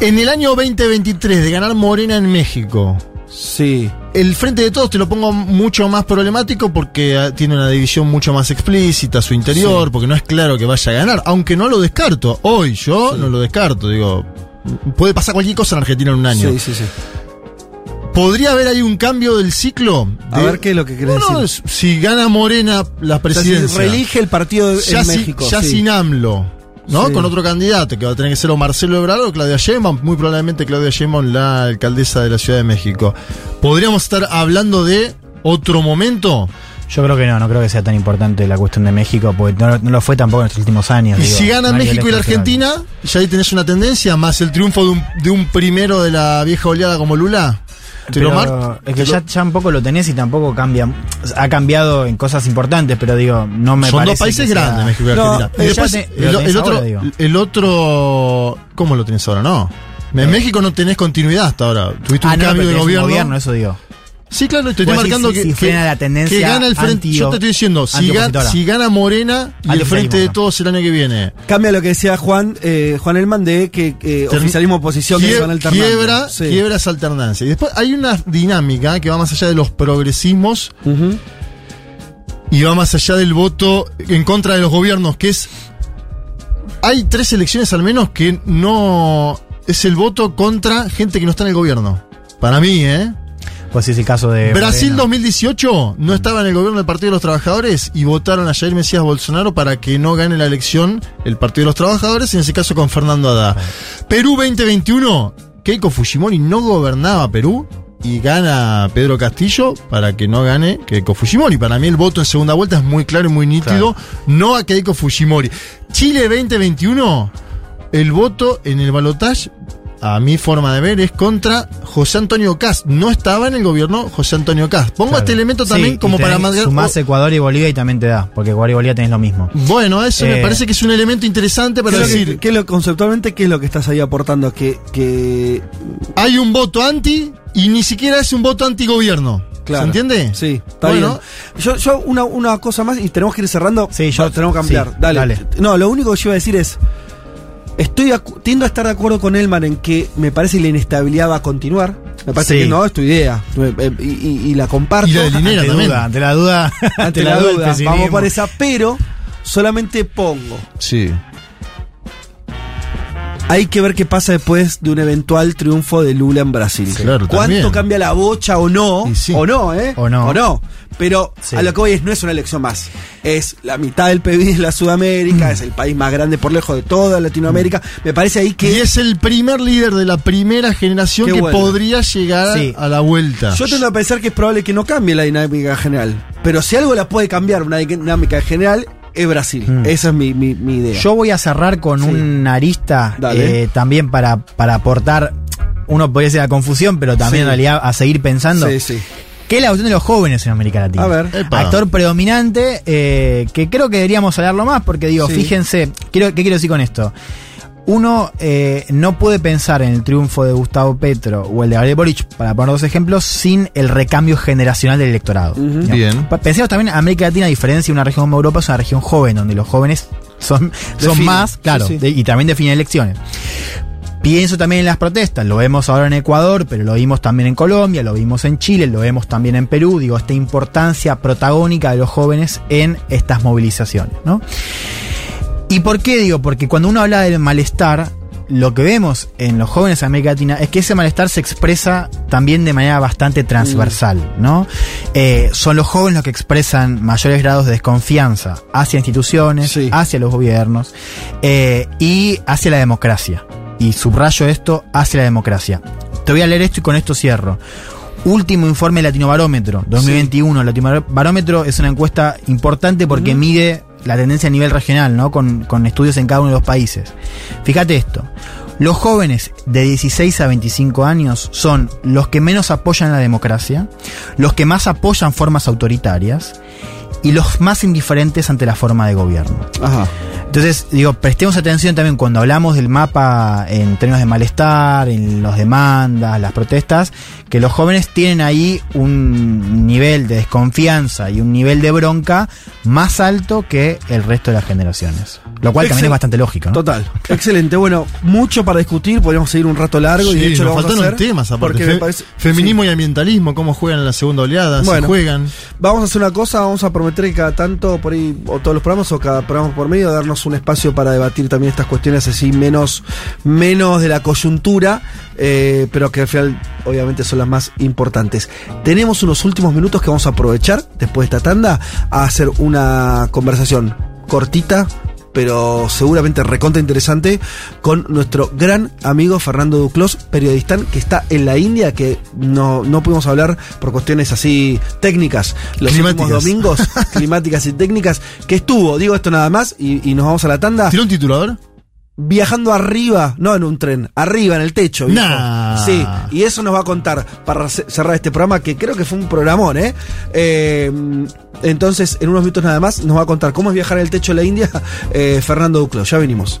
En el año 2023, de ganar Morena en México. Sí. El Frente de Todos te lo pongo mucho más problemático porque ah, tiene una división mucho más explícita a su interior, Sí. porque no es claro que vaya a ganar, aunque no lo descarto. Hoy yo no lo descarto, digo, puede pasar cualquier cosa en Argentina en un año. Sí, sí, sí. ¿Podría haber ahí un cambio del ciclo? A De- ver qué es lo que querés No, no, decir. si gana Morena la O sea, si presidencia. reelige el partido ya en si- México. ya sí. sin AMLO, ¿no? Sí. Con otro candidato, que va a tener que ser o Marcelo Ebrard o Claudia Sheinbaum, muy probablemente Claudia Sheinbaum, la alcaldesa de la Ciudad de México. ¿Podríamos estar hablando de otro momento? Yo creo que no, no creo que sea tan importante la cuestión de México, porque no, no lo fue tampoco en los últimos años. Y digo, si gana no a México y la. Argentina, ya ahí tenés una tendencia, más el triunfo de un, de un primero de la vieja oleada como Lula. ¿Te lo Pero mar- es que ya, ya un poco lo tenés y tampoco cambia. Ha cambiado en cosas importantes, pero digo, no me Son parece dos países que sea- grandes, México y No, Argentina. después, te- el, otro, ahora, digo. el otro, ¿cómo lo tenés ahora? No. En México no tenés continuidad hasta ahora. Tuviste Ah, un no, cambio de gobierno. gobierno, eso digo. Sí, claro, te estoy marcando que, si que- la tendencia que gana el frente. yo te estoy diciendo, si, ga- antiopositora. si gana Morena y el frente de todos el año que viene. Cambia lo que decía Juan, eh, Juan Elman de que eh, oficialismo oposición que van alternando. quiebra, Sí. quiebra esa alternancia. Y después hay una dinámica que va más allá de los progresismos y va más allá del voto en contra de los gobiernos, que es. Hay tres elecciones al menos que no. Es el voto contra gente que no está en el gobierno. Para mí, ¿eh? Pues es el caso de. Brasil Moreno. 2018 no estaba en el gobierno del Partido de los Trabajadores y votaron a Jair Mesías Bolsonaro para que no gane la elección el Partido de los Trabajadores, en ese caso con Fernando Haddad. Perú 2021, Keiko Fujimori no gobernaba Perú y gana Pedro Castillo para que no gane Keiko Fujimori. Para mí el voto en segunda vuelta es muy claro y muy nítido, no a Keiko Fujimori. Chile 2021, el voto en el balotaje a mi forma de ver, es contra José Antonio Cast. No estaba en el gobierno José Antonio Cast. Pongo Claro. este elemento también como para marcar- Sumás Ecuador y Bolivia y también te da, porque Ecuador y Bolivia tenés lo mismo. Bueno, eso me Eh, parece que es un elemento interesante para ¿Qué es lo que- decir. qué es lo- conceptualmente, ¿qué es lo que estás ahí aportando? Que, que Hay un voto anti y ni siquiera es un voto anti-gobierno. Claro. ¿Se entiende? Sí, está Bueno. bien. Yo, yo una, una cosa más y tenemos que ir cerrando. Sí, yo- tenemos que sí, dale. dale. No, lo único que yo iba a decir es. Estoy tiendo a estar de acuerdo con Elman en que me parece que la inestabilidad va a continuar. Me parece Sí. que no, es tu idea. Eh, eh, Y, y- y la comparto. Y la de Linera ante también. duda, ante la duda, Ante la duda, vamos por esa, pero solamente pongo. Sí. Hay que ver qué pasa después de un eventual triunfo de Lula en Brasil. Claro, ¿Cuánto también. cambia la bocha o no? Y sí. O no, ¿eh? O no. O no. Pero Sí. a lo que voy es, no es una elección más. Es la mitad del PIB de la Sudamérica, Mm. es el país más grande por lejos de toda Latinoamérica. Me parece ahí Y que. es el primer líder de la primera generación que bueno. podría llegar Sí. a la vuelta. Yo tendo a pensar que es probable que no cambie la dinámica general. Pero si algo la puede cambiar, una dinámica general, es Brasil. Mm. Esa es mi, mi- mi idea. Yo voy a cerrar con Sí. una arista eh, también para, para aportar, uno podría decir la confusión, pero también Sí. en realidad a seguir pensando. Sí, sí. ¿Qué es la cuestión de los jóvenes en América Latina? A ver. Epa. Actor predominante, eh, que creo que deberíamos hablarlo más, porque digo, Sí. fíjense, quiero, ¿qué quiero decir con esto? Uno eh, no puede pensar en el triunfo de Gustavo Petro o el de Gabriel Boric, para poner dos ejemplos, sin el recambio generacional del electorado. Bien. Pensemos también en América Latina, a diferencia de una región como Europa, es una región joven, donde los jóvenes son, son más, claro, sí, sí. de- y también definen elecciones. Pienso también en las protestas, lo vemos ahora en Ecuador, pero lo vimos también en Colombia, lo vimos en Chile, lo vemos también en Perú, digo, esta importancia protagónica de los jóvenes en estas movilizaciones, ¿no? ¿Y por qué digo? Porque cuando uno habla del malestar, lo que vemos en los jóvenes de América Latina es que ese malestar se expresa también de manera bastante transversal, ¿no? Eh, son los jóvenes los que expresan mayores grados de desconfianza hacia instituciones, Sí. hacia los gobiernos eh, y hacia la democracia. Y subrayo esto, hacia la democracia. Te voy a leer esto y con esto cierro. Último informe Latino Barómetro, 2021. Latino Barómetro es una encuesta importante porque mide la tendencia a nivel regional, ¿no? Con, con estudios en cada uno de los países. Fíjate esto. Los jóvenes de 16 a 25 años son los que menos apoyan la democracia, los que más apoyan formas autoritarias y los más indiferentes ante la forma de gobierno. Ajá. Entonces, digo, prestemos atención también cuando hablamos del mapa en términos de malestar, en las demandas, las protestas, que los jóvenes tienen ahí un nivel de desconfianza y un nivel de bronca más alto que el resto de las generaciones. Lo cual también es bastante lógico, ¿no? Total. Excelente. Bueno, mucho para discutir. Podríamos seguir un rato largo y de Sí, hecho lo nos vamos a faltaron hacer. temas aparte. Porque Fe- me parece- feminismo y ambientalismo, cómo juegan en la segunda oleada, Bueno. se juegan. Vamos a hacer una cosa, vamos a prometer que cada tanto, por ahí, o todos los programas, o cada programa por medio, darnos un espacio para debatir también estas cuestiones así menos, menos de la coyuntura, eh, pero que al final obviamente son las más importantes. Tenemos unos últimos minutos que vamos a aprovechar después de esta tanda a hacer una conversación cortita. Pero seguramente recontra interesante con nuestro gran amigo Fernando Duclos, periodista que está en la India, que no, no pudimos hablar por cuestiones así técnicas los últimos Climáticas. domingos, climáticas y técnicas, que estuvo, digo esto nada más, y, y nos vamos a la tanda. ¿Tiene un titulador? Viajando arriba, no en un tren, arriba en el techo. viejo. Nah. Sí, y eso nos va a contar para ce- cerrar este programa, que creo que fue un programón, ¿eh? Eh, entonces, en unos minutos nada más, nos va a contar cómo es viajar en el techo de la India eh, Fernando Duclos. Ya venimos.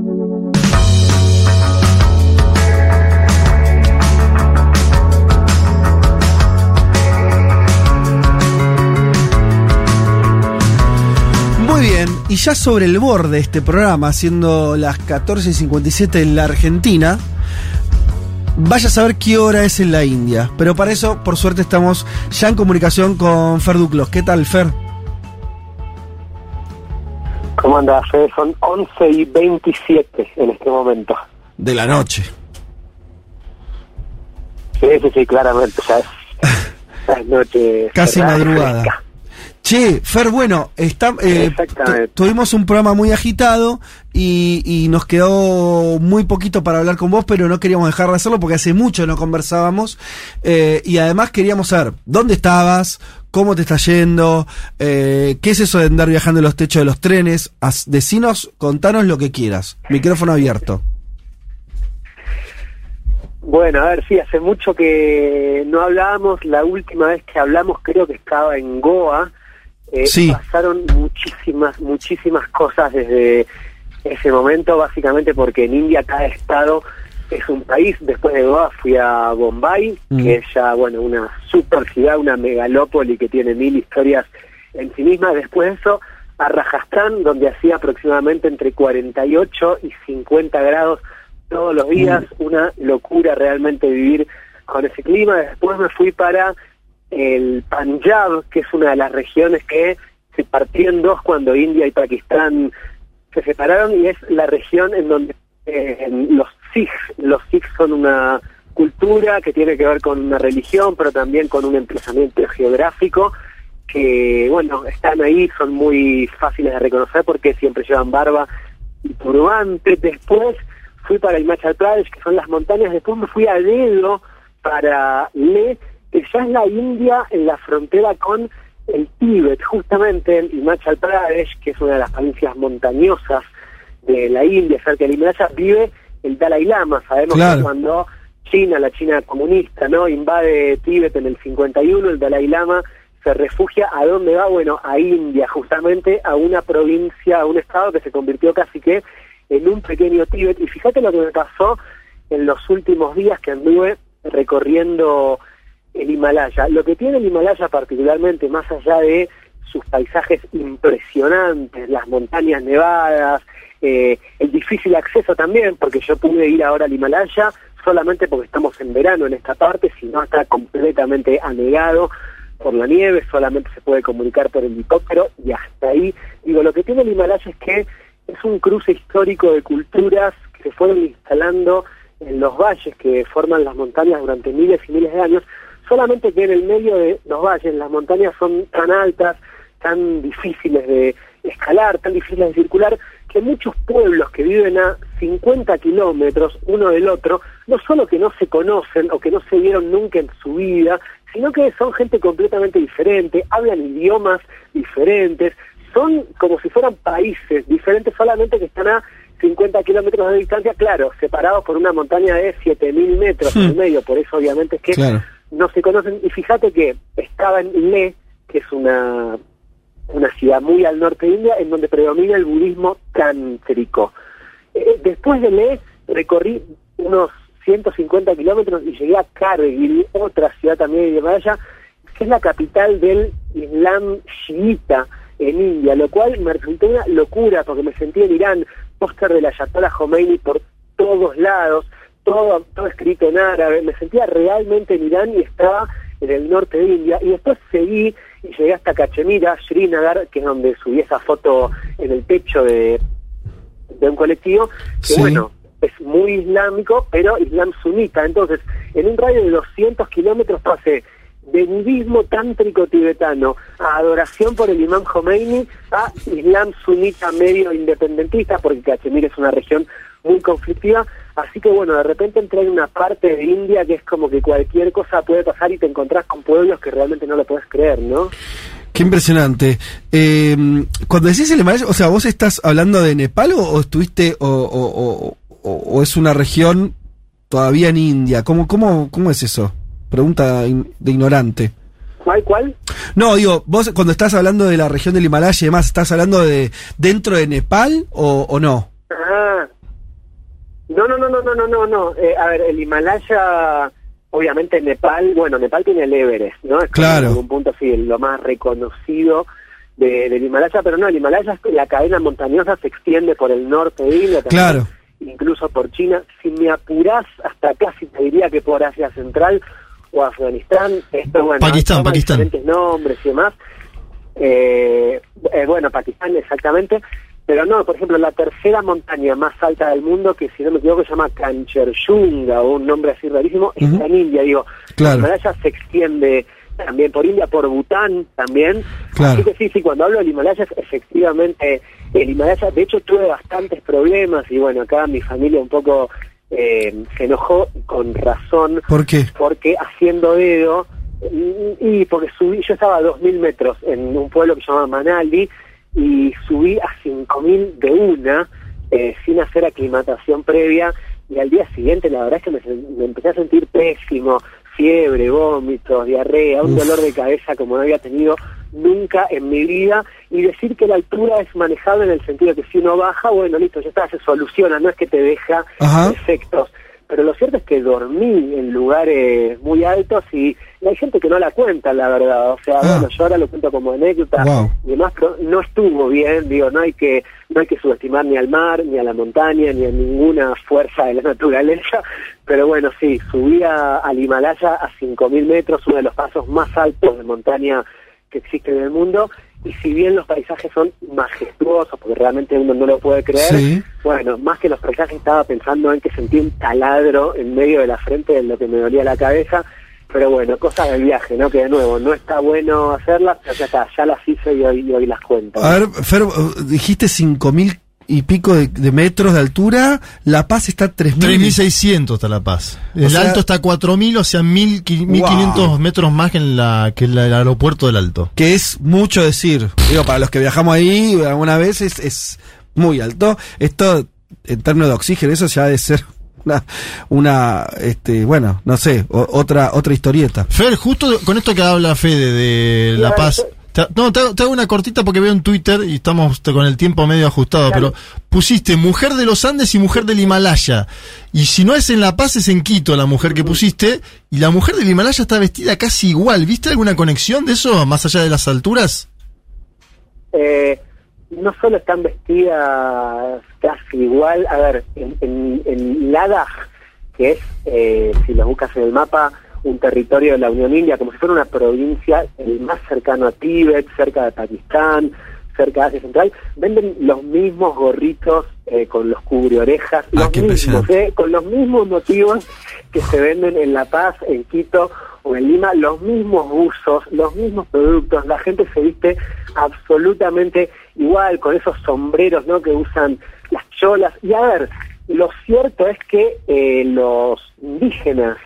Y ya sobre el borde de este programa, siendo las 14.57 en la Argentina, vaya a saber qué hora es en la India. Pero para eso, por suerte, estamos ya en comunicación con Fer Duclos. ¿Qué tal, Fer? ¿Cómo andas, Fede? Son 11 y 27 en este momento. De la noche. Sí, sí, sí, claramente. Ya es, noche. Casi madrugada. fresca. Che, Fer, bueno, está, eh, tu- tuvimos un programa muy agitado y, y nos quedó muy poquito para hablar con vos, pero no queríamos dejar de hacerlo porque hace mucho no conversábamos. Eh, y además queríamos saber dónde estabas, cómo te está yendo, eh, qué es eso de andar viajando en los techos de los trenes. Haz- decinos, contanos lo que quieras. Micrófono abierto. Bueno, a ver, sí, hace mucho que no hablábamos. La última vez que hablamos creo que estaba en Goa. Eh, Sí. Pasaron muchísimas, muchísimas cosas desde ese momento, básicamente porque en India cada estado es un país. Después de Goa fui a Bombay, Mm. que es ya, bueno, una super ciudad, una megalópoli que tiene mil historias en sí misma. Después de eso, a Rajasthan, donde hacía aproximadamente entre 48 y 50 grados todos los días, una locura realmente vivir con ese clima. Después me fui para el Punjab, que es una de las regiones que se partió en dos cuando India y Pakistán se separaron y es la región en donde eh, los Sikhs, los Sikhs son una cultura que tiene que ver con una religión, pero también con un emplazamiento geográfico que, bueno, están ahí, son muy fáciles de reconocer porque siempre llevan barba y turbante. Después fui para Himachal Pradesh, que son las montañas. Después me fui a dedo para Leh, que ya es la India en la frontera con el Tíbet, justamente en Himachal Pradesh, que es una de las provincias montañosas de la India, cerca del Himalaya, vive el Dalai Lama. Sabemos Claro. que cuando China, la China comunista, ¿no? invade Tíbet en el 51, el Dalai Lama se refugia a dónde va, bueno, a India, justamente a una provincia, a un estado que se convirtió casi que en un pequeño Tíbet. Y fíjate lo que me pasó en los últimos días que anduve recorriendo el Himalaya. Lo que tiene el Himalaya particularmente, más allá de sus paisajes impresionantes, las montañas nevadas, eh, el difícil acceso también, porque yo pude ir ahora al Himalaya solamente porque estamos en verano en esta parte, si no está completamente anegado por la nieve, solamente se puede comunicar por helicóptero y hasta ahí. Digo, lo que tiene el Himalaya es que es un cruce histórico de culturas que se fueron instalando en los valles que forman las montañas durante miles y miles de años, solamente que en el medio de los valles las montañas son tan altas, tan difíciles de escalar, tan difíciles de circular, que muchos pueblos que viven a 50 kilómetros uno del otro, no solo que no se conocen o que no se vieron nunca en su vida, sino que son gente completamente diferente, hablan idiomas diferentes, son como si fueran países diferentes, solamente que están a 50 kilómetros de distancia, claro, separados por una montaña de 7000 metros en el medio, por eso obviamente es que Claro. No se conocen. Y fíjate que estaba en Leh, que es una, una ciudad muy al norte de India, en donde predomina el budismo tántrico. Eh, después de Leh, recorrí unos 150 kilómetros y llegué a Kargil, otra ciudad también de Himalaya, que es la capital del Islam chiita en India, lo cual me resultó una locura porque me sentí en Irán, póster de la Ayatollah Khomeini por todos lados, todo, todo escrito en árabe, me sentía realmente en Irán y estaba en el norte de India y después seguí y llegué hasta Cachemira, Srinagar, que es donde subí esa foto en el techo de, de un colectivo, que Sí. bueno, es muy islámico, pero islam sunita. Entonces, en un radio de 200 kilómetros pasé de budismo tántrico tibetano a adoración por el imam Khomeini a islam sunita medio independentista, porque Cachemira es una región muy conflictiva. Así que bueno, de repente entré en una parte de India que es como que cualquier cosa puede pasar y te encontrás con pueblos que realmente no lo puedes creer, ¿no? Qué impresionante. Eh, cuando decís el Himalaya, o sea, ¿vos estás hablando de Nepal o, o estuviste, o, o- es una región todavía en India? ¿Cómo, cómo, cómo es eso? Pregunta in- de ignorante. ¿Cuál, cuál? No, digo, vos cuando estás hablando de la región del Himalaya y demás, ¿estás hablando de dentro de Nepal o, o no? Ah. No, no, no, no, no, no, no, no. Eh, a ver, el Himalaya, obviamente Nepal, bueno, Nepal tiene el Everest, ¿no? Es Claro. En algún punto sí, lo más reconocido de- del Himalaya, pero no, el Himalaya, la cadena montañosa se extiende por el norte de India, Claro. incluso por China. Si me apurás, hasta casi te diría que por Asia Central o Afganistán, esto, bueno, Pakistán, Pakistán. diferentes nombres y demás. Eh, eh, bueno, Pakistán exactamente, pero no, por ejemplo, la tercera montaña más alta del mundo, que si no me equivoco se llama Kanchenjunga, o un nombre así rarísimo, está en India, digo, Claro. el Himalaya se extiende también por India, por Bután también. Claro. Así que sí, sí, cuando hablo del Himalaya, efectivamente, el Himalaya, de hecho tuve bastantes problemas y bueno, acá mi familia un poco eh, se enojó con razón. ¿Por qué? Porque haciendo dedo, y, y porque subí, yo estaba a 2.000 metros en un pueblo que se llama Manali y subí a 5.000 de una eh, sin hacer aclimatación previa y al día siguiente la verdad es que me, empecé a sentir pésimo, fiebre, vómitos, diarrea, un Uf. dolor de cabeza como no había tenido nunca en mi vida y decir que la altura es manejable en el sentido de que si uno baja, bueno, listo, ya está, se soluciona, no es que te deja Ajá. efectos. Pero lo cierto es que dormí en lugares muy altos y, hay gente que no la cuenta, la verdad. O sea, Ah. bueno, yo ahora lo cuento como anécdota Wow. y demás, pero no estuvo bien, digo, no hay que no hay que subestimar ni al mar, ni a la montaña, ni a ninguna fuerza de la naturaleza, pero bueno, sí, subí a- al Himalaya a 5.000 metros, uno de los pasos más altos de montaña que existen en el mundo, y si bien los paisajes son majestuosos, porque realmente uno no lo puede creer, Sí. bueno, más que los paisajes estaba pensando en que sentí un taladro en medio de la frente de lo que me dolía la cabeza, pero bueno, cosas del viaje, ¿no? Que de nuevo, no está bueno hacerlas, pero ya está, ya las hice y hoy, y hoy las cuento. A ver, Fer, dijiste 5.000 y pico de, de metros de altura, La Paz está a 3.000. 3600 está La Paz. El O sea- alto está a 4000, o sea, 1000, qui- 1500 metros más que, en la, que en la- el aeropuerto del Alto. Que es mucho decir. Digo, para los que viajamos ahí alguna vez es, es muy alto. Esto, en términos de oxígeno, eso ya ha de ser una, una este, bueno, no sé, o- otra, otra historieta. Fer, justo con esto que habla Fede de La Paz. Te- no, te, hago- te hago una cortita porque veo en Twitter y estamos con el tiempo medio ajustado, pero pusiste mujer de los Andes y mujer del Himalaya. Y si no es en La Paz, es en Quito la mujer que pusiste. Y la mujer del Himalaya está vestida casi igual. ¿Viste alguna conexión de eso, más allá de las alturas? Eh, no solo están vestidas casi igual, a ver, en, en, en Ladakh, que es, eh, si lo buscas en el mapa, un territorio de la Unión India, como si fuera una provincia el más cercano a Tíbet, cerca de Pakistán, cerca de Asia Central, venden los mismos gorritos eh, con los cubreorejas, los qué mismos, eh, con los mismos motivos que se venden en La Paz, en Quito o en Lima, los mismos buzos, los mismos productos, la gente se viste absolutamente igual, con esos sombreros ¿no? que usan las cholas. Y a ver, lo cierto es que eh, los indígenas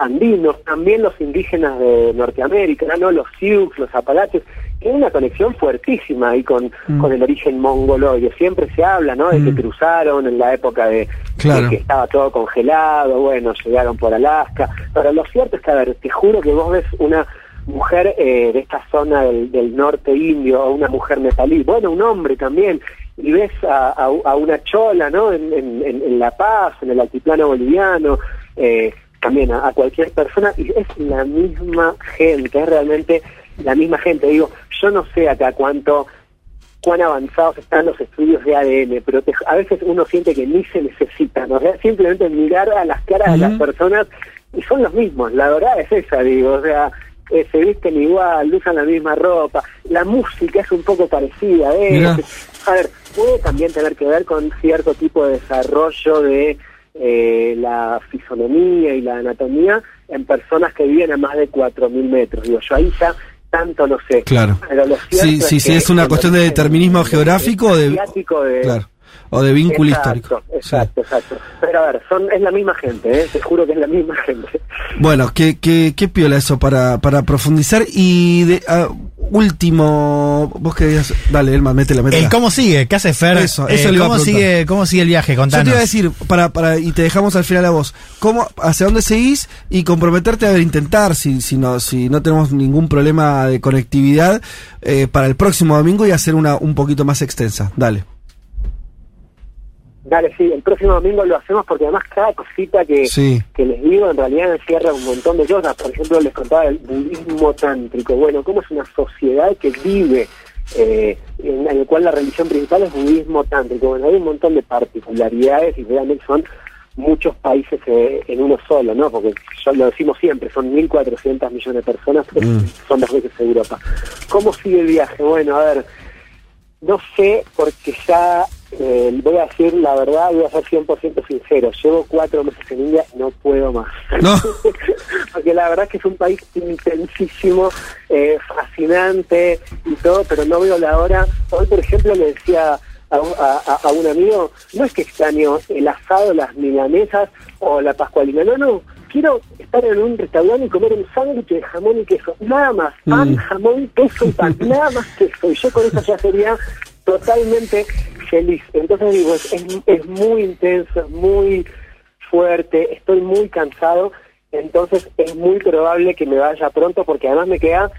andinos, también los indígenas de Norteamérica, ¿no? los Sioux, los Apalaches, tienen una conexión fuertísima ahí con, Mm. con el origen mongoloide. Siempre se habla, ¿no? De que Mm. cruzaron en la época de, Claro. de que estaba todo congelado, bueno, llegaron por Alaska. Pero lo cierto es que, a ver, te juro que vos ves una mujer eh, de esta zona del, del norte indio o una mujer nepalí, bueno, un hombre también, y ves a, a- a una chola, ¿no? En- en- en La Paz, en el altiplano boliviano, eh, también a, a cualquier persona, y es la misma gente, es realmente la misma gente. Digo, yo no sé acá cuánto cuán avanzados están los estudios de ADN, pero te- a veces uno siente que ni se necesitan, o sea, simplemente mirar a las caras de las personas y son los mismos, la verdad es esa, digo, o sea, eh, se visten igual, usan la misma ropa, la música es un poco parecida, ¿eh? Mirá. A ver, puede también tener que ver con cierto tipo de desarrollo de eh, la fisonomía y la anatomía en personas que viven a más de 4.000 metros. Digo, yo ahí ya tanto no sé. Claro. Pero lo Sí, sí, es sí, es una cuestión de determinismo geográfico de- claro, o de vínculo Exacto, histórico. Exacto, exacto. Pero a ver, son, es la misma gente, ¿eh? te juro que es la misma gente. Bueno, qué, qué, qué piola eso para, para profundizar. Y de ah, último, vos querías. Dale, Elma, métela, métela. El cómo sigue, ¿qué hace Fer? Eso, Eh, eso le iba a ¿cómo, sigue, ¿Cómo sigue el viaje? Yo Contanos. te iba a decir, para, para, y te dejamos al final a vos, ¿cómo, hacia dónde seguís y comprometerte a ver, intentar, si, si, no, si no tenemos ningún problema de conectividad, eh, para el próximo domingo y hacer una un poquito más extensa? Dale. Dale, sí, el próximo domingo lo hacemos porque además cada cosita que, Sí. que les digo en realidad encierra un montón de cosas. Por ejemplo, les contaba el budismo tántrico. Bueno, cómo es una sociedad que vive, eh, en, en el cual la religión principal es budismo tántrico. Bueno, hay un montón de particularidades y realmente son muchos países eh, en uno solo, ¿no? Porque ya lo decimos siempre, son 1.400 millones de personas, Mm. son dos veces Europa. ¿Cómo sigue el viaje? Bueno, a ver, no sé, porque ya eh, voy a decir la verdad, voy a ser 100% sincero. Llevo cuatro meses en India y no puedo más. No. Porque la verdad es que es un país intensísimo, eh, fascinante y todo, pero no veo la hora. Hoy, por ejemplo, le decía a, un- a- a- un amigo, no es que extraño el asado, las milanesas o la pascualina, no, no. Quiero estar en un restaurante y comer un sándwich de jamón y queso. Nada más. Pan, Mm. jamón, queso y pan. Nada más que eso. Y yo con eso ya sería totalmente feliz. Entonces digo, es, es, es muy intenso, es muy fuerte, estoy muy cansado, entonces es muy probable que me vaya pronto porque además me queda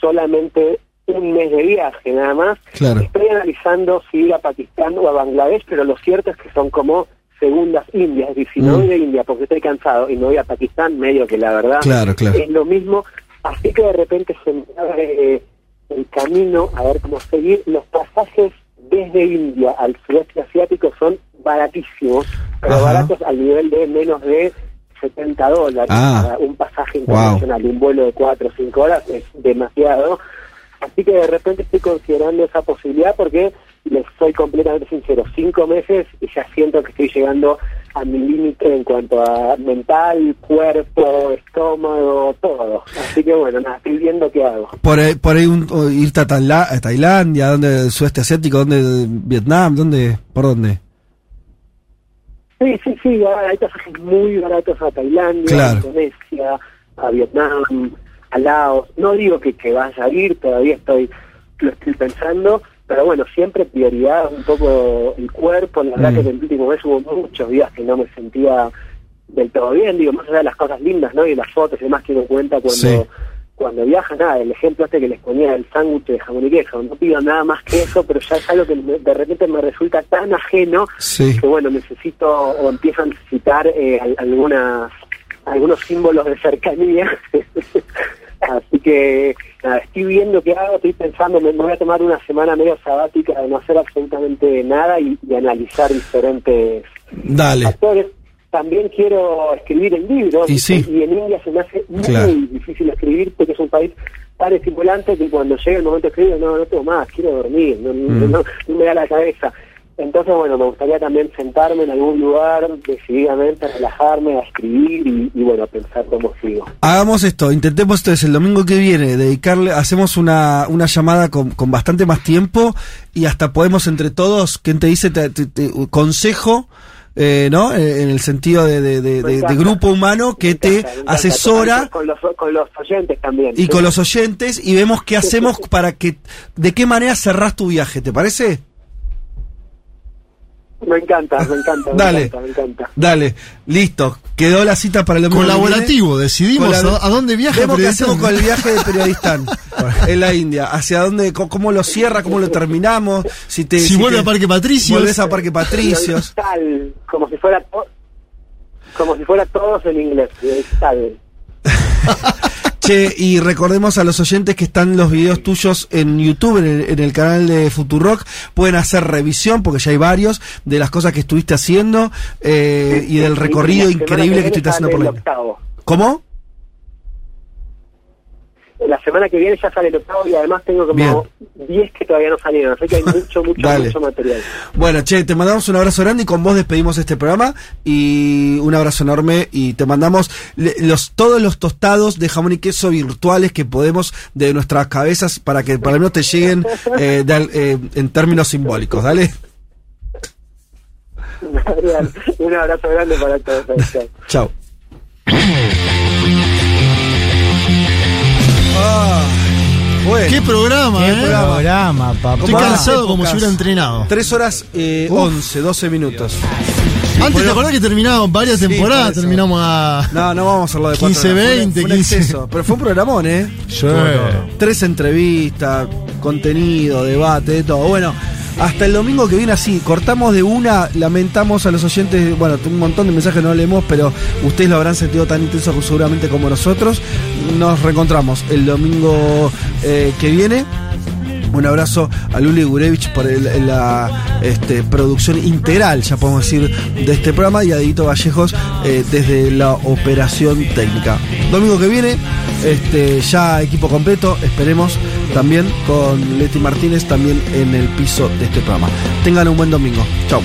solamente un mes de viaje nada más. Claro. Estoy analizando si ir a Pakistán o a Bangladesh, pero lo cierto es que son como segundas Indias, es decir, si no Mm. voy de India porque estoy cansado y me voy a Pakistán, medio que la verdad Claro, claro. es lo mismo, así que de repente se me abre eh, el camino a ver cómo seguir. Los pasajes desde India al sudeste asiático son baratísimos, pero Ajá. baratos al nivel de menos de 70 dólares Ah. para un pasaje Wow. internacional. Un vuelo de 4 o 5 horas es demasiado. Así que de repente estoy considerando esa posibilidad porque les soy completamente sincero, cinco meses y ya siento que estoy llegando a mi límite en cuanto a mental, cuerpo, estómago, todo. Así que bueno, nada, estoy viendo qué hago. Por ahí, por ahí un- irte a, Taila- a Tailandia, ¿dónde? Sudeste asiático, ¿dónde? Vietnam, ¿dónde? ¿Por dónde? Sí, sí, sí, hay pasajes muy baratos a Tailandia, Claro. a Indonesia, a Vietnam, a Laos. No digo que, que vaya a ir, todavía estoy lo estoy pensando, pero bueno, siempre prioridad un poco el cuerpo. La verdad Mm. que en el último mes hubo muchos días que no me sentía del todo bien, digo, más allá de las cosas lindas, ¿no? Y las fotos y demás que uno cuenta cuando... Sí. Cuando viaja, nada, el ejemplo este que les ponía del sándwich de jamón y queso, no pido nada más que eso, pero ya es algo que me- de repente me resulta tan ajeno Sí. que bueno, necesito o empiezo a necesitar eh, al- algunas algunos símbolos de cercanía. Así que nada, estoy viendo qué hago, estoy pensando, me, voy a tomar una semana medio sabática de no hacer absolutamente nada y, y analizar diferentes Dale. factores. También quiero escribir el libro Y sí. y en India se me hace muy Claro. difícil escribir porque es un país tan estimulante que cuando llega el momento de escribir, no, no tengo más, quiero dormir, no, Mm. no- no me da la cabeza. Entonces, bueno, me gustaría también sentarme en algún lugar decididamente, a relajarme, a escribir y, y, bueno, a pensar cómo sigo. Hagamos esto, intentemos entonces el domingo que viene dedicarle, hacemos una, una llamada con, con bastante más tiempo y hasta podemos entre todos, ¿quién te dice? Te- te- te- consejo, eh, ¿no? Eh, en el sentido de, de- grupo humano que te encanta, asesora Con los, con los oyentes también. y Sí. con los oyentes y vemos qué hacemos para que, de qué manera cerrás tu viaje, ¿te parece? Me encanta, me encanta, me Dale. encanta, me encanta. Dale, listo. Quedó la cita para el Colaborativo, viene. decidimos Colab- a- a dónde viaja Vemos qué hacemos con el viaje de Periodistán en la India. Hacia dónde, cómo lo cierra, cómo lo terminamos. Si, te, Si vuelve te- a Parque Patricios. Volvés a Parque Patricios. Tal, como si fuera to- como si fuera todos en inglés. Tal. Che, y recordemos a los oyentes que están los videos tuyos en YouTube, en el, en el canal de Futurock. Pueden hacer revisión, porque ya hay varios, de las cosas que estuviste haciendo eh, y del recorrido increíble que estuviste haciendo por la. ¿Cómo? La semana que viene ya sale el octavo y además tengo como 10 que todavía no salieron, así que hay mucho, mucho, mucho material. Bueno, che, te mandamos un abrazo grande y con vos despedimos este programa y un abrazo enorme y te mandamos los todos los tostados de jamón y queso virtuales que podemos de nuestras cabezas para que para menos te lleguen eh, de eh, en términos simbólicos, ¿dale? Un abrazo grande para todos. Chao. Qué programa, Qué ¿eh? programa, papá. Estoy cansado como si hubiera entrenado. 3 horas eh, 11, 12 minutos. Antes te acordás que terminamos varias Sí, temporadas, terminamos a No, no vamos a hacerlo de 15, cuatro horas. Fue un- 20, fue un 15. exceso, Pero fue un programón, ¿eh? Sí. Tres entrevistas, contenido, debate, de todo. Bueno, hasta el domingo que viene así, cortamos de una, lamentamos a los oyentes, bueno, un montón de mensajes no leemos, pero ustedes lo habrán sentido tan intenso seguramente como nosotros. Nos reencontramos el domingo eh, que viene. Un abrazo a Luli Gurevich por la este, producción integral, ya podemos decir, de este programa y a Dito Vallejos eh, desde la operación técnica. Domingo que viene, este, ya equipo completo, esperemos también con Leti Martínez, también en el piso de este programa. Tengan un buen domingo. Chao.